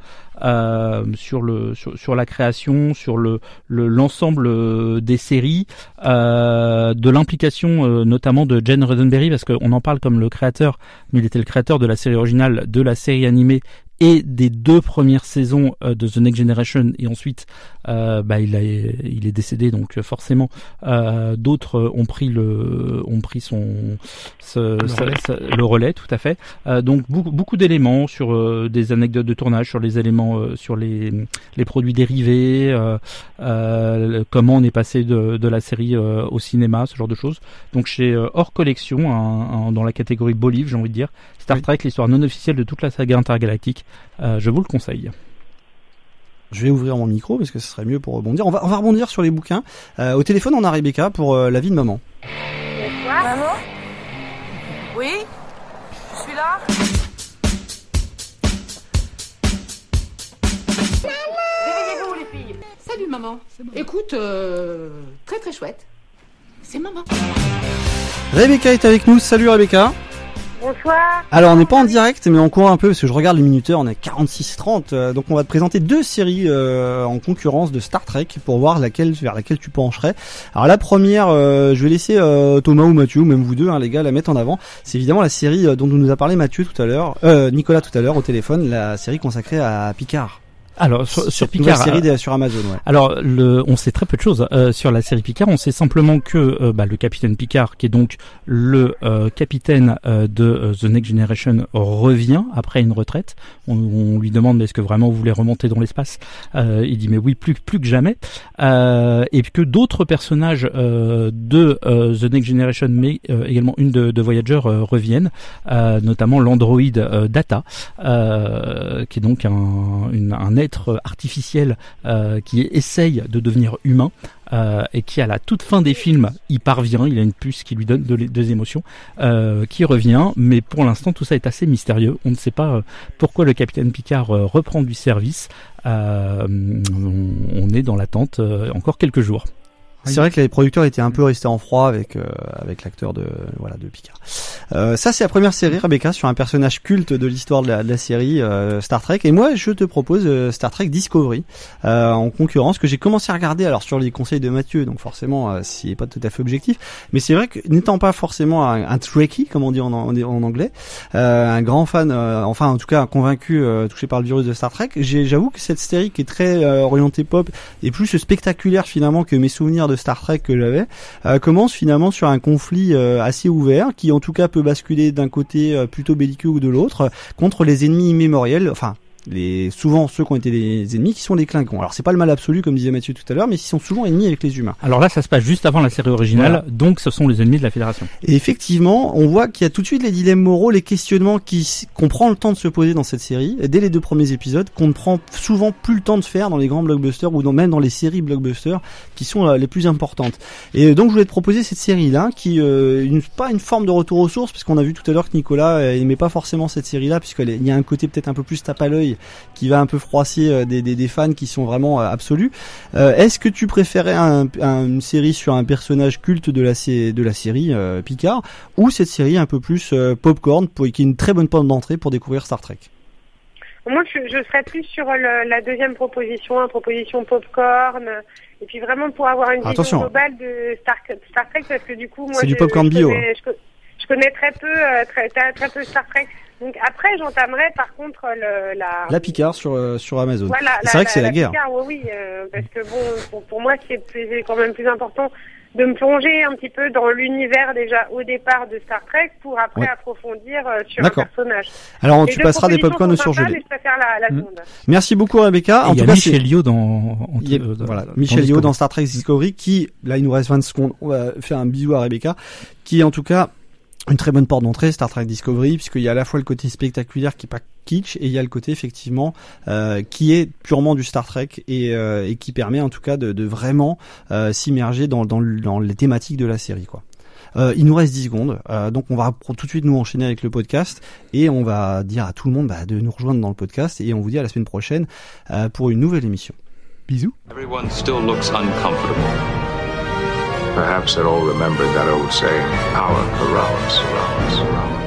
Speaker 9: euh, sur le sur, la création, sur le le- l'ensemble euh, des séries, euh, de l'implication notamment de Jen Roddenberry parce qu'on en parle comme le créateur, mais il était le créateur de la série originale, de la série animée et des deux premières saisons euh, de The Next Generation et ensuite euh, bah, il a il est décédé donc euh, forcément euh, d'autres ont pris le ont pris son ce-
Speaker 11: Le relais.
Speaker 9: ce- le relais tout à fait Euh, donc beaucoup beaucoup d'éléments sur des anecdotes de tournage sur les éléments sur les les produits dérivés comment on est passé de, de la série au cinéma ce genre de choses donc chez hors collection un- un- dans la catégorie beau livre j'ai envie de dire Star Trek l'histoire non officielle de toute la saga intergalactique euh, je vous le conseille
Speaker 8: Je vais ouvrir mon micro parce que ce serait mieux pour rebondir. On va, on va rebondir sur les bouquins. Euh, au téléphone, on a Rebecca pour euh, la vie de maman.
Speaker 15: Maman? Oui? Je suis là? Réveillez-vous les filles
Speaker 16: Salut maman. Écoute, euh, très très chouette. C'est maman.
Speaker 8: Rebecca est avec nous. Salut Rebecca.
Speaker 17: Bonsoir.
Speaker 8: Alors on n'est pas en direct mais on court un peu parce que je regarde les minuteurs, on est à 46-30 euh, donc on va te présenter deux séries euh, en concurrence de Star Trek pour voir laquelle vers laquelle tu pencherais. Alors la première, euh, je vais laisser Thomas ou Mathieu ou même vous deux hein, les gars la mettre en avant. C'est évidemment la série dont nous a parlé Mathieu tout à l'heure, Nicolas tout à l'heure au téléphone, la série consacrée à Picard.
Speaker 9: Alors sur, sur Picard,
Speaker 8: série
Speaker 9: euh,
Speaker 8: de- sur Amazon, ouais.
Speaker 9: Alors le, on sait très peu de choses euh, sur la série Picard. On sait simplement que euh, bah, le capitaine Picard, qui est donc le euh, capitaine euh, de The Next Generation, revient après une retraite. On, on lui demande est-ce que vraiment vous voulez remonter dans l'espace? Euh, Il dit mais oui plus plus que jamais. Euh, et que d'autres personnages euh, de euh, The Next Generation, mais euh, également une de, de Voyager reviennent, euh, notamment l'androïde euh, Data, euh, qui est donc un, une- un artificiel euh, qui essaye de devenir humain. euh, et qui à la toute fin des films y parvient, il a une puce qui lui donne des émotions, euh, qui revient, mais pour l'instant tout ça est assez mystérieux. On ne sait pas pourquoi le capitaine Picard reprend du service. On, est dans l'attente encore quelques jours.
Speaker 8: C'est vrai que les producteurs étaient un peu restés en froid avec euh, avec l'acteur de voilà de Picard. Euh, ça c'est la première série Rebecca sur un personnage culte de l'histoire de la, de la série euh, Star Trek. Et moi je te propose euh, Star Trek Discovery euh, en concurrence que j'ai commencé à regarder alors sur les conseils de Mathieu donc forcément euh, c'est pas tout à fait objectif. Mais c'est vrai que n'étant pas forcément un, un Trekkie comme on dit en, en, en anglais un grand fan enfin en tout cas un convaincu touché par le virus de Star Trek j'avoue que cette série qui est très orientée pop et plus spectaculaire finalement que mes souvenirs de Star Trek que j'avais euh, commence finalement sur un conflit euh, assez ouvert qui en tout cas peut basculer d'un côté euh, plutôt belliqueux ou de l'autre contre les ennemis immémoriels enfin Les souvent ceux qui ont été des ennemis qui sont les Klingons. Alors c'est pas le mal absolu comme disait Mathieu tout à l'heure, mais ils sont souvent ennemis avec les humains.
Speaker 9: Alors là, ça se passe juste avant la série originale,
Speaker 8: Voilà.
Speaker 9: donc ce sont les ennemis de la Fédération.
Speaker 8: Et effectivement, on voit qu'il y a tout de suite les dilemmes moraux, les questionnements qui qu'on prend le temps de se poser dans cette série, dès les deux premiers épisodes, qu'on ne prend souvent plus le temps de faire dans les grands blockbusters ou dans, même dans les séries blockbusters qui sont euh, les plus importantes. Et euh, donc je voulais te proposer cette série-là, qui euh, une, pas une forme de retour aux sources, parce qu'on a vu tout à l'heure que Nicolas euh, aimait pas forcément cette série-là, puisqu'il y a un côté peut-être un peu plus tape à l'œil qui va un peu froisser euh, des, des, des fans qui sont vraiment euh, absolus. Euh, Est-ce que tu préférais un, un- une série sur un personnage culte de la, sé- de la série euh, Picard ou cette série un peu plus euh, popcorn pour qui est une très bonne porte d'entrée pour découvrir Star Trek?
Speaker 17: Moi, je, je serais plus sur le- la deuxième proposition, une proposition popcorn, et puis vraiment pour avoir une
Speaker 8: Attention.
Speaker 17: vision globale de Star, Star Trek, parce que du coup, moi,
Speaker 8: C'est du popcorn bio,
Speaker 17: connais,
Speaker 8: hein.
Speaker 17: je, je connais très peu, euh, très, très, très peu Star Trek. Donc après, j'entamerai par contre le, la.
Speaker 8: La Picard sur euh, sur Amazon.
Speaker 17: Voilà,
Speaker 8: c'est vrai que c'est la, guerre.
Speaker 17: Picard, oui, oui, euh, parce que bon, pour, pour moi, c'est quand même plus important de me plonger un petit peu dans l'univers déjà au départ de Star Trek pour après
Speaker 8: Ouais.
Speaker 17: approfondir euh, sur un
Speaker 8: D'accord.
Speaker 17: personnage.
Speaker 8: Alors,
Speaker 17: Les
Speaker 8: tu passeras des popcorn au surgelé.
Speaker 17: mais je préfère la, la
Speaker 8: Mm.
Speaker 17: seconde.
Speaker 8: Merci beaucoup Rebecca.
Speaker 9: Et
Speaker 8: En
Speaker 9: il y
Speaker 8: tout
Speaker 9: a
Speaker 8: cas,
Speaker 9: Michel Yeoh dans,
Speaker 8: y a-
Speaker 9: euh, dans-
Speaker 8: voilà,
Speaker 9: dans
Speaker 8: Michel dans Star Trek Discovery qui, là il nous reste 20 secondes, on va faire un bisou à Rebecca, qui en tout cas une très bonne porte d'entrée Star Trek Discovery puisqu'il y a à la fois le côté spectaculaire qui est pas kitsch et il y a le côté effectivement euh, qui est purement du Star Trek et, euh, et qui permet en tout cas de, de vraiment euh, s'immerger dans, dans, dans les thématiques de la série quoi. Euh, il nous reste 10 secondes, euh, donc on va tout de suite nous enchaîner avec le podcast et on va dire à tout le monde bah, de nous rejoindre dans le podcast et on vous dit à la semaine prochaine euh, pour une nouvelle émission. Bisous.
Speaker 18: Perhaps they'll all remember that old saying, power corrupts, corrupts, corrupts.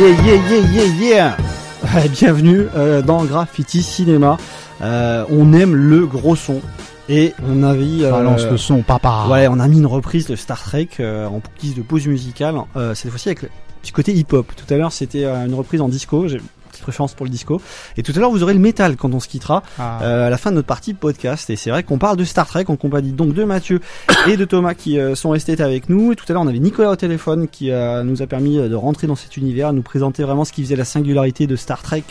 Speaker 8: Yeah yeah yeah yeah yeah Bienvenue euh, dans Graffiti Cinéma. Euh, on aime le gros son et on a mis euh,
Speaker 11: Balance le son, papa.
Speaker 8: Ouais, on a mis une reprise de Star Trek euh, en guise de pause musicale. euh, cette fois-ci avec le petit côté hip-hop. Tout à l'heure, c'était euh, une reprise en disco. J'ai petite préférence pour le disco. Et tout à l'heure, vous aurez le métal quand on se quittera
Speaker 11: Ah.
Speaker 8: euh, à la fin de notre partie podcast. Et c'est vrai qu'on parle de Star Trek en compagnie donc de Mathieu et de Thomas qui euh, sont restés avec nous. Et tout à l'heure, on avait Nicolas au téléphone qui euh, nous a permis euh, de rentrer dans cet univers, nous présenter vraiment ce qui faisait la singularité de Star Trek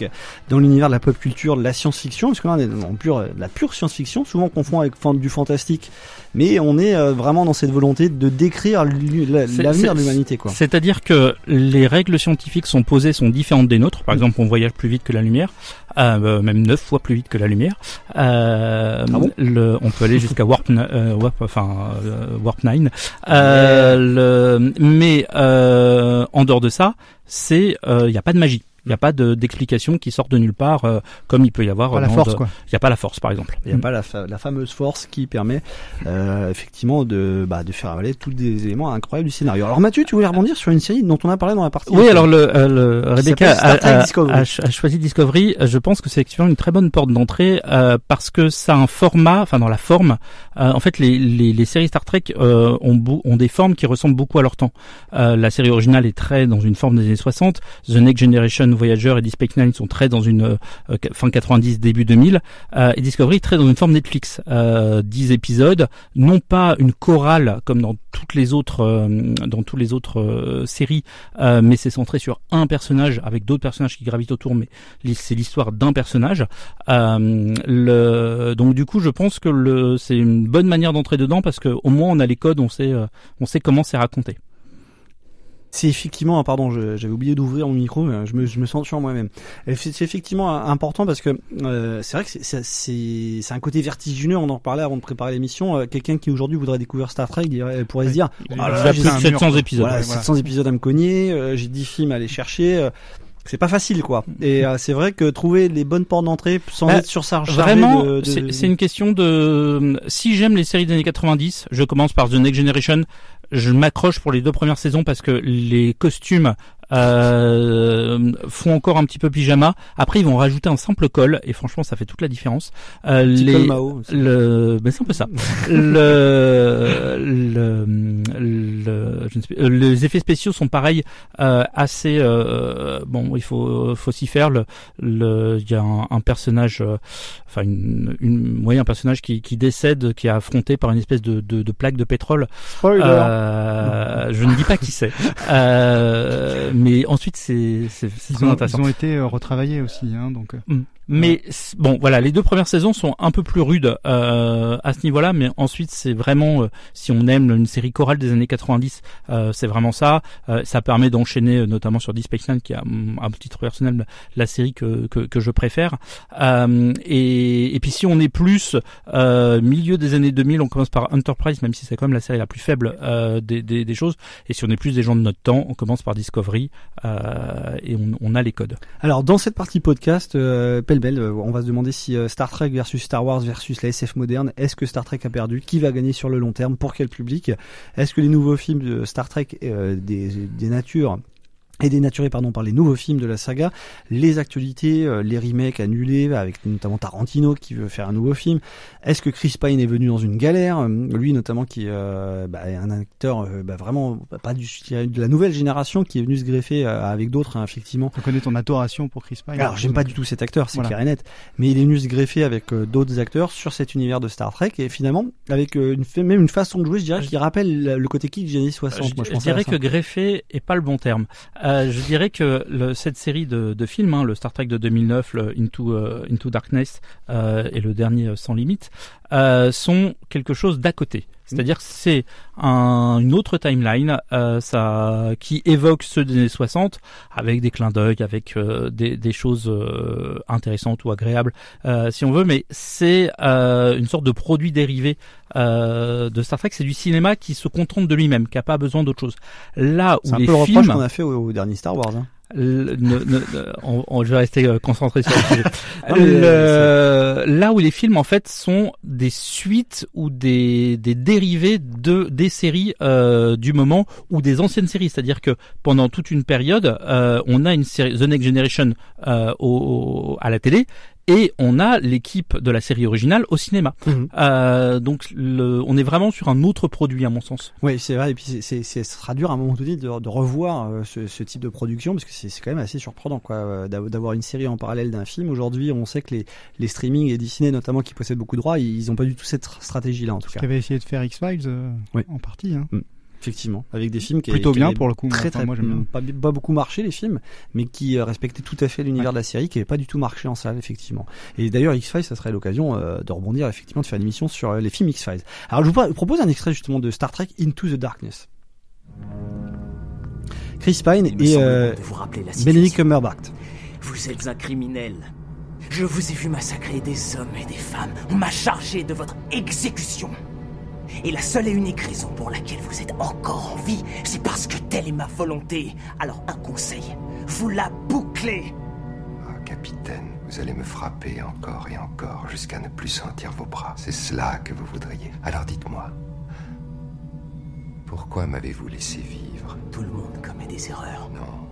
Speaker 8: dans l'univers de la pop culture, de la science-fiction. Parce que là, on est dans pure, de la pure science-fiction, souvent on confond avec du fantastique. Mais on est euh, vraiment dans cette volonté de décrire l'avenir de l'humanité, quoi.
Speaker 9: C'est-à-dire que les règles scientifiques sont posées, sont différentes des nôtres. Par exemple, on voyage plus vite que la lumière, euh, euh, même neuf fois plus vite que la lumière. Euh,
Speaker 8: Ah bon?
Speaker 9: le, on peut aller jusqu'à warp, euh, warp, enfin euh, warp 9. Euh, le, mais euh, en dehors de ça, c'est il n'y a pas de magie. Il n'y a pas de- d'explication qui sort de nulle part, euh, comme il peut y avoir.
Speaker 8: Pas la force,
Speaker 9: de-
Speaker 8: quoi.
Speaker 9: Il n'y a pas la force, par exemple.
Speaker 8: Il n'y a pas la, fa- la fameuse force qui permet euh, effectivement de, bah, de faire avaler tous des éléments incroyables du scénario. Alors Mathieu, tu voulais rebondir sur une série dont on a parlé dans la partie.
Speaker 9: Oui, alors le, euh, le Rebecca a, a- choisi Discovery. Je pense que c'est effectivement une très bonne porte d'entrée euh, parce que ça a un format, enfin dans la forme. euh, en fait, les, les, les séries Star Trek euh, ont, ont des formes qui ressemblent beaucoup à leur temps. Euh, la série originale est très dans une forme des années 60. The Next Generation, Voyager et Deep Nine sont très dans une euh, fin 90, début 2000. Euh, et Discovery très dans une forme Netflix. Euh, 10 épisodes, non pas une chorale comme dans toutes les autres euh, dans toutes les autres euh, séries, euh, mais c'est centré sur un personnage avec d'autres personnages qui gravitent autour, mais c'est l'histoire d'un personnage. Euh, donc du coup, je pense que c'est une bonne manière d'entrer dedans parce que au moins on a les codes, on sait, euh, on sait comment c'est raconté.
Speaker 8: C'est effectivement, ah, pardon, j'avais oublié d'ouvrir mon micro, euh, je me, je me sens sur moi-même. C'est effectivement euh, important parce que euh, c'est vrai que c'est- un côté vertigineux. On en parlait avant de préparer l'émission. Euh, Quelqu'un qui aujourd'hui voudrait découvrir Star Trek dirait- pourrait se dire, là là,
Speaker 9: plus
Speaker 8: j'ai
Speaker 9: de 700 épisodes.
Speaker 8: Voilà,
Speaker 9: Ouais, voilà.
Speaker 8: 700 épisodes à me cogner. euh, j'ai 10 films à aller chercher. euh, c'est pas facile quoi. Et euh, c'est vrai que trouver les bonnes portes d'entrée sans
Speaker 9: Bah,
Speaker 8: être surchargé
Speaker 9: Vraiment,
Speaker 8: de,
Speaker 9: c'est une question de si j'aime les séries des années 90, je commence par The Next Generation. Je m'accroche pour les deux premières saisons parce que les costumes euh, font encore un petit peu pyjama. Après, ils vont rajouter un simple col et franchement, ça fait toute la différence. Euh, les,
Speaker 8: col Mao aussi.
Speaker 9: le, ben c'est un peu ça. le, le, le- je ne sais euh, les effets spéciaux sont pareils, euh, assez euh, bon. Il faut, faut s'y faire. Le, le, il y a un, un personnage, enfin une, une, oui, un personnage qui, qui décède, qui est affronté par une espèce de, de, de plaque de pétrole.
Speaker 8: Spoiler.
Speaker 9: Euh, je ne dis pas qui c'est, euh, mais ensuite c'est c'est
Speaker 11: ont, ils ont été euh, retravaillés aussi, hein, donc. euh,
Speaker 9: Mm. Mais bon, voilà, les deux premières saisons sont un peu plus rudes euh, à ce niveau-là, mais ensuite c'est vraiment, euh, si on aime une série chorale des années 90, euh, c'est vraiment ça. Euh, ça permet d'enchaîner, euh, notamment sur Space Nine, qui est à, à titre personnel la série que, que, que je préfère. Euh, et, et puis si on est plus milieu des années 2000, on commence par Enterprise, même si c'est quand même la série la plus faible des, des, des choses. Et si on est plus des gens de notre temps, on commence par Discovery et on, on a les codes.
Speaker 8: Alors dans cette partie podcast, euh, euh, on va se demander si euh, Star Trek versus Star Wars versus la SF moderne, est-ce que Star Trek a perdu? Qui va gagner sur le long terme? Pour quel public? Est-ce que les nouveaux films de Star Trek euh, des natures et dénaturés pardon par les nouveaux films de la saga, les actualités, euh, les remakes annulés avec notamment Tarantino qui veut faire un nouveau film. Est-ce que Chris Pine est venu dans une galère? Euh, Lui notamment qui euh, bah, est un acteur euh, bah, vraiment pas du je de la nouvelle génération qui est venu se greffer euh, avec d'autres hein, effectivement.
Speaker 11: On connaît ton adoration pour Chris Pine?
Speaker 8: Alors j'aime pas du tout cet acteur, c'est
Speaker 11: Voilà.
Speaker 8: clair et net, mais il est venu se greffer avec euh, d'autres acteurs sur cet univers de Star Trek et finalement avec euh, une, même une façon de jouer, je dirais, qui rappelle le, côté kick des années 60.
Speaker 9: Je,
Speaker 8: moi, je,
Speaker 9: je dirais que greffé est pas le bon terme. Euh, je dirais que cette série de, films, hein, le Star Trek de 2009, le Into, euh, Into Darkness euh, et le dernier Sans Limite, sont quelque chose d'à côté. C'est-à-dire que c'est un, une autre timeline euh, ça, qui évoque ceux des années 60 avec des clins d'œil, avec euh, des, des choses euh, intéressantes ou agréables euh, si on veut, mais c'est euh, une sorte de produit dérivé euh, de Star Trek. C'est du cinéma qui se contente de lui-même, qui a pas besoin d'autre chose. Là où
Speaker 8: C'est un
Speaker 9: les
Speaker 8: peu le reproche
Speaker 9: films
Speaker 8: qu'on a fait au, au dernier Star Wars. Hein.
Speaker 9: Le- ne- ne- on, on- je vais rester euh, concentré sur le sujet. Le- là où les films en fait sont des suites ou des, des dérivés de des séries euh, du moment ou des anciennes séries, c'est-à-dire que pendant toute une période, euh, on a une série The Next Generation euh, au, au- à la télé et on a l'équipe de la série originale au cinéma.
Speaker 8: Mhm.
Speaker 9: Euh, donc le, on est vraiment sur un autre produit à mon sens.
Speaker 8: Oui, c'est vrai. Et puis, c'est, ce sera dur à un moment donné de, de revoir euh, ce, ce type de production parce que c'est, quand même assez surprenant, quoi, euh, d'av- d'avoir une série en parallèle d'un film. Aujourd'hui, on sait que les, les streaming et Disney, notamment, qui possèdent beaucoup de droits, ils ont pas du tout cette stratégie-là, en tout
Speaker 11: Ce
Speaker 8: cas.
Speaker 11: qu'avait essayé de faire X-Files euh,
Speaker 8: Oui.
Speaker 11: en partie. Hein.
Speaker 8: Mm. Effectivement, avec des films qui
Speaker 11: Plutôt
Speaker 8: qui
Speaker 11: bien pour le coup,
Speaker 8: très,
Speaker 11: enfin,
Speaker 8: très,
Speaker 11: moi, j'aime bien.
Speaker 8: Pas, pas beaucoup marché les films, mais qui euh, respectaient tout à fait l'univers de la série, qui n'avait pas du tout marché en salle effectivement. Et d'ailleurs X Files, ça serait l'occasion euh, de rebondir effectivement de faire une émission sur euh, les films X Files. Alors je vous pro- propose un extrait justement de Star Trek Into the Darkness. Chris Pine et euh,
Speaker 19: bon de vous rappeler la
Speaker 8: Benedict. Cumberbatch.
Speaker 19: Vous êtes un criminel. Je vous ai vu massacrer des hommes et des femmes. On m'a chargé de votre exécution. Et la seule et unique raison pour laquelle vous êtes encore en vie, c'est parce que telle est ma volonté. Alors un conseil, vous la bouclez.
Speaker 20: Ah, capitaine, vous allez me frapper encore et encore jusqu'à ne plus sentir vos bras. C'est cela que vous voudriez. Alors dites-moi, pourquoi m'avez-vous laissé vivre?
Speaker 19: Tout le monde commet des erreurs.
Speaker 20: Non.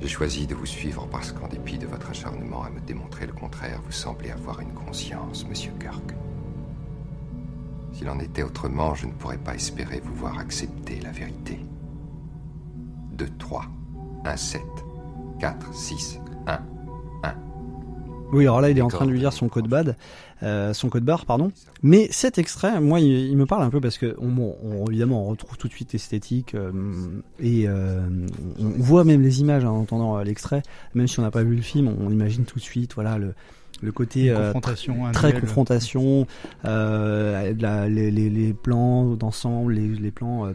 Speaker 20: J'ai choisi de vous suivre parce qu'en dépit de votre acharnement à me démontrer le contraire, vous semblez avoir une conscience, monsieur Kirk. S'il en était autrement, je ne pourrais pas espérer vous voir accepter la vérité. De trois. 1, 7. 4, 6, 1, 1.
Speaker 8: Oui, alors là, il est en train de lui lire son code bad, euh, son code barre, pardon. Mais cet extrait, moi, il, il me parle un peu parce que, on, évidemment, on retrouve tout de suite esthétique euh, et euh, on voit même les images hein, en entendant euh, l'extrait. Même si on n'a pas vu le film, on, on imagine tout de suite, voilà, le le côté euh,
Speaker 11: confrontation,
Speaker 8: très
Speaker 11: duel.
Speaker 8: confrontation, euh, la- les, les, les plans d'ensemble, les, les plans euh,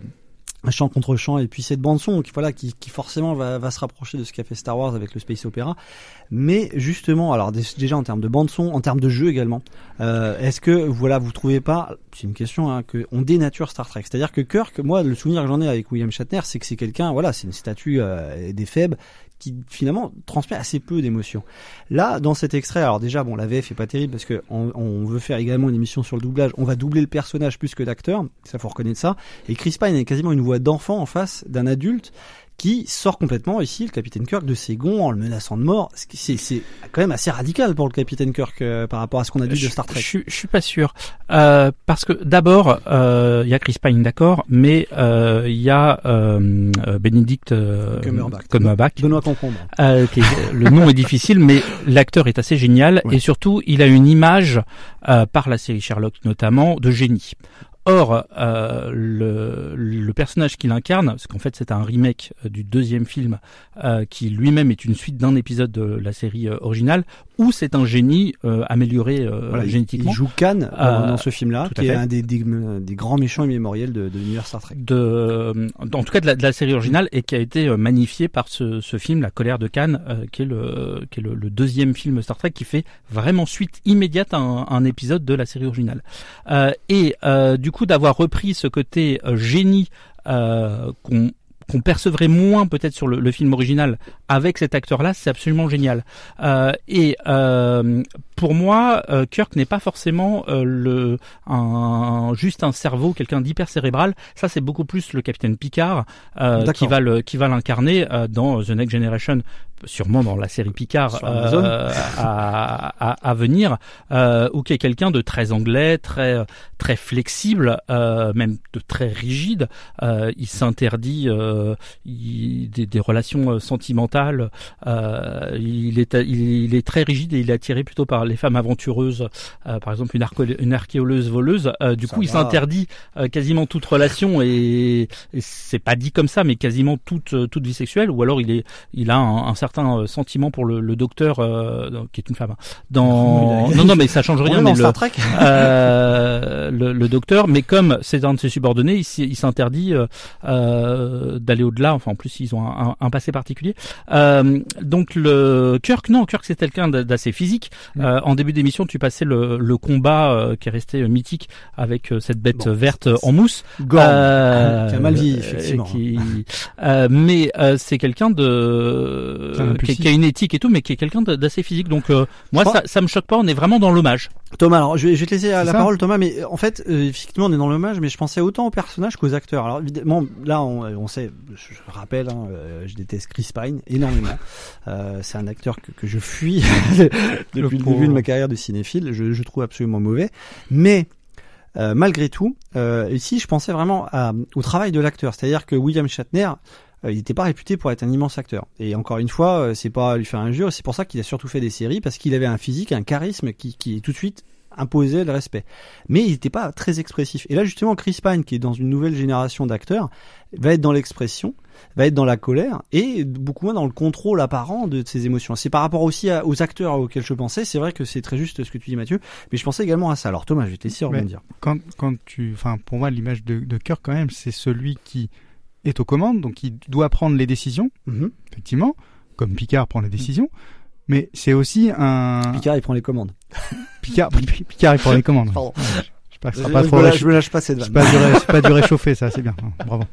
Speaker 8: champ contre champ. Et puis cette bande son qui voilà qui, qui forcément va, va se rapprocher de ce qu'a fait Star Wars avec le space opéra mais justement alors dé- déjà en termes de bande son en termes de jeu également euh, est-ce que voilà vous trouvez pas c'est une question hein, que on dénature Star Trek. C'est-à-dire que Kirk moi le souvenir que j'en ai avec William Shatner c'est que c'est quelqu'un voilà c'est une statue euh, des faibles qui finalement transmet assez peu d'émotions. Là, dans cet extrait, alors déjà, bon, la VF est pas terrible parce que on, veut faire également une émission sur le doublage. On va doubler le personnage plus que l'acteur, ça faut reconnaître ça. Et Chris Pine est quasiment une voix d'enfant en face d'un adulte qui sort complètement ici le capitaine Kirk de ses gonds en le menaçant de mort. C'est c'est quand même assez radical pour le capitaine Kirk euh, par rapport à ce qu'on a dit de Star Trek.
Speaker 9: Je, suis- je suis pas sûr Euh, parce que d'abord euh, il y a Chris Pine d'accord, mais euh, il y a euh, euh, Benedict euh,
Speaker 8: Cumberbatch.
Speaker 9: Cumberbatch.
Speaker 8: Benoît Concombre.
Speaker 9: Euh, qui est- le nom est difficile, mais l'acteur est assez génial et surtout il a une image euh, par la série Sherlock notamment de génie. Or, euh, le, personnage qu'il incarne, parce qu'en fait c'est un remake euh, du deuxième film, euh, qui lui-même est une suite d'un épisode de la série originale, où c'est un génie euh, amélioré euh,
Speaker 8: Voilà, il-
Speaker 9: génétiquement.
Speaker 8: Il joue Khan dans,
Speaker 9: Euh,
Speaker 8: dans ce film-là,
Speaker 9: à
Speaker 8: qui est un des, des, des grands méchants immémoriels de, de l'univers Star Trek.
Speaker 9: de, euh, en tout cas de la, de la série originale et qui a été euh, magnifié par ce, ce film, La colère de euh, qui est, le, qui est le, le deuxième film Star Trek qui fait vraiment suite immédiate à un, un épisode de la série originale. Euh, et euh, du coup d'avoir repris ce côté euh, génie euh, qu'on qu'on percevrait moins peut-être sur le, le film original avec cet acteur-là, c'est absolument génial. Euh, et euh, pour moi, euh, Kirk n'est pas forcément euh, le un, juste un cerveau, quelqu'un d'hyper cérébral. Ça, c'est beaucoup plus le capitaine Picard euh, qui va le qui va l'incarner euh, dans The Next Generation, sûrement dans la série Picard euh, à, à, à venir, euh, ou qui est quelqu'un de très anglais, très très flexible, euh, même de très rigide. Euh, il s'interdit euh, il- des, des relations euh, Euh, il est il, il est très rigide et il est attiré plutôt par les femmes aventureuses, euh, par exemple une, arco- une archéoleuse voleuse. Euh, du
Speaker 8: Ça
Speaker 9: coup, il s'interdit euh, quasiment toute relation et, et c'est pas dit comme ça, mais quasiment toute euh, toute vie sexuelle. Ou alors il est il a un, un certain sentiment pour le, le docteur euh, qui est une femme. hein. Dans non non mais ça change rien. mais le,
Speaker 8: Star Trek.
Speaker 9: euh, le, le docteur, mais comme c'est un de ses subordonnés, il, s'interdit d'aller au-delà. Enfin, en plus, ils ont un, un- un passé particulier. Euh, donc le Kirk, non, Kirk c'est quelqu'un d'a- d'assez physique. Euh, en début d'émission, tu passais le, le combat euh, qui est resté mythique avec euh, cette bête
Speaker 8: Bon,
Speaker 9: verte en mousse.
Speaker 8: Gorn,
Speaker 9: Euh,
Speaker 8: qui a mal
Speaker 9: euh,
Speaker 8: effectivement.
Speaker 9: qui- euh, mais euh, c'est quelqu'un de qui, a une éthique et tout, mais qui est quelqu'un d'assez physique. Donc euh, moi, ça, ça me choque pas. On est vraiment dans l'hommage.
Speaker 8: Thomas, alors je vais, je vais te laisser la
Speaker 11: ça.
Speaker 8: parole Thomas, mais euh, en fait, euh, effectivement, on est dans l'hommage, mais je pensais autant aux personnages qu'aux acteurs. Alors évidemment, là, on, on sait, je, je rappelle, hein, euh, je déteste Chris Pine énormément. Euh, c'est un acteur que, que je fuis depuis le, début de ma carrière de cinéphile. Je, je trouve absolument mauvais, mais euh, malgré tout, euh, ici, je pensais vraiment à- au travail de l'acteur, c'est-à-dire que William Shatner. Euh, il n'était pas réputé pour être un immense acteur. Et encore une fois, euh, c'est pas lui faire injure, c'est pour ça qu'il a surtout fait des séries, parce qu'il avait un physique, un charisme qui, qui tout de suite imposait le respect. Mais il n'était pas très expressif. Et là, justement, Chris Pine, qui est dans une nouvelle génération d'acteurs, va être dans l'expression, va être dans la colère, et beaucoup moins dans le contrôle apparent de ses émotions. C'est par rapport aussi à- aux acteurs auxquels je pensais, c'est vrai que c'est très juste ce que tu dis Mathieu, mais je pensais également à ça. Alors Thomas, je vais te laisser
Speaker 11: Mais
Speaker 8: rebondir.
Speaker 11: quand, quand tu, enfin, pour moi, l'image de, de Kirk, quand même, c'est celui qui est aux commandes, donc qui doit prendre les décisions,
Speaker 8: Mhm.
Speaker 11: effectivement, comme Picard prend les décisions, mais c'est aussi un.
Speaker 8: Picard, il prend les commandes.
Speaker 11: Picard, Picard, il prend les commandes.
Speaker 8: Pardon.
Speaker 11: J'espère que ça
Speaker 8: Je-
Speaker 11: sera pas
Speaker 8: je
Speaker 11: trop
Speaker 8: me lâche- je me lâche pas cette
Speaker 11: C'est
Speaker 8: vanne.
Speaker 11: pas du, ré- c'est pas du réchauffé, ça, c'est bien. Bravo.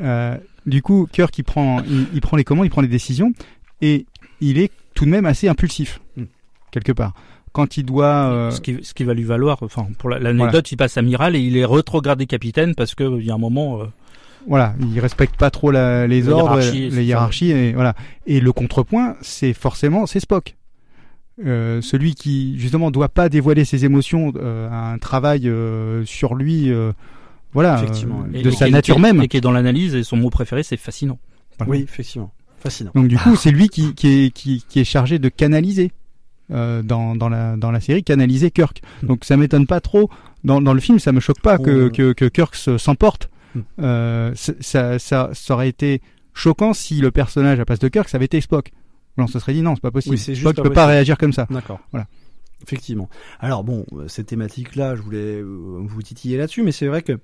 Speaker 11: Euh, du coup, Kirk, il prend, il, il prend les commandes, il prend les décisions, et il est tout de même assez impulsif,
Speaker 8: Hmm.
Speaker 11: quelque part. Quand il doit, euh,
Speaker 9: ce, qui, ce qui va lui valoir, enfin pour la- l'anecdote,
Speaker 11: Voilà.
Speaker 9: il passe amiral et il est rétrogradé capitaine parce que il y a un moment. euh,
Speaker 11: voilà, il respecte pas trop la- les ordres,
Speaker 9: hiérarchie,
Speaker 11: les hiérarchies, et voilà. Et le contrepoint, c'est forcément, c'est Spock. Euh, celui qui justement doit pas dévoiler ses émotions euh, a un travail euh, sur lui, euh, voilà,
Speaker 8: Effectivement,
Speaker 11: euh,
Speaker 9: et-
Speaker 11: de
Speaker 9: et
Speaker 11: sa nature
Speaker 9: est-
Speaker 11: même.
Speaker 9: Et qui est dans l'analyse et son mot préféré, c'est fascinant.
Speaker 11: Voilà.
Speaker 8: Oui, effectivement. Fascinant.
Speaker 11: Donc du coup, c'est lui qui, qui, est, qui, qui est chargé de canaliser euh, dans, dans, la, dans la série, canaliser Kirk. Donc ça m'étonne pas trop. Dans, dans le film, ça me choque pas que, que, que Kirk se- s'emporte.
Speaker 8: Hmm.
Speaker 11: Euh, ça, ça, ça aurait été choquant si le personnage à place de Kirk, ça avait été Spock. Non, ça serait dit non, c'est pas possible.
Speaker 8: Oui, c'est juste
Speaker 11: Spock
Speaker 8: pas
Speaker 11: peut pas réagir comme ça.
Speaker 8: D'accord.
Speaker 11: Voilà.
Speaker 8: Effectivement. Alors bon, euh, cette thématique-là, je voulais euh, vous titiller là-dessus, mais c'est vrai que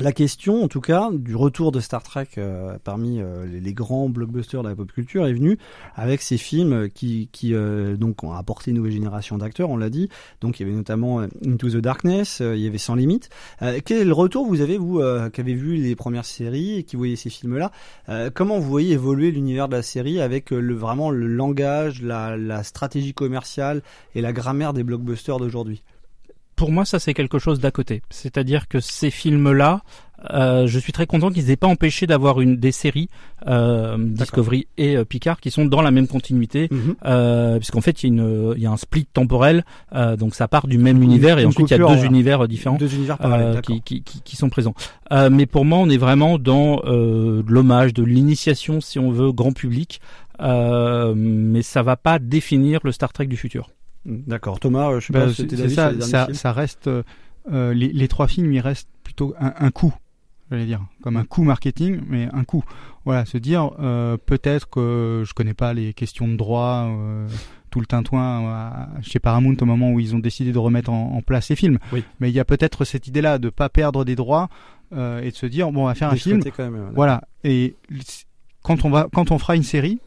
Speaker 8: la question, en tout cas, du retour de Star Trek euh, parmi euh, les, grands blockbusters de la pop culture est venue avec ces films qui, qui euh, donc ont apporté une nouvelle génération d'acteurs, on l'a dit. Donc il y avait notamment euh, Into the Darkness, euh, il y avait Sans Limite. Euh, quel retour vous avez vous qui avez vu les premières séries et qui voyez ces films-là? Comment vous voyez évoluer l'univers de la série avec le vraiment le langage, la, la stratégie commerciale et la grammaire des blockbusters d'aujourd'hui?
Speaker 9: Pour moi, ça c'est quelque chose d'à côté. C'est-à-dire que ces films-là, euh, je suis très content qu'ils aient pas empêché d'avoir une des séries euh, Discovery et euh, Picard qui sont dans la même continuité, euh, puisqu'en fait il y a une il y a un split temporel, euh, donc ça part du même univers et ensuite il y a deux univers différents,
Speaker 8: Deux univers parallèles,
Speaker 9: qui, qui, qui, qui sont présents. Euh, mais pour moi, on est vraiment dans euh, l'hommage, de l'initiation, si on veut, grand public. Euh, mais ça va pas définir le Star Trek du futur.
Speaker 8: D'accord. Thomas, euh, je sais
Speaker 11: Bah,
Speaker 8: pas si c'était
Speaker 11: ça, ça, ça reste euh, euh, les, les trois films, il reste plutôt un, un coup, j'allais dire, comme un coup marketing, mais un coup. Voilà, se dire euh, peut-être que je connais pas les questions de droit, euh, tout le tintouin chez Paramount au moment où ils ont décidé de remettre en, en place ces films.
Speaker 8: Oui.
Speaker 11: Mais il y a peut-être cette idée-là de pas perdre des droits et de se dire bon, on va faire un film.
Speaker 8: Quand même,
Speaker 11: voilà. Et quand on va, quand on fera une série,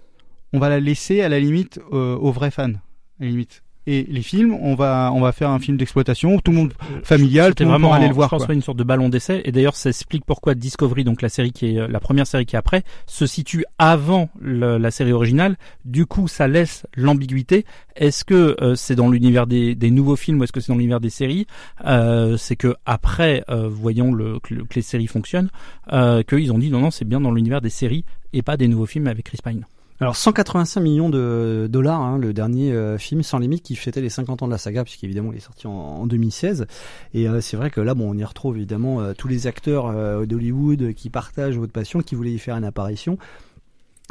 Speaker 11: on va la laisser à la limite aux vrais fans, à la limite. Et les films, on va, on va faire un film d'exploitation, tout le monde familial, tout le monde
Speaker 9: vraiment
Speaker 11: aller le
Speaker 9: je
Speaker 11: voir.
Speaker 9: pense
Speaker 11: quoi.
Speaker 9: une sorte de ballon d'essai et d'ailleurs ça explique pourquoi Discovery donc la série qui est la première série qui est après se situe avant le- la série originale du coup ça laisse l'ambiguïté est-ce que euh, c'est dans l'univers des, des nouveaux films ou est-ce que c'est dans l'univers des séries? Euh, c'est que après euh, voyons le, que, le- que les séries fonctionnent euh, qu'ils ont dit non non c'est bien dans l'univers des séries et pas des nouveaux films avec Chris Pine
Speaker 8: Alors 185 millions de dollars, hein, le dernier euh, film sans limite qui fêtait les 50 ans de la saga, puisqu'évidemment il est sorti en, en 2016. Et euh, c'est vrai que là, bon, on y retrouve évidemment euh, tous les acteurs d'Hollywood qui partagent votre passion, qui voulaient y faire une apparition.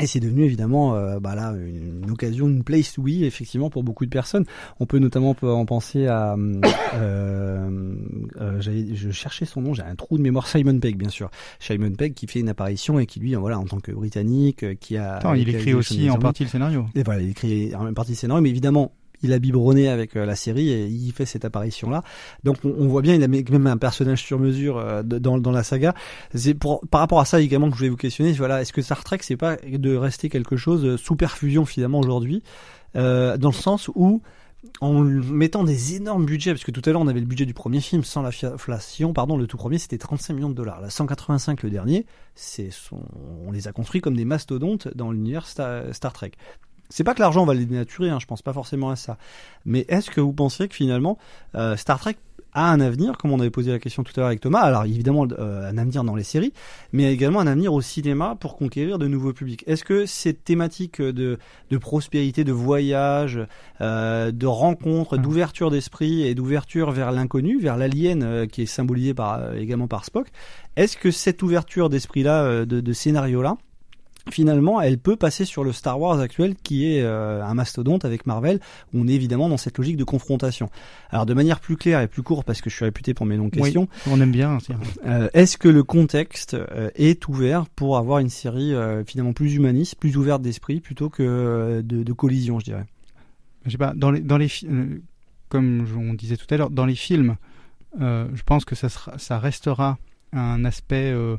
Speaker 8: Et c'est devenu évidemment euh, bah là une, une occasion, une place to be effectivement pour beaucoup de personnes. On peut notamment en penser à, euh, euh, je cherchais son nom, j'ai un trou de mémoire, Simon Pegg bien sûr. Simon Pegg qui fait une apparition et qui lui, voilà, en tant que britannique, euh, qui a.
Speaker 11: Attends, il écrit aussi en partie le scénario.
Speaker 8: Et voilà, il écrit en partie le scénario, mais évidemment, il a biberonné avec euh, la série et il fait cette apparition-là. Donc on, voit bien, il a même un personnage sur mesure euh, dans, la saga. Par rapport à ça également que je voulais vous questionner. Voilà, est-ce que Star Trek c'est pas de rester quelque chose sous perfusion finalement aujourd'hui, euh, dans le sens où en mettant des énormes budgets, parce que tout à l'heure on avait le budget du premier film sans l'inflation, pardon, le tout premier c'était 35 millions de dollars. Là, 185 le dernier, c'est on les a construits comme des mastodontes dans l'univers Star Trek. C'est pas que l'argent va les dénaturer, hein, je pense pas forcément à ça. Mais est-ce que vous pensez que finalement euh, Star Trek a un avenir, comme on avait posé la question tout à l'heure avec Thomas, alors évidemment euh, un avenir dans les séries, mais également un avenir au cinéma pour conquérir de nouveaux publics. Est-ce que cette thématique de, de prospérité, de voyage, euh, de rencontre, d'ouverture d'esprit et d'ouverture vers l'inconnu, vers l'alien euh, qui est symbolisé par, euh, également par Spock, est-ce que cette ouverture d'esprit-là, euh, de, de scénario-là, finalement, elle peut passer sur le Star Wars actuel qui est euh, un mastodonte avec Marvel, où on est évidemment dans cette logique de confrontation. Alors de manière plus claire et plus courte, parce que je suis réputé pour mes longues
Speaker 11: Oui,
Speaker 8: questions,
Speaker 11: on aime bien.
Speaker 8: euh, est-ce que le contexte euh, est ouvert pour avoir une série euh, finalement plus humaniste, plus ouverte d'esprit, plutôt que euh, de, de collision, je dirais?
Speaker 11: Je sais pas, dans les, dans les fi- euh, comme je- on disait tout à l'heure, dans les films, euh, je pense que ça, sera, ça restera un aspect euh,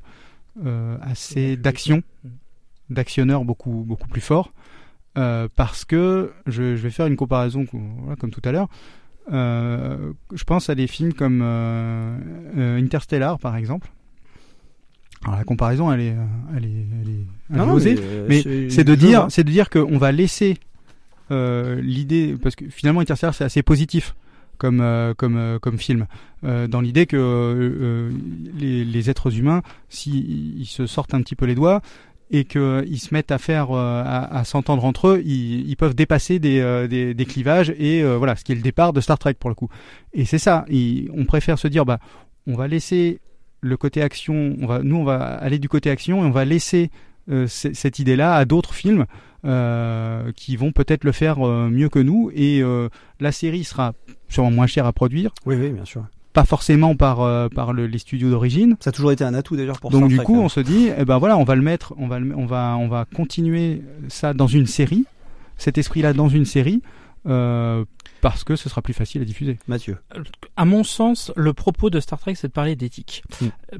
Speaker 11: euh, assez d'action, d'actionneur beaucoup, beaucoup plus fort, euh, parce que je, je vais faire une comparaison voilà, comme tout à l'heure. Euh, je pense à des films comme euh, Interstellar, par exemple. Alors la comparaison, elle est, elle est, elle est, elle
Speaker 8: Non,
Speaker 11: est
Speaker 8: non,
Speaker 11: osée,
Speaker 8: mais,
Speaker 11: mais
Speaker 8: c'est-
Speaker 11: de dire, c'est de dire qu'on va laisser l'idée, parce que finalement Interstellar c'est assez positif comme euh, comme euh, comme film, euh, dans l'idée que les, les êtres humains, s'ils ils se sortent un petit peu les doigts et qu'ils se mettent à faire euh, à, s'entendre entre eux, ils, peuvent dépasser des, euh, des, des clivages et euh, voilà, ce qui est le départ de Star Trek pour le coup. Et c'est ça, on préfère se dire bah on va laisser le côté action, nous on va aller du côté action et on va laisser euh, cette idée-là à d'autres films euh, qui vont peut-être le faire euh, mieux que nous. Et euh, la série sera sûrement moins chère à produire.
Speaker 8: Oui, oui, bien sûr.
Speaker 11: Pas forcément par euh, par le- les studios d'origine.
Speaker 8: Ça a toujours été un atout d'ailleurs pour
Speaker 11: Donc
Speaker 8: Star
Speaker 11: du
Speaker 8: Trek,
Speaker 11: coup,
Speaker 8: hein.
Speaker 11: on se dit, eh ben voilà, on va le mettre, on va le- on va on va continuer ça dans une série, cet esprit-là dans une série. Euh, parce que ce sera plus facile à diffuser.
Speaker 8: Mathieu.
Speaker 9: À mon sens, le propos de Star Trek, c'est de parler d'éthique.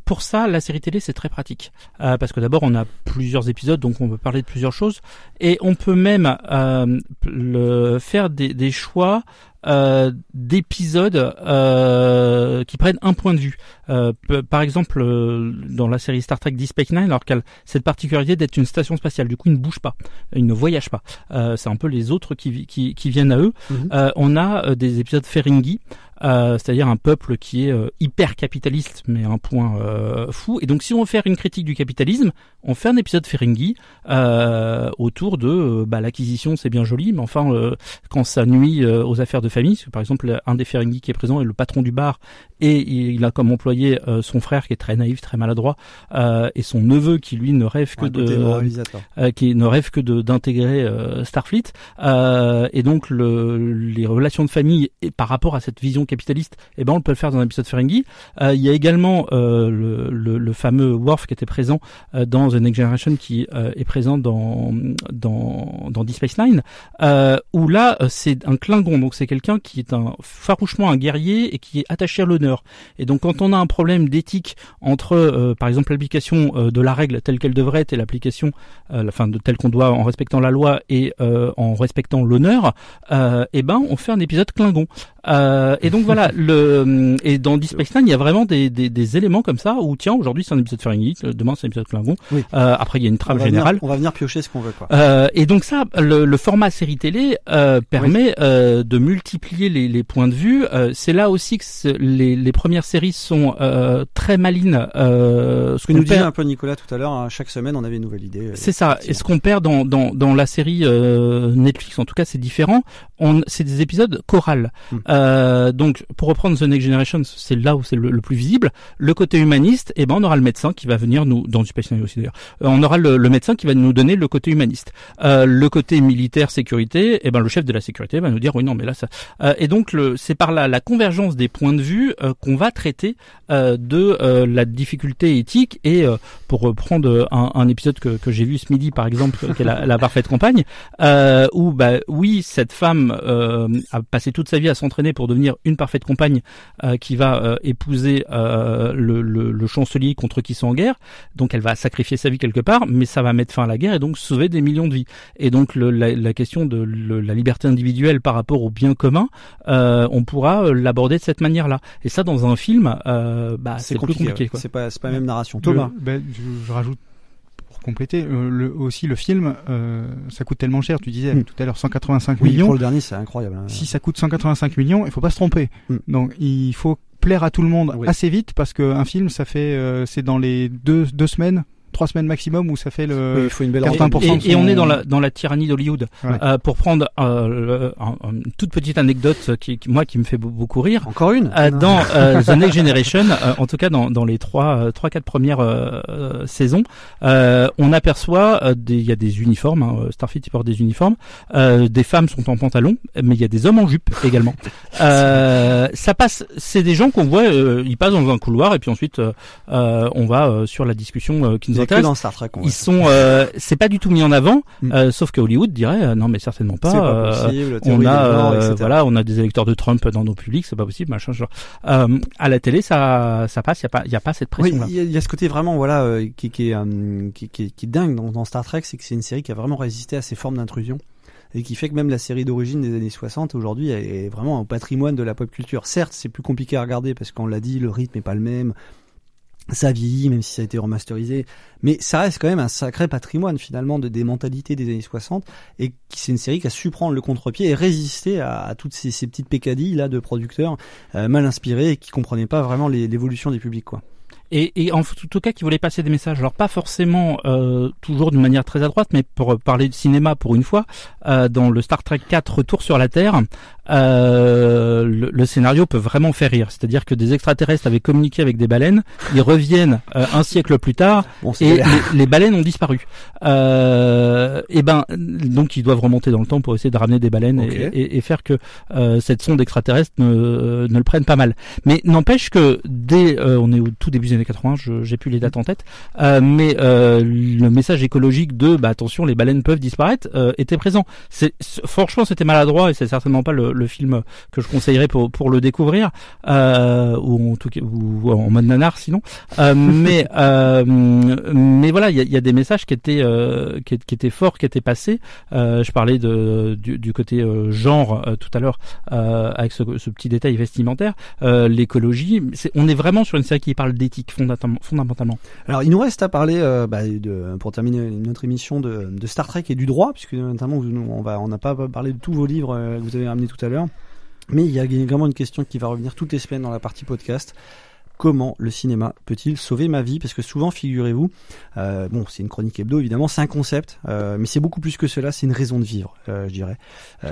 Speaker 9: Pour ça, la série télé, c'est très pratique. Euh, parce que d'abord, on a plusieurs épisodes, donc on peut parler de plusieurs choses. Et on peut même euh, le, faire des, des choix euh, d'épisodes euh, qui prennent un point de vue. Euh, par exemple, euh, dans la série Star Trek Deep Space Nine, alors qu'elle cette particularité d'être une station spatiale, du coup, il ne bouge pas, il ne voyage pas. Euh, c'est un peu les autres qui, qui, qui viennent à eux.
Speaker 8: Mhm.
Speaker 9: Euh, on a des épisodes Ferengi, euh, c'est-à-dire un peuple qui est euh, hyper capitaliste, mais à un point euh, fou. Et donc, si on veut faire une critique du capitalisme, on fait un épisode Ferengi euh, autour de euh, bah, l'acquisition, c'est bien joli, mais enfin, euh, quand ça nuit aux affaires de famille, parce que, par exemple, un des Ferengi qui est présent est le patron du bar, et il a comme employé euh, son frère qui est très naïf, très maladroit, euh, et son neveu qui lui ne rêve que
Speaker 8: Un
Speaker 9: de euh, qui ne rêve que d'intégrer euh, Starfleet euh, et donc le, les relations de famille et par rapport à cette vision capitaliste eh ben on peut le faire dans un épisode Ferengi. Euh, il y a également euh, le, fameux Worf qui était présent euh, dans The Next Generation qui est présent dans dans dans Deep Space Nine où là c'est un Klingon. Donc c'est quelqu'un qui est un farouchement un guerrier et qui est attaché à l'honneur. Et donc quand on a un problème d'éthique entre par exemple l'application de la règle telle qu'elle devrait être et l'application euh, la fin de telle qu'on doit en respectant la loi et en respectant l'honneur et ben on fait un épisode Klingon euh, et donc voilà le et dans Deep Space Nine il y a vraiment des, des, des éléments comme ça où tiens aujourd'hui c'est un épisode Ferengi euh, demain c'est un épisode Klingon
Speaker 8: Oui.
Speaker 9: euh, après il y a une
Speaker 8: on
Speaker 9: trame
Speaker 8: venir-
Speaker 9: générale
Speaker 8: on va venir piocher ce qu'on veut, quoi.
Speaker 9: euh, et donc ça, le, le format série télé euh, permet euh, de multiplier les, les points de vue. Euh, c'est là aussi que les, les premières séries sont euh, très malines. Euh, ce
Speaker 8: que nous disait
Speaker 9: perd-
Speaker 8: un peu Nicolas tout à l'heure, hein, chaque semaine on avait une nouvelle idée.
Speaker 9: c'est ça. Et ce qu'on perd dans, dans, dans la série euh, Netflix, en tout cas, c'est différent. On, c'est des épisodes chorales.
Speaker 8: Hmm.
Speaker 9: Euh, donc, pour reprendre The Next Generation, c'est là où c'est le, plus visible. Le côté humaniste, eh ben, on aura le médecin qui va venir nous, dans du Nine aussi d'ailleurs, Euh, on aura le, médecin qui va nous donner le côté humaniste. Euh, le côté militaire, sécurité, eh ben, le chef de la sécurité va nous dire, oui, non, mais là, ça. Euh, et donc, c'est par la, la convergence des points de vue euh, qu'on va traiter de la difficulté éthique et pour reprendre un, un épisode que, que j'ai vu ce midi par exemple qui est la, la parfaite compagne euh, où bah oui cette femme a passé toute sa vie à s'entraîner pour devenir une parfaite compagne euh, qui va euh, épouser euh, le, le, le chancelier contre qui sont en guerre donc elle va sacrifier sa vie quelque part mais ça va mettre fin à la guerre et donc sauver des millions de vies et donc le, la, la question de le- la liberté individuelle par rapport au bien commun euh, on pourra l'aborder de cette manière là et ça dans un film euh, bah,
Speaker 8: c'est
Speaker 9: plus
Speaker 8: compliqué. ouais. C'est pas, la même narration. Thomas.
Speaker 11: ben, je, je rajoute pour compléter euh, le, aussi le film, euh, ça coûte tellement cher. Tu disais
Speaker 8: Mm.
Speaker 11: tout à l'heure 185
Speaker 8: Oui,
Speaker 11: millions.
Speaker 8: pour le dernier, c'est incroyable. hein.
Speaker 11: Si ça coûte 185 millions, il faut pas se tromper.
Speaker 8: Mm.
Speaker 11: Donc il faut plaire à tout le monde
Speaker 8: Oui.
Speaker 11: assez vite parce qu'un film, ça fait euh, c'est dans les deux deux semaines, trois semaines maximum où ça fait le
Speaker 8: Oui, il faut une belle
Speaker 11: 80%
Speaker 9: Et, on est dans la dans la tyrannie d'Hollywood.
Speaker 11: Ouais.
Speaker 9: Euh, pour prendre euh, le- un- un- une toute petite anecdote qui, qui- moi qui me fait beau- beaucoup rire.
Speaker 8: Encore une
Speaker 9: Euh, dans euh, The Next Generation, euh, en tout cas dans, dans les trois euh, trois quatre premières saisons, euh, on aperçoit euh, des il y a des uniformes. Hein, Starfleet il porte des uniformes. Euh, des femmes sont en pantalon, mais il y a des hommes en jupe également. Euh, ça passe. C'est des gens qu'on voit. euh, ils passent dans un couloir et puis ensuite on va euh, sur la discussion euh, qui nous
Speaker 8: que dans Star Trek.
Speaker 9: Ils sont, euh, c'est pas du tout mis en avant,
Speaker 8: Mm.
Speaker 9: euh, sauf que Hollywood dirait euh, non mais certainement pas.
Speaker 8: Pas
Speaker 9: euh,
Speaker 8: possible,
Speaker 9: on a, euh, voilà, on a des électeurs de Trump dans nos publics, c'est pas possible, machin. Genre. Euh, à la télé, ça, ça passe, y a pas, y a pas cette
Speaker 8: Oui,
Speaker 9: pression
Speaker 8: il y, a- il y a ce côté vraiment voilà euh, qui, qui est qui, qui, est- qui est dingue dans, dans Star Trek, c'est que c'est une série qui a vraiment résisté à ces formes d'intrusion et qui fait que même la série d'origine des années 60 aujourd'hui est vraiment au patrimoine de la pop culture. Certes, c'est plus compliqué à regarder parce qu'on l'a dit, le rythme est pas le même. Ça vieillit, même si ça a été remasterisé, mais ça reste quand même un sacré patrimoine finalement de des mentalités des années 60 et c'est une série qui a su prendre le contre-pied et résister à, toutes ces, petites pécadilles là de producteurs euh, mal inspirés et qui comprenaient pas vraiment l'évolution des publics quoi.
Speaker 9: Et, et en tout cas, qui voulait passer des messages. Alors pas forcément euh, toujours d'une manière très à droite, mais pour parler de cinéma pour une fois, euh, dans le Star Trek 4 Retour sur la Terre, euh, le, le scénario peut vraiment faire rire. C'est-à-dire que des extraterrestres avaient communiqué avec des baleines, ils reviennent euh, un siècle plus tard
Speaker 8: Bon,
Speaker 9: et les, les baleines ont disparu. Euh, et ben donc ils doivent remonter dans le temps pour essayer de ramener des baleines et- et, et faire que euh, cette sonde extraterrestre ne, ne le prenne pas mal. Mais n'empêche que dès euh, on est au tout début des années 80, je- j'ai plus les dates en tête, euh, mais euh, le message écologique de bah attention les baleines peuvent disparaître euh, était présent. C'est- franchement c'était maladroit et c'est certainement pas le, le film que je conseillerais pour pour le découvrir euh, ou en tout cas ou en mode nanar sinon. Euh, mais euh, mais voilà il y a, y a des messages qui étaient euh, qui, qui étaient forts qui étaient passés. Euh, je parlais de du, du côté euh, genre euh, tout à l'heure euh, avec ce, ce petit détail vestimentaire. Euh, L'écologie, c'est- on est vraiment sur une série qui parle d'éthique fondamentalement.
Speaker 8: Alors, il nous reste à parler, euh, bah, de, pour terminer notre émission de, de Star Trek et du droit, puisque notamment on va, on n'a pas parlé de tous vos livres euh, que vous avez ramenés tout à l'heure, mais il y a vraiment une question qui va revenir toutes les semaines dans la partie podcast. Comment le cinéma peut-il sauver ma vie? Parce que souvent, figurez-vous, euh, bon, c'est une chronique hebdo évidemment, c'est un concept, euh, mais c'est beaucoup plus que cela. C'est une raison de vivre, euh, je dirais.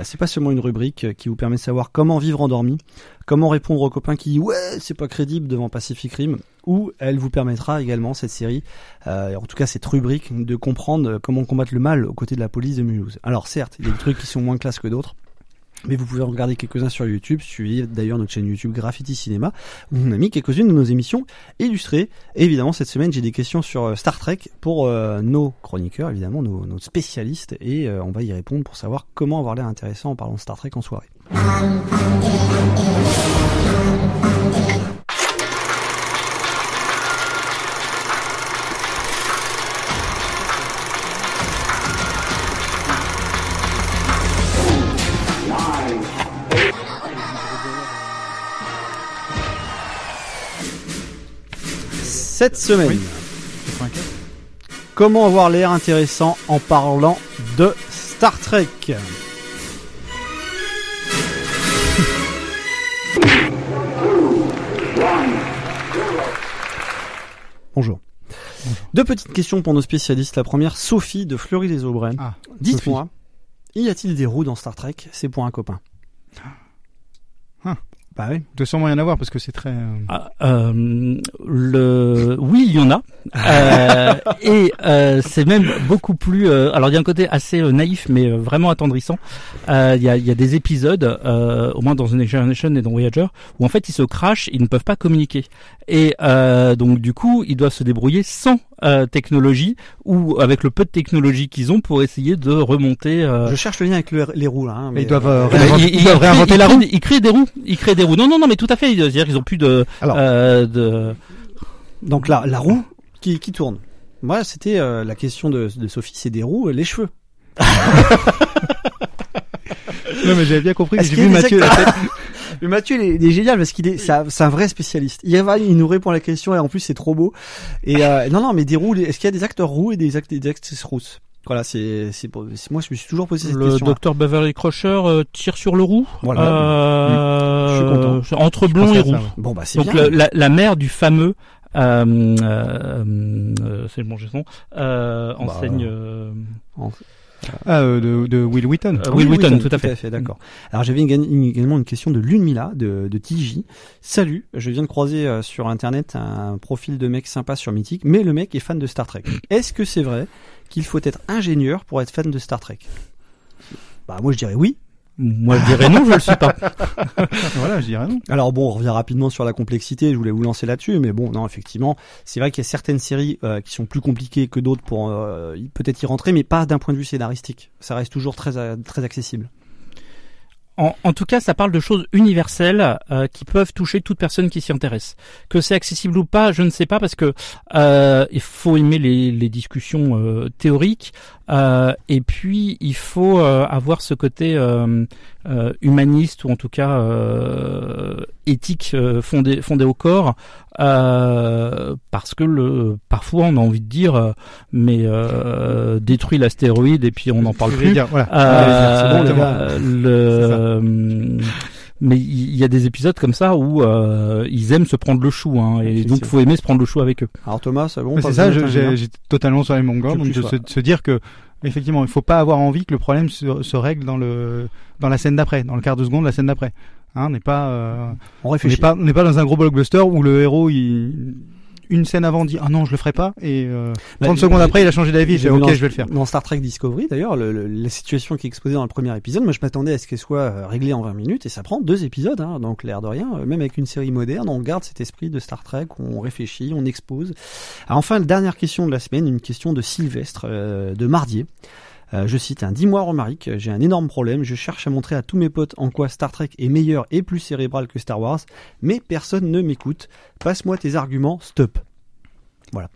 Speaker 8: C'est pas seulement une rubrique qui vous permet de savoir comment vivre endormi, comment répondre aux copains qui disent ouais c'est pas crédible devant Pacific Rim, ou elle vous permettra également cette série, en tout cas cette rubrique, de comprendre comment combattre le mal aux côtés de la police de Mulhouse. Alors certes, il y a des trucs qui sont moins classe que d'autres. Mais vous pouvez en regarder quelques-uns sur YouTube. Suivez d'ailleurs notre chaîne YouTube Graffiti Cinéma, où on a mis quelques-unes de nos émissions illustrées. Et évidemment, cette semaine, j'ai des questions sur euh, Star Trek pour euh, nos chroniqueurs, évidemment, nos, spécialistes. Et euh, on va y répondre pour savoir comment avoir l'air intéressant en parlant de Star Trek en soirée. Cette semaine, comment avoir l'air intéressant en parlant de Star Trek? Bonjour. Deux petites questions pour nos spécialistes. La première, Sophie de Fleury-les-Aubrais.
Speaker 11: Ah,
Speaker 8: Dites-moi, y a-t-il des roues dans Star Trek? C'est pour un copain.
Speaker 11: Bah oui, de sûrement rien à voir parce que c'est très. euh,
Speaker 9: Ah, euh, le oui il y en a. Euh, et euh, c'est même beaucoup plus euh, alors il y a un côté assez euh, naïf mais vraiment attendrissant. Euh, il y, a, y a des épisodes euh, au moins dans The Next Generation et dans Voyager où en fait ils se crachent ils ne peuvent pas communiquer et euh, donc du coup ils doivent se débrouiller sans euh, technologie ou avec le peu de technologie qu'ils ont pour essayer de remonter euh,
Speaker 8: Je cherche le lien avec le- les roues là. hein,
Speaker 11: Mais ils doivent,
Speaker 8: euh,
Speaker 11: euh, réinventer-
Speaker 9: ils,
Speaker 11: ils doivent
Speaker 9: créent-
Speaker 11: réinventer
Speaker 9: ils
Speaker 11: la roue.
Speaker 9: Ils créent des roues. Ils créent des roues. Non, non, non, mais tout à fait. C'est-à-dire qu'ils ont plus de. euh, de...
Speaker 8: Donc la, la roue qui, qui tourne. Moi, c'était euh, la question de, de Sophie, c'est des roues, les cheveux.
Speaker 11: Non mais j'avais bien compris. J'ai vu Mathieu la tête.
Speaker 8: Mais Mathieu, il est, il est génial parce qu'il est, c'est un, c'est un vrai spécialiste. Il va, il nous répond à la question et en plus c'est trop beau. Et euh, non, non, mais des roues. les- Est-ce qu'il y a des acteurs roux et des, act- des actrices rousses? Voilà, c'est, c'est, pour- c'est- moi je me suis toujours posé cette
Speaker 9: Le
Speaker 8: question.
Speaker 9: docteur Beverly Crusher euh, tire sur le roux?
Speaker 8: Voilà.
Speaker 9: Euh,
Speaker 8: Je suis content.
Speaker 9: c'est Entre
Speaker 8: Je
Speaker 9: blond et
Speaker 8: ça,
Speaker 9: roux.
Speaker 8: ouais. Bon, bah, c'est
Speaker 9: Donc
Speaker 8: bien.
Speaker 9: le- la, la mère du fameux. Euh, euh, euh, c'est le bon son. Euh,
Speaker 8: Bah,
Speaker 9: enseigne. euh,
Speaker 11: Ah, euh, de, de Will Wheaton.
Speaker 9: Euh, Will Wheaton, tout à fait.
Speaker 8: d'accord. Alors j'avais également une question de Lunmila de, de TJ. Salut, je viens de croiser euh, sur internet un profil de mec sympa sur Mythique, mais le mec est fan de Star Trek. Est-ce que c'est vrai qu'il faut être ingénieur pour être fan de Star Trek? Bah moi je dirais oui.
Speaker 9: Moi je dirais non, je le suis pas.
Speaker 11: voilà, je dirais non.
Speaker 8: Alors bon, on revient rapidement sur la complexité, je voulais vous lancer là-dessus, mais bon, non, effectivement, c'est vrai qu'il y a certaines séries euh, qui sont plus compliquées que d'autres pour euh, peut-être y rentrer, mais pas d'un point de vue scénaristique. Ça reste toujours très, euh, très accessible.
Speaker 9: En, en tout cas, ça parle de choses universelles euh, qui peuvent toucher toute personne qui s'y intéresse. Que c'est accessible ou pas, je ne sais pas parce que euh, il faut aimer les, les discussions euh, théoriques euh, et puis il faut euh, avoir ce côté euh, euh, humaniste ou en tout cas euh, éthique euh, fondé au corps euh, parce que le parfois on a envie de dire euh, mais euh, détruit l'astéroïde et puis on n'en parle plus.
Speaker 11: dire, voilà. C'est bon, les gars.
Speaker 9: le mais il y a des épisodes comme ça où euh, ils aiment se prendre le chou hein, et donc faut aimer se prendre le chou avec eux.
Speaker 8: Alors Thomas, c'est bon
Speaker 11: c'est ça, j'ai- j'étais totalement sur les mêmes donc de se, se dire que Effectivement, il faut pas avoir envie que le problème se, se règle dans le dans la scène d'après, dans le quart de seconde de la scène d'après. Hein, on n'est pas euh,
Speaker 8: On réfléchit.
Speaker 11: n'est pas on n'est pas dans un gros blockbuster où le héros il une scène avant dit ah non je le ferai pas et euh, 30
Speaker 8: Bah,
Speaker 11: secondes après il a changé d'avis
Speaker 8: j'ai
Speaker 11: ok
Speaker 8: dans-
Speaker 11: je vais le faire.
Speaker 8: Dans Star Trek Discovery, d'ailleurs, le- le- la situation qui est exposée dans le premier épisode, moi je m'attendais à ce qu'elle soit euh, réglée en 20 minutes et ça prend deux épisodes, hein, donc l'air de rien. euh, Même avec une série moderne, on garde cet esprit de Star Trek, on réfléchit, on expose. Alors, enfin, la dernière question de la semaine, une question de Sylvestre euh, de Mardier. Euh, je cite un Dis-moi Romaric, j'ai un énorme problème, je cherche à montrer à tous mes potes en quoi Star Trek est meilleur et plus cérébral que Star Wars, mais personne ne m'écoute. Passe-moi tes arguments, stop. Voilà.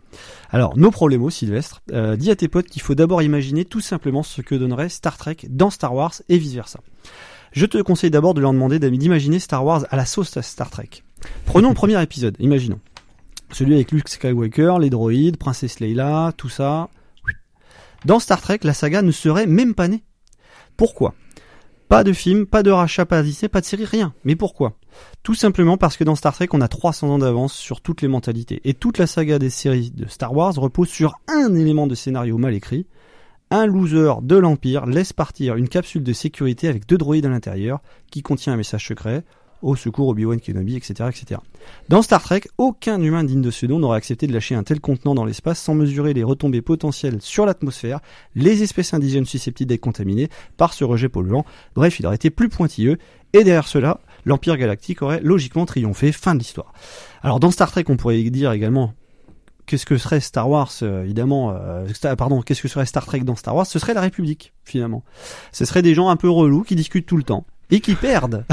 Speaker 8: Alors, nos problèmes, Sylvestre. Euh, dis à tes potes qu'il faut d'abord imaginer tout simplement ce que donnerait Star Trek dans Star Wars et vice versa. Je te conseille d'abord de leur demander d'imaginer Star Wars à la sauce Star Trek. Prenons le premier épisode, imaginons. Celui avec Luke Skywalker, les droïdes, Princesse Leia, tout ça. Dans Star Trek, la saga ne serait même pas née. Pourquoi? Pas de film, pas de rachat, pas de pas de série, rien. Mais pourquoi? Tout simplement parce que dans Star Trek, on a 300 ans d'avance sur toutes les mentalités. Et toute la saga des séries de Star Wars repose sur un élément de scénario mal écrit. Un loser de l'Empire laisse partir une capsule de sécurité avec deux droïdes à l'intérieur qui contient un message secret au secours Obi-Wan Kenobi, etc., etc. Dans Star Trek, aucun humain digne de ce nom n'aurait accepté de lâcher un tel contenant dans l'espace sans mesurer les retombées potentielles sur l'atmosphère, les espèces indigènes susceptibles d'être contaminées par ce rejet polluant. Bref, il aurait été plus pointilleux. Et derrière cela, l'Empire galactique aurait logiquement triomphé. Fin de l'histoire. Alors dans Star Trek, on pourrait dire également qu'est-ce que serait Star Wars euh, évidemment euh, Star- pardon qu'est-ce que serait Star Trek dans Star Wars? Ce serait la République finalement ce serait des gens un peu relous qui discutent tout le temps et qui perdent.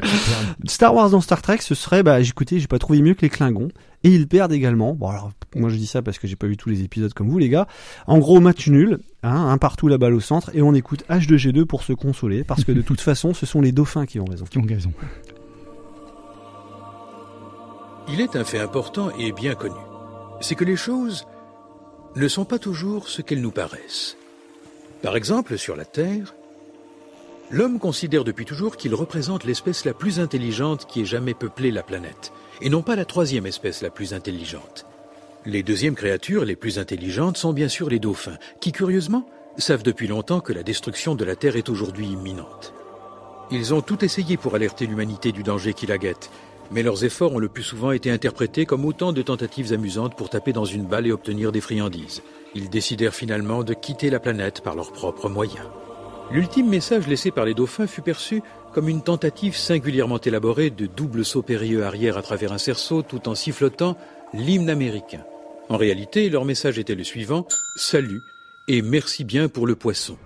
Speaker 8: Star Wars dans Star Trek ce serait bah écoutez j'ai pas trouvé mieux que les Klingons. Et ils perdent également. Bon alors moi je dis ça parce que j'ai pas vu tous les épisodes comme vous les gars. En gros match nul hein, un partout la balle au centre et on écoute H2G2 pour se consoler parce que de toute façon ce sont les dauphins qui ont raison.
Speaker 11: Qui ont raison.
Speaker 21: Il est un fait important et bien connu. C'est que les choses ne sont pas toujours ce qu'elles nous paraissent. Par exemple, sur la Terre, l'homme considère depuis toujours qu'il représente l'espèce la plus intelligente qui ait jamais peuplé la planète, et non pas la troisième espèce la plus intelligente. Les deuxièmes créatures les plus intelligentes sont bien sûr les dauphins, qui curieusement savent depuis longtemps que la destruction de la Terre est aujourd'hui imminente. Ils ont tout essayé pour alerter l'humanité du danger qui la guette, mais leurs efforts ont le plus souvent été interprétés comme autant de tentatives amusantes pour taper dans une balle et obtenir des friandises. Ils décidèrent finalement de quitter la planète par leurs propres moyens. L'ultime message laissé par les dauphins fut perçu comme une tentative singulièrement élaborée de double saut périlleux arrière à travers un cerceau tout en sifflotant l'hymne américain. En réalité, leur message était le suivant Salut et merci bien pour le poisson.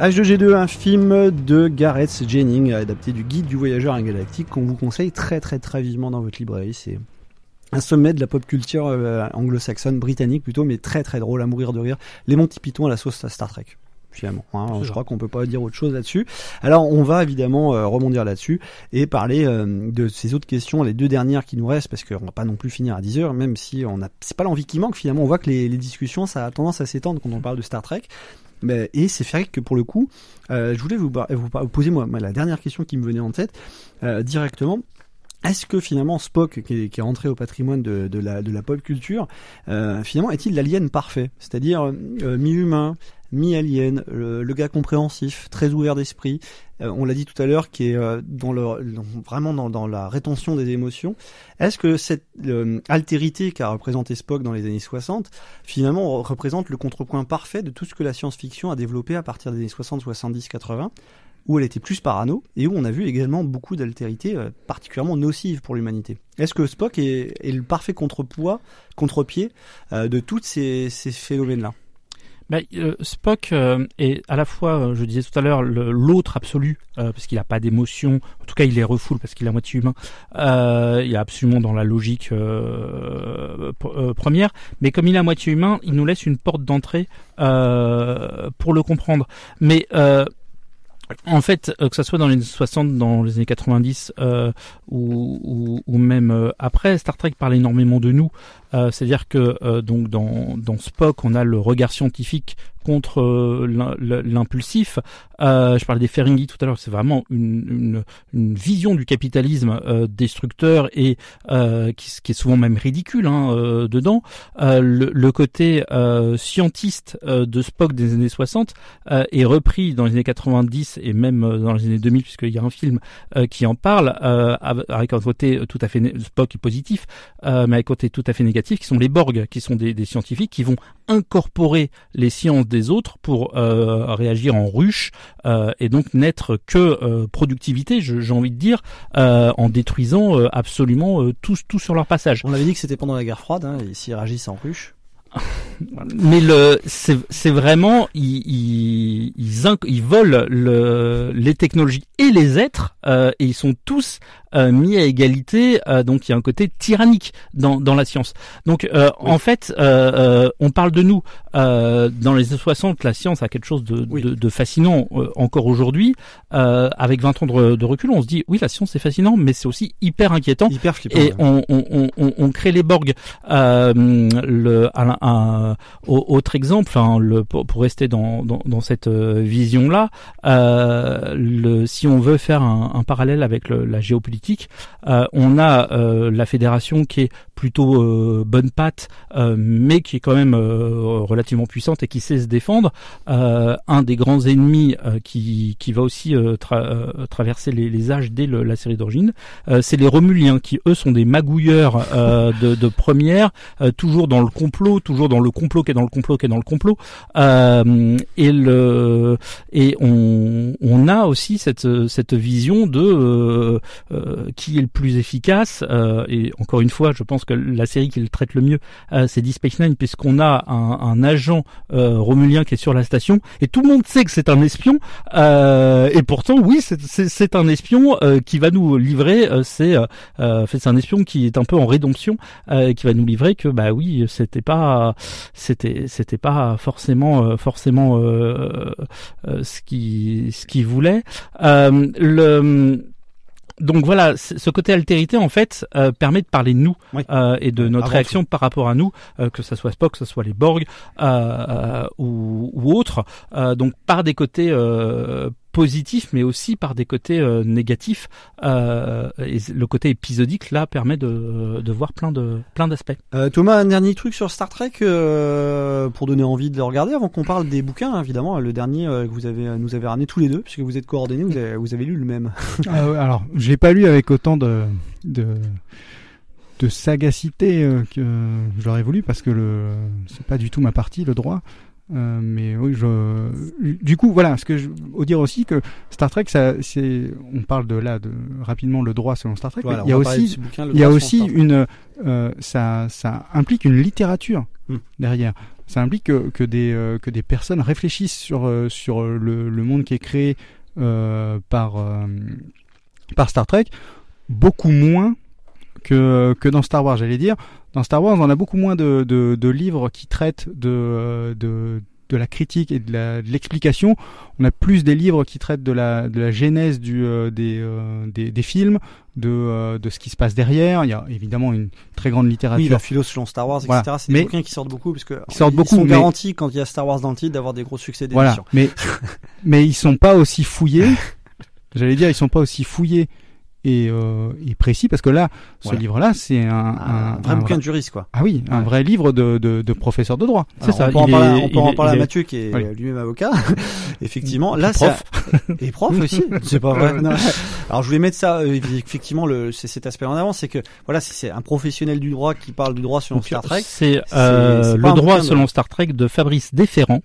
Speaker 8: H2G2, un film de Gareth Jennings, adapté du Guide du voyageur galactique, qu'on vous conseille très très très vivement dans votre librairie. C'est un sommet de la pop culture euh, anglo-saxonne, britannique plutôt, mais très très drôle à mourir de rire. Les Monty Python à la sauce à Star Trek. Finalement, hein. je crois qu'on peut pas dire autre chose là-dessus. Alors, on va évidemment euh, rebondir là-dessus et parler euh, de ces autres questions, les deux dernières qui nous restent, parce qu'on va pas non plus finir à 10 heures, même si on a, c'est pas l'envie qui manque. Finalement, on voit que les, les discussions, ça a tendance à s'étendre quand on parle de Star Trek. Mais, et c'est vrai que pour le coup, euh, je voulais vous, vous, poser moi, la dernière question qui me venait en tête directement. Est-ce que finalement Spock, qui est, qui rentré au patrimoine de, de, la, pop culture, euh, finalement est-il l'alien parfait? C'est-à-dire euh, mi-humain, mi-alien, le, le, gars compréhensif, très ouvert d'esprit. Euh, on l'a dit tout à l'heure, qui est euh, dans le, vraiment dans, dans, la rétention des émotions. Est-ce que cette euh, altérité qu'a représenté Spock dans les années 60, finalement représente le contrepoint parfait de tout ce que la science-fiction a développé à partir des années 60, 70, 80 où elle était plus parano et où on a vu également beaucoup d'altérité euh, particulièrement nocives pour l'humanité. Est-ce que Spock est, le parfait contrepoids, contre-pied euh, de tous ces, ces phénomènes-là?
Speaker 9: Bah, euh, Spock euh, est à la fois, je disais tout à l'heure, l'autre absolu, parce qu'il n'a pas d'émotion, en tout cas il les refoule parce qu'il est à moitié humain, il est absolument dans la logique première, mais comme il est à moitié humain, il nous laisse une porte d'entrée pour le comprendre. Mais en fait, euh, que ce soit dans les années 60, dans les années 90 euh, ou, ou, ou, même euh, après, Star Trek parle énormément de nous Euh, C'est-à-dire que euh, donc dans, dans Spock, on a le regard scientifique contre euh, l'im- l'impulsif. Euh, je parlais des Ferengi tout à l'heure, c'est vraiment une, vision du capitalisme destructeur et qui, est souvent même ridicule hein, dedans. Le, côté scientiste de Spock des années 60 euh, est repris dans les années 90 et même dans les années 2000 puisqu'il y a un film qui en parle av- avec un côté tout à fait Spock est positif mais avec un côté tout à fait négatif qui sont les Borg qui sont des, des scientifiques qui vont incorporer les sciences des autres pour euh, réagir en ruche euh, et donc n'être que euh, productivité j'ai envie de dire en détruisant absolument tout, tout sur leur passage
Speaker 8: On avait dit que c'était pendant la guerre froide, hein, et s'ils réagissent en ruche.
Speaker 9: mais le c'est vraiment ils volent le les technologies et les êtres euh, et ils sont tous mis à égalité euh, donc il y a un côté tyrannique dans dans la science. Donc euh, en fait euh, euh, on parle de nous. Euh, dans les années 60 la science a quelque chose de de, de fascinant euh, encore aujourd'hui. Euh, avec 20 ans de, de recul on se dit oui la science c'est fascinant mais c'est aussi hyper inquiétant.
Speaker 8: Hyper flippant,
Speaker 9: et on, on, on, on, crée les Borg. Euh, le, un, un- au- autre exemple, enfin, le, pour, pour rester dans, dans, dans cette euh, vision-là, euh, le, si on veut faire un, un parallèle avec le- la géopolitique, euh, on a euh, la fédération qui est plutôt euh, bonne patte, mais qui est quand même relativement puissante et qui sait se défendre. Un des grands ennemis qui, qui va aussi tra- traverser les, les âges dès le- la série d'origine, c'est les Romuliens qui eux sont des magouilleurs de, de première, toujours dans le complot, toujours dans le complot qui est dans le complot qui est dans le complot. Et le et on, on a aussi cette cette vision de euh, qui est le plus efficace. euh, et encore une fois, je pense que la série qui le traite le mieux, euh, c'est Deep Space Nine, puisqu'on a un, un agent euh, romulien qui est sur la station et tout le monde sait que c'est un espion. Et pourtant, oui, c'est- un espion qui va nous livrer. c'est c'est un espion qui est un peu en rédemption, qui va nous livrer que bah oui, c'était pas, c'était c'était pas forcément forcément ce qui ce qu'il voulait. Le donc voilà, ce côté altérité en fait euh, permet de parler de nous euh, et de notre
Speaker 8: avant
Speaker 9: réaction par rapport à nous, euh, que ça soit Spock, que ce soit les Borg euh, euh, ou, ou autres. Euh, donc par des côtés euh, positifs, mais aussi par des côtés euh, négatifs. Euh, et le côté épisodique là permet de, de voir plein de plein d'aspects.
Speaker 8: Euh, Thomas, un dernier truc sur Star Trek euh, pour donner envie de le regarder avant qu'on parle des bouquins, hein, évidemment. Le dernier euh, que vous avez nous avez ramené tous les deux, puisque vous êtes coordonnés, vous avez, vous avez lu le même.
Speaker 11: Ah alors, je l'ai pas lu avec autant de de, de sagacité que j'aurais voulu parce que le c'est pas du tout ma partie le droit. Euh, mais oui, je du coup voilà, ce que je veux dire aussi que Star Trek, ça c'est on parle de là de rapidement le droit selon Star Trek.
Speaker 8: Voilà,
Speaker 11: mais il y a aussi
Speaker 8: bouquin,
Speaker 11: il y a aussi une euh, ça ça implique une littérature
Speaker 8: Hmm.
Speaker 11: derrière. Ça implique que, que des euh, que des personnes réfléchissent sur sur le, le monde qui est créé par par Star Trek beaucoup moins que que dans Star Wars, j'allais dire. Dans Star Wars, on a beaucoup moins de de, de livres qui traitent de de de la critique et de l'explication. On a plus des livres qui traitent de la de la genèse du euh, des, euh, des des films, de euh, de ce qui se passe derrière. Il y a évidemment une très grande littérature.
Speaker 8: Oui, la philo selon Star Wars, etc.
Speaker 11: Voilà.
Speaker 8: C'est des
Speaker 11: Mais-
Speaker 8: bouquins qui sortent beaucoup, parce que
Speaker 11: Qui sortent
Speaker 8: ils
Speaker 11: beaucoup,
Speaker 8: sont
Speaker 11: mais-
Speaker 8: garantis quand il y a Star Wars dans le titre d'avoir des gros succès d'édition.
Speaker 11: Voilà, mais mais ils sont pas aussi fouillés. J'allais dire, ils sont pas aussi fouillés et, euh, et précis parce que là, ce livre-là, c'est un,
Speaker 8: Un vrai bouquin de juriste, quoi.
Speaker 11: Ah oui, un vrai livre de, de, de professeur de droit.
Speaker 8: Alors, on peut en parler, on peut en parler à Mathieu qui est
Speaker 11: Oui.
Speaker 8: lui-même avocat. Effectivement, là,
Speaker 11: prof.
Speaker 8: c'est et prof aussi. C'est pas vrai. Non. Alors, je voulais mettre ça. euh, Effectivement, le c'est cet aspect en avant, c'est que voilà, si c'est un professionnel du droit qui parle du droit selon
Speaker 9: Donc,
Speaker 8: Star Trek.
Speaker 9: C'est euh,
Speaker 8: c'est
Speaker 9: le
Speaker 8: un
Speaker 9: droit
Speaker 8: de-
Speaker 9: selon Star Trek de Fabrice Desferrand.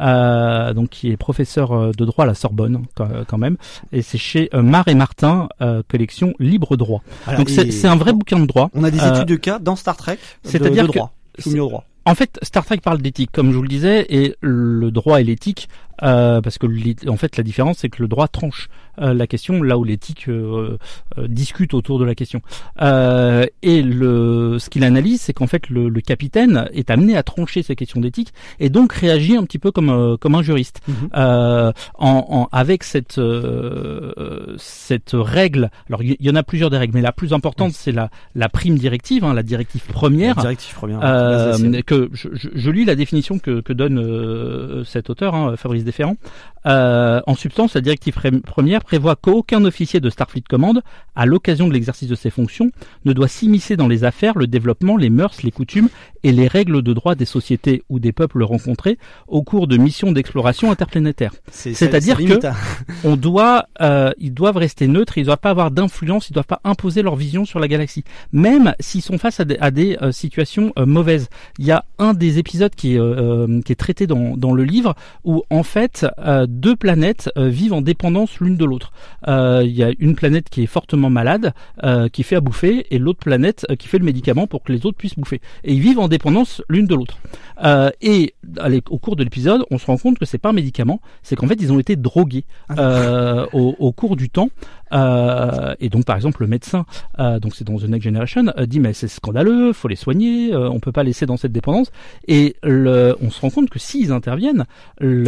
Speaker 9: Euh, donc qui est professeur euh, de droit à la Sorbonne quand, quand même et c'est chez euh, Mar et Martin euh, collection libre droit
Speaker 8: Voilà,
Speaker 9: donc c'est un vrai bouquin de droit
Speaker 8: On a des
Speaker 9: Euh,
Speaker 8: études de cas dans Star Trek.
Speaker 9: c'est-à-dire
Speaker 8: droit, soumis au droit.
Speaker 9: en fait, Star Trek parle d'éthique, comme je vous le disais, et le droit et l'éthique euh, parce que en fait la différence c'est que le droit tranche euh, la question là où l'éthique euh, euh, discute autour de la question. Euh, et le, ce qu'il analyse, c'est qu'en fait le, le capitaine est amené à trancher ces questions d'éthique et donc réagit un petit peu comme euh, comme un juriste. Euh, en, en- avec cette euh, cette règle. Alors il y, en a plusieurs des règles, mais la plus importante c'est la la prime directive, hein, la directive première.
Speaker 8: La directive première,
Speaker 9: Euh, que je, je, je lis la définition que, que donne euh, cet auteur, hein, Fabrice Desferrand. Euh, en substance, la directive première prévoit qu'aucun officier de Starfleet Command, à l'occasion de l'exercice de ses fonctions, ne doit s'immiscer dans les affaires, le développement, les mœurs, les coutumes et les règles de droit des sociétés ou des peuples rencontrés au cours de missions d'exploration interplanétaire.
Speaker 8: C'est-
Speaker 9: C'est-à-dire
Speaker 8: c'est
Speaker 9: que
Speaker 8: hein.
Speaker 9: on doit, euh, ils doivent rester neutres, ils doivent pas avoir d'influence, ils doivent pas imposer leur vision sur la galaxie, même s'ils sont face à des, à des euh, situations euh, mauvaises. Il y a un des épisodes qui est, euh, euh, qui est traité dans, dans le livre où en fait deux planètes euh, vivent en dépendance l'une de l'autre. Euh, Il y a une planète qui est fortement malade, euh, qui fait à bouffer, et l'autre planète qui fait le médicament pour que les autres puissent bouffer. Et ils vivent en dépendance l'une de l'autre. Euh, et allez, au cours de l'épisode, on se rend compte que c'est pas un médicament, c'est qu'en fait ils ont été drogués euh, au, au cours du temps. Euh, et donc par exemple le médecin, euh, donc c'est dans The Next Generation, euh, dit mais c'est scandaleux, faut les soigner, euh, on peut pas laisser dans cette dépendance. Et le, on se rend compte que s'ils interviennent, le,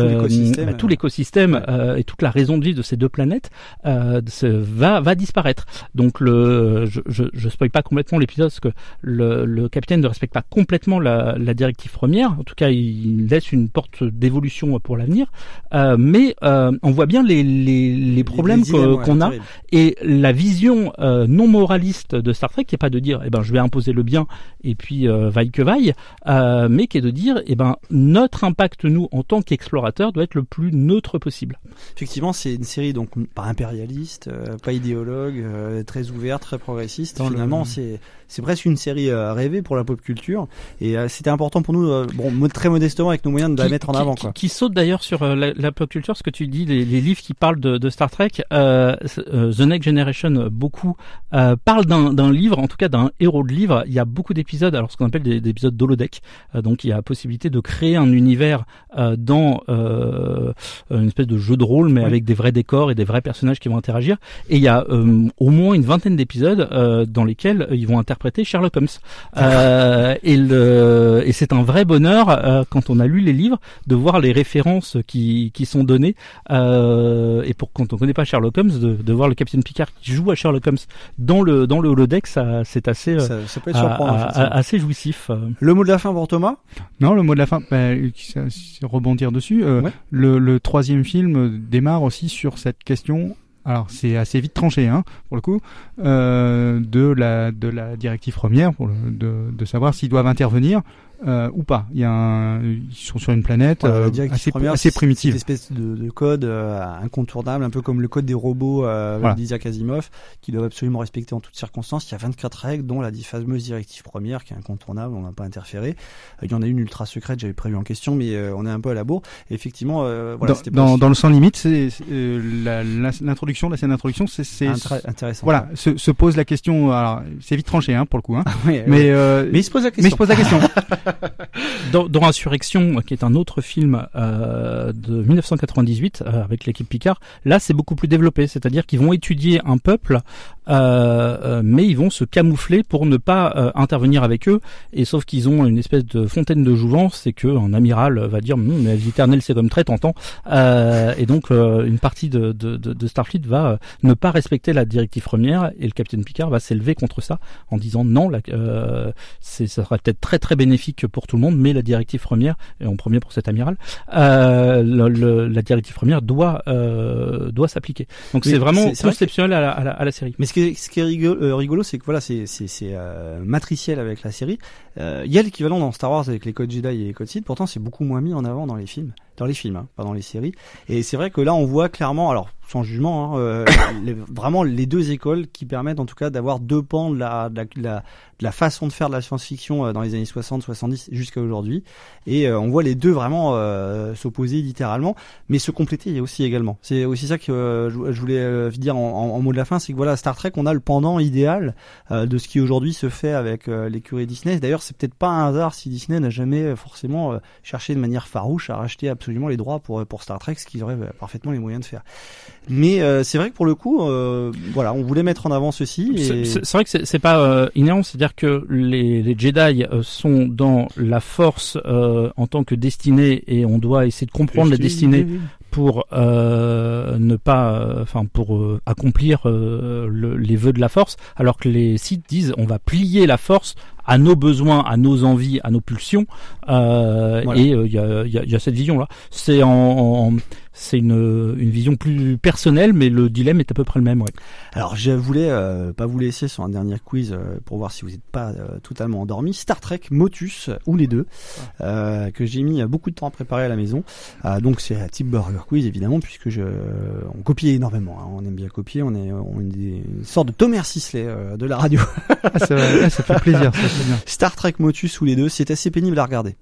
Speaker 8: Tout l'écosystème,
Speaker 9: bah, euh, et toute la raison de vivre de ces deux planètes euh, se- va va disparaître. Donc le, je, je, je spoil pas complètement l'épisode parce que le, le capitaine ne respecte pas complètement la, la directive première. En tout cas, il laisse une porte d'évolution pour l'avenir. Euh, mais euh, on voit bien les, les, les problèmes
Speaker 8: ouais,
Speaker 9: qu'on a
Speaker 8: terrible.
Speaker 9: Et la vision euh, non moraliste de Star Trek qui est pas de dire eh ben je vais imposer le bien et puis euh, vaille que vaille euh, mais qui est de dire eh ben notre impact nous en tant qu'explorateurs doit être le plus neutre possible
Speaker 8: Effectivement, c'est une série donc pas impérialiste, euh, pas idéologue, euh, très ouverte, très progressiste.
Speaker 9: Dans le-
Speaker 8: Finalement, c'est c'est presque une série euh, rêvée pour la pop culture. Et euh, c'était important pour nous, bon, très modestement avec nos moyens, de la mettre en
Speaker 9: qui-
Speaker 8: avant. Quoi.
Speaker 9: qui saute d'ailleurs sur la, la pop culture, ce que tu dis, les, les livres qui parlent de, de Star Trek, euh, The Next Generation, euh, beaucoup euh, parlent d'un d'un livre, en tout cas d'un héros de livre. Il y a beaucoup d'épisodes, alors ce qu'on appelle des, des épisodes d'holodeck. Euh, donc il y a la possibilité de créer un univers euh, dans euh, une espèce de jeu de rôle, mais
Speaker 8: Oui.
Speaker 9: avec des vrais décors et des vrais personnages qui vont interagir. Et il y a euh, au moins une vingtaine d'épisodes euh, dans lesquels ils vont interpréter Sherlock Holmes. Euh, et le, et c'est un vrai bonheur euh, quand on a lu les livres de voir les références qui, qui sont données. Euh, et pour quand on connaît pas Sherlock Holmes, de, de voir le capitaine Picard qui joue à Sherlock Holmes dans le dans le holodeck, ça c'est assez euh,
Speaker 8: Ça- ça peut être
Speaker 9: à-
Speaker 8: surprenant,
Speaker 9: à- assez jouissif. euh.
Speaker 8: Le mot de la fin pour Thomas?
Speaker 11: Non, le mot de la fin, bah, rebondir dessus. euh, le, le troisième film démarre aussi sur cette question. Alors c'est assez vite tranché, hein, pour le coup, euh, de la de la directive première, pour le, de, de savoir s'ils doivent intervenir euh, ou pas. Il y a un, ils sont sur une planète
Speaker 8: Voilà,
Speaker 11: euh, assez,
Speaker 8: première,
Speaker 11: assez
Speaker 8: c'est
Speaker 11: primitive.
Speaker 8: Cette espèce de, de code euh, incontournable, un peu comme le code des robots euh,
Speaker 11: Voilà.
Speaker 8: d'Isaac Asimov, qui doivent absolument respecter en toutes circonstances. Il y a 24 règles, dont la fameuse directive première, qui est incontournable, on n'a pas interféré. Euh, Il y en a une ultra secrète, j'avais prévu en question, mais euh, on est un peu à la bourre. Et effectivement, euh, voilà,
Speaker 11: dans, dans, le sans limite, c'est c'est, euh, la- la- l'introduction, la scène d'introduction, c'est
Speaker 8: intéressant.
Speaker 11: Voilà, se, se pose la question. Alors, c'est vite tranché, hein, pour le coup. Hein,
Speaker 8: oui,
Speaker 11: mais euh,
Speaker 8: Mais il se pose la
Speaker 11: Mais il
Speaker 8: question.
Speaker 11: se pose la question.
Speaker 9: dans, Insurrection, qui est un autre film euh, de 1998 euh, avec l'équipe Picard, là c'est beaucoup plus développé, c'est-à-dire qu'ils vont étudier un peuple, euh, euh, mais ils vont se camoufler pour ne pas euh, intervenir avec eux. Et sauf qu'ils ont une espèce de fontaine de jouvence, c'est que un amiral va dire Hum, mais la vie éternelle c'est comme très tentant, euh, et donc euh, une partie de, de, de, de Starfleet va euh, ne pas respecter la directive première, et le capitaine Picard va s'élever contre ça en disant non, la, euh, ça sera peut-être très très bénéfique pour tout le monde, mais la directive première, et en premier pour cet amiral, euh, le- le- la directive première doit euh, doit s'appliquer. Donc c'est vraiment
Speaker 8: c'est vrai que-
Speaker 9: à la, à, la, à la série.
Speaker 8: Mais ce qui est, euh, rigolo, c'est que voilà, c'est euh, matriciel avec la série. Euh, Il y a l'équivalent dans Star Wars avec les codes Jedi et les codes Sith. Pourtant, c'est beaucoup moins mis en avant dans les films, dans les films, hein, pas dans les séries. Et c'est vrai que là, on voit clairement, alors sans jugement, hein, euh, les- vraiment les deux écoles qui permettent en tout cas d'avoir deux pans de la, de la, de la, de la façon de faire de la science-fiction euh, dans les années 60-70 jusqu'à aujourd'hui. Et euh, on voit les deux vraiment s'opposer littéralement, mais se compléter aussi également. C'est aussi ça que je, je voulais dire en, en, en mot de la fin, c'est que voilà, Star Trek, on a le pendant idéal de ce qui aujourd'hui se fait avec l'écurie Disney. D'ailleurs, c'est peut-être pas un hasard si Disney n'a jamais forcément cherché de manière farouche à racheter absolument absolument les droits pour pour Star Trek, ce qu'ils auraient parfaitement les moyens de faire. Mais euh, c'est vrai que pour le coup, euh, voilà, on voulait mettre en avant ceci.
Speaker 9: C'est
Speaker 8: Et...
Speaker 9: c'est- c'est vrai que c'est- pas euh, inhérent, c'est-à-dire que les, les Jedi euh, sont dans la Force euh, en tant que destinée et on doit essayer de comprendre la destinée pour euh, ne pas, euh, enfin pour euh, accomplir euh, le- les vœux de la Force, alors que les Sith disent on va plier la Force à nos besoins, à nos envies, à nos pulsions, euh,
Speaker 8: Voilà.
Speaker 9: et euh, il y, a, y a- y a cette vision là. C'est en, en- c'est une, une vision plus personnelle, mais le dilemme est à peu près le même. Ouais.
Speaker 8: Alors je voulais euh, pas vous laisser sur un dernier quiz euh, pour voir si vous n'êtes pas euh, totalement endormi. Star Trek, Motus ou les deux, que j'ai mis beaucoup de temps à préparer à la maison. Donc c'est un type burger quiz évidemment puisque je on copie énormément. hein. On aime bien copier. On est on est des- une sorte de Thomas Sisley de la radio.
Speaker 11: Ah, ça, va- ah, ça fait plaisir, ça fait bien.
Speaker 8: Star Trek, Motus ou les deux, c'est assez pénible à regarder.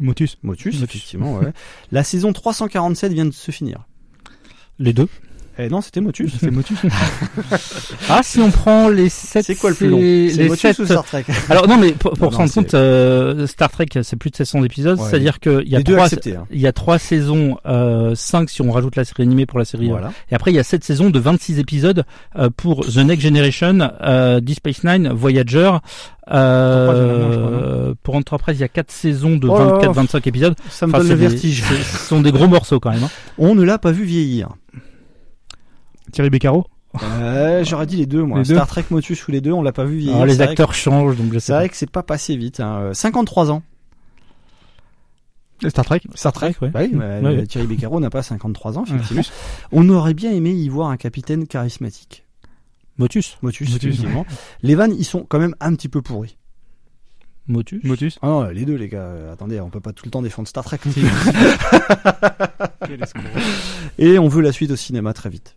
Speaker 11: Motus.
Speaker 8: Motus, effectivement. Ouais. La saison 347 vient de se finir.
Speaker 9: Les deux.
Speaker 8: Eh non, c'était Motus.
Speaker 11: C'est Motus.
Speaker 9: Ah, si on prend les 7
Speaker 8: C'est quoi le plus long C'est Motus ou Star Trek?
Speaker 9: Alors non, mais pour, pour
Speaker 8: Non,
Speaker 9: se rendre
Speaker 8: c'est-
Speaker 9: compte, euh, Star Trek, c'est plus de 700 épisodes,
Speaker 8: Ouais.
Speaker 9: c'est-à-dire qu'il y a trois,
Speaker 8: acceptés, hein.
Speaker 9: il y a trois saisons, euh, 5 si on rajoute la série animée pour la série.
Speaker 8: Voilà.
Speaker 9: euh, et après, il y a sept saisons de 26 épisodes euh, pour The Next Generation, euh, Deep Space Nine, Voyager. Euh, pour Enterprise, il y a quatre saisons de
Speaker 8: Oh là là.
Speaker 9: 24-25 épisodes.
Speaker 8: Ça me
Speaker 9: Enfin,
Speaker 8: donne le
Speaker 9: des-
Speaker 8: vertige.
Speaker 9: Ce sont des gros morceaux quand même. hein.
Speaker 8: On ne l'a pas vu vieillir.
Speaker 11: Thierry Beccaro
Speaker 8: Euh, J'aurais dit les deux, moi.
Speaker 11: Les deux
Speaker 8: Star Trek, Motus ou les deux, on l'a pas vu vieillir.
Speaker 9: Alors, les
Speaker 8: C'est vrai
Speaker 9: acteurs
Speaker 8: que-
Speaker 9: changent, donc je sais
Speaker 8: C'est
Speaker 9: pas.
Speaker 8: vrai que c'est pas passé vite. Hein. Euh, 53 ans.
Speaker 11: Star Trek
Speaker 8: Star Trek,
Speaker 9: ouais.
Speaker 8: Bah oui, bah,
Speaker 9: Ouais, ouais.
Speaker 8: Thierry Beccaro n'a pas 53 ans, effectivement.
Speaker 11: plus.
Speaker 8: On aurait bien aimé y voir un capitaine charismatique.
Speaker 9: Motus.
Speaker 8: Motus,
Speaker 11: Motus.
Speaker 8: effectivement. les vannes, ils sont quand même un petit peu pourris.
Speaker 9: Motus.
Speaker 11: Motus.
Speaker 8: Ah non, les deux, les gars. Euh, attendez, on peut pas tout le temps défendre Star Trek. Et on veut la suite au cinéma très vite.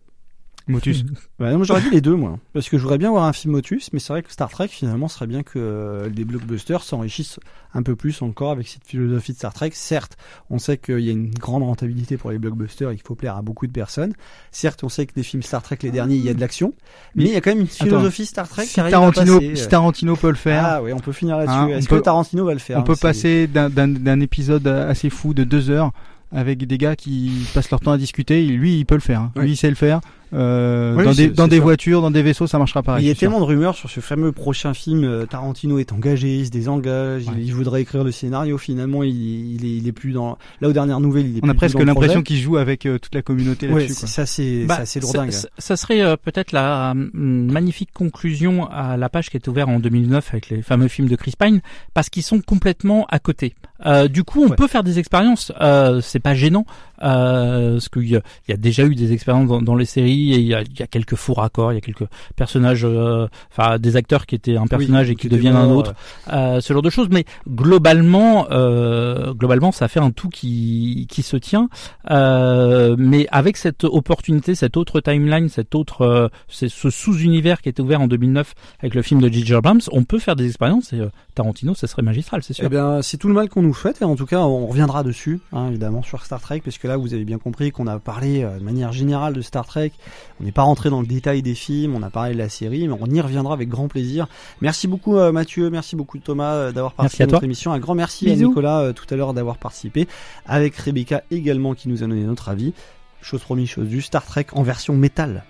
Speaker 11: Motus.
Speaker 8: Non, mais j'aurais dit les deux, moi. Parce que je voudrais bien voir un film Motus, mais c'est vrai que Star Trek, finalement, serait bien que euh, les blockbusters s'enrichissent un peu plus encore avec cette philosophie de Star Trek. Certes, on sait qu'il y a une grande rentabilité pour les blockbusters et qu'il faut plaire à beaucoup de personnes. Certes, on sait que des films Star Trek, les derniers, il y a de l'action. Mais il y a quand même une philosophie Star Trek
Speaker 11: si
Speaker 8: qui arrive à
Speaker 11: Tarantino,
Speaker 8: passer,
Speaker 11: si
Speaker 8: euh.
Speaker 11: Tarantino peut le faire.
Speaker 8: Ah oui, on peut finir là-dessus.
Speaker 11: Hein,
Speaker 8: Est-ce
Speaker 11: on
Speaker 8: que Tarantino va le faire
Speaker 11: On peut
Speaker 8: hein,
Speaker 11: passer d'un- épisode assez fou de deux heures avec des gars qui passent leur temps à discuter. Et Lui, il peut le faire. hein.
Speaker 8: Oui.
Speaker 11: Lui, il sait le faire. Euh,
Speaker 8: Oui,
Speaker 11: dans des, dans des voitures, dans des vaisseaux, ça marchera pareil.
Speaker 8: il y a
Speaker 11: sûr.
Speaker 8: tellement de rumeurs sur ce fameux prochain film. euh, Tarantino est engagé, il se désengage, il, il voudrait écrire le scénario. Finalement, il, il, est, il est plus dans. Là, aux dernières nouvelles, il est
Speaker 11: On a
Speaker 8: plus
Speaker 11: presque l'impression qu'il joue avec euh, toute la communauté
Speaker 8: Ouais,
Speaker 11: là-dessus. quoi.
Speaker 8: ça c'est
Speaker 9: Bah,
Speaker 8: ça, c'est
Speaker 9: ça-
Speaker 8: lourdingue.
Speaker 9: ça- Ça serait euh, peut-être la hum, magnifique conclusion à la page qui est ouverte en 2009 avec les fameux films de Chris Pine, parce qu'ils sont complètement à côté. Euh, du coup, on peut faire des expériences. Euh, c'est pas gênant, euh, parce qu'il y, y a déjà eu des expériences dans, dans les séries et il y a, il y a quelques faux raccords, il y a quelques personnages, euh, enfin des acteurs qui étaient un personnage et qui deviennent un autre, euh, ce genre de choses. Mais globalement, euh, globalement, ça fait un tout qui qui se tient. Euh, mais avec cette opportunité, cette autre timeline, cette autre, euh, c'est ce sous-univers qui était ouvert en 2009 avec le film de J.J. Abrams, on peut faire des expériences et euh, Tarantino, ça serait magistral, c'est sûr.
Speaker 8: Eh bien, c'est tout le mal qu'on nous souhaite, et en tout cas, on reviendra dessus, hein, évidemment, sur Star Trek, parce que là, vous avez bien compris qu'on a parlé euh, de manière générale de Star Trek. On n'est pas rentré dans le détail des films, on a parlé de la série, mais on y reviendra avec grand plaisir. Merci beaucoup, euh, Mathieu, merci beaucoup, Thomas, euh, d'avoir participé
Speaker 9: Merci à
Speaker 8: à notre
Speaker 9: toi.
Speaker 8: émission. Un grand merci
Speaker 9: Bisous.
Speaker 8: à Nicolas, tout à l'heure, d'avoir participé, avec Rebecca également, qui nous a donné notre avis. Chose promise, chose due, Star Trek en version métal.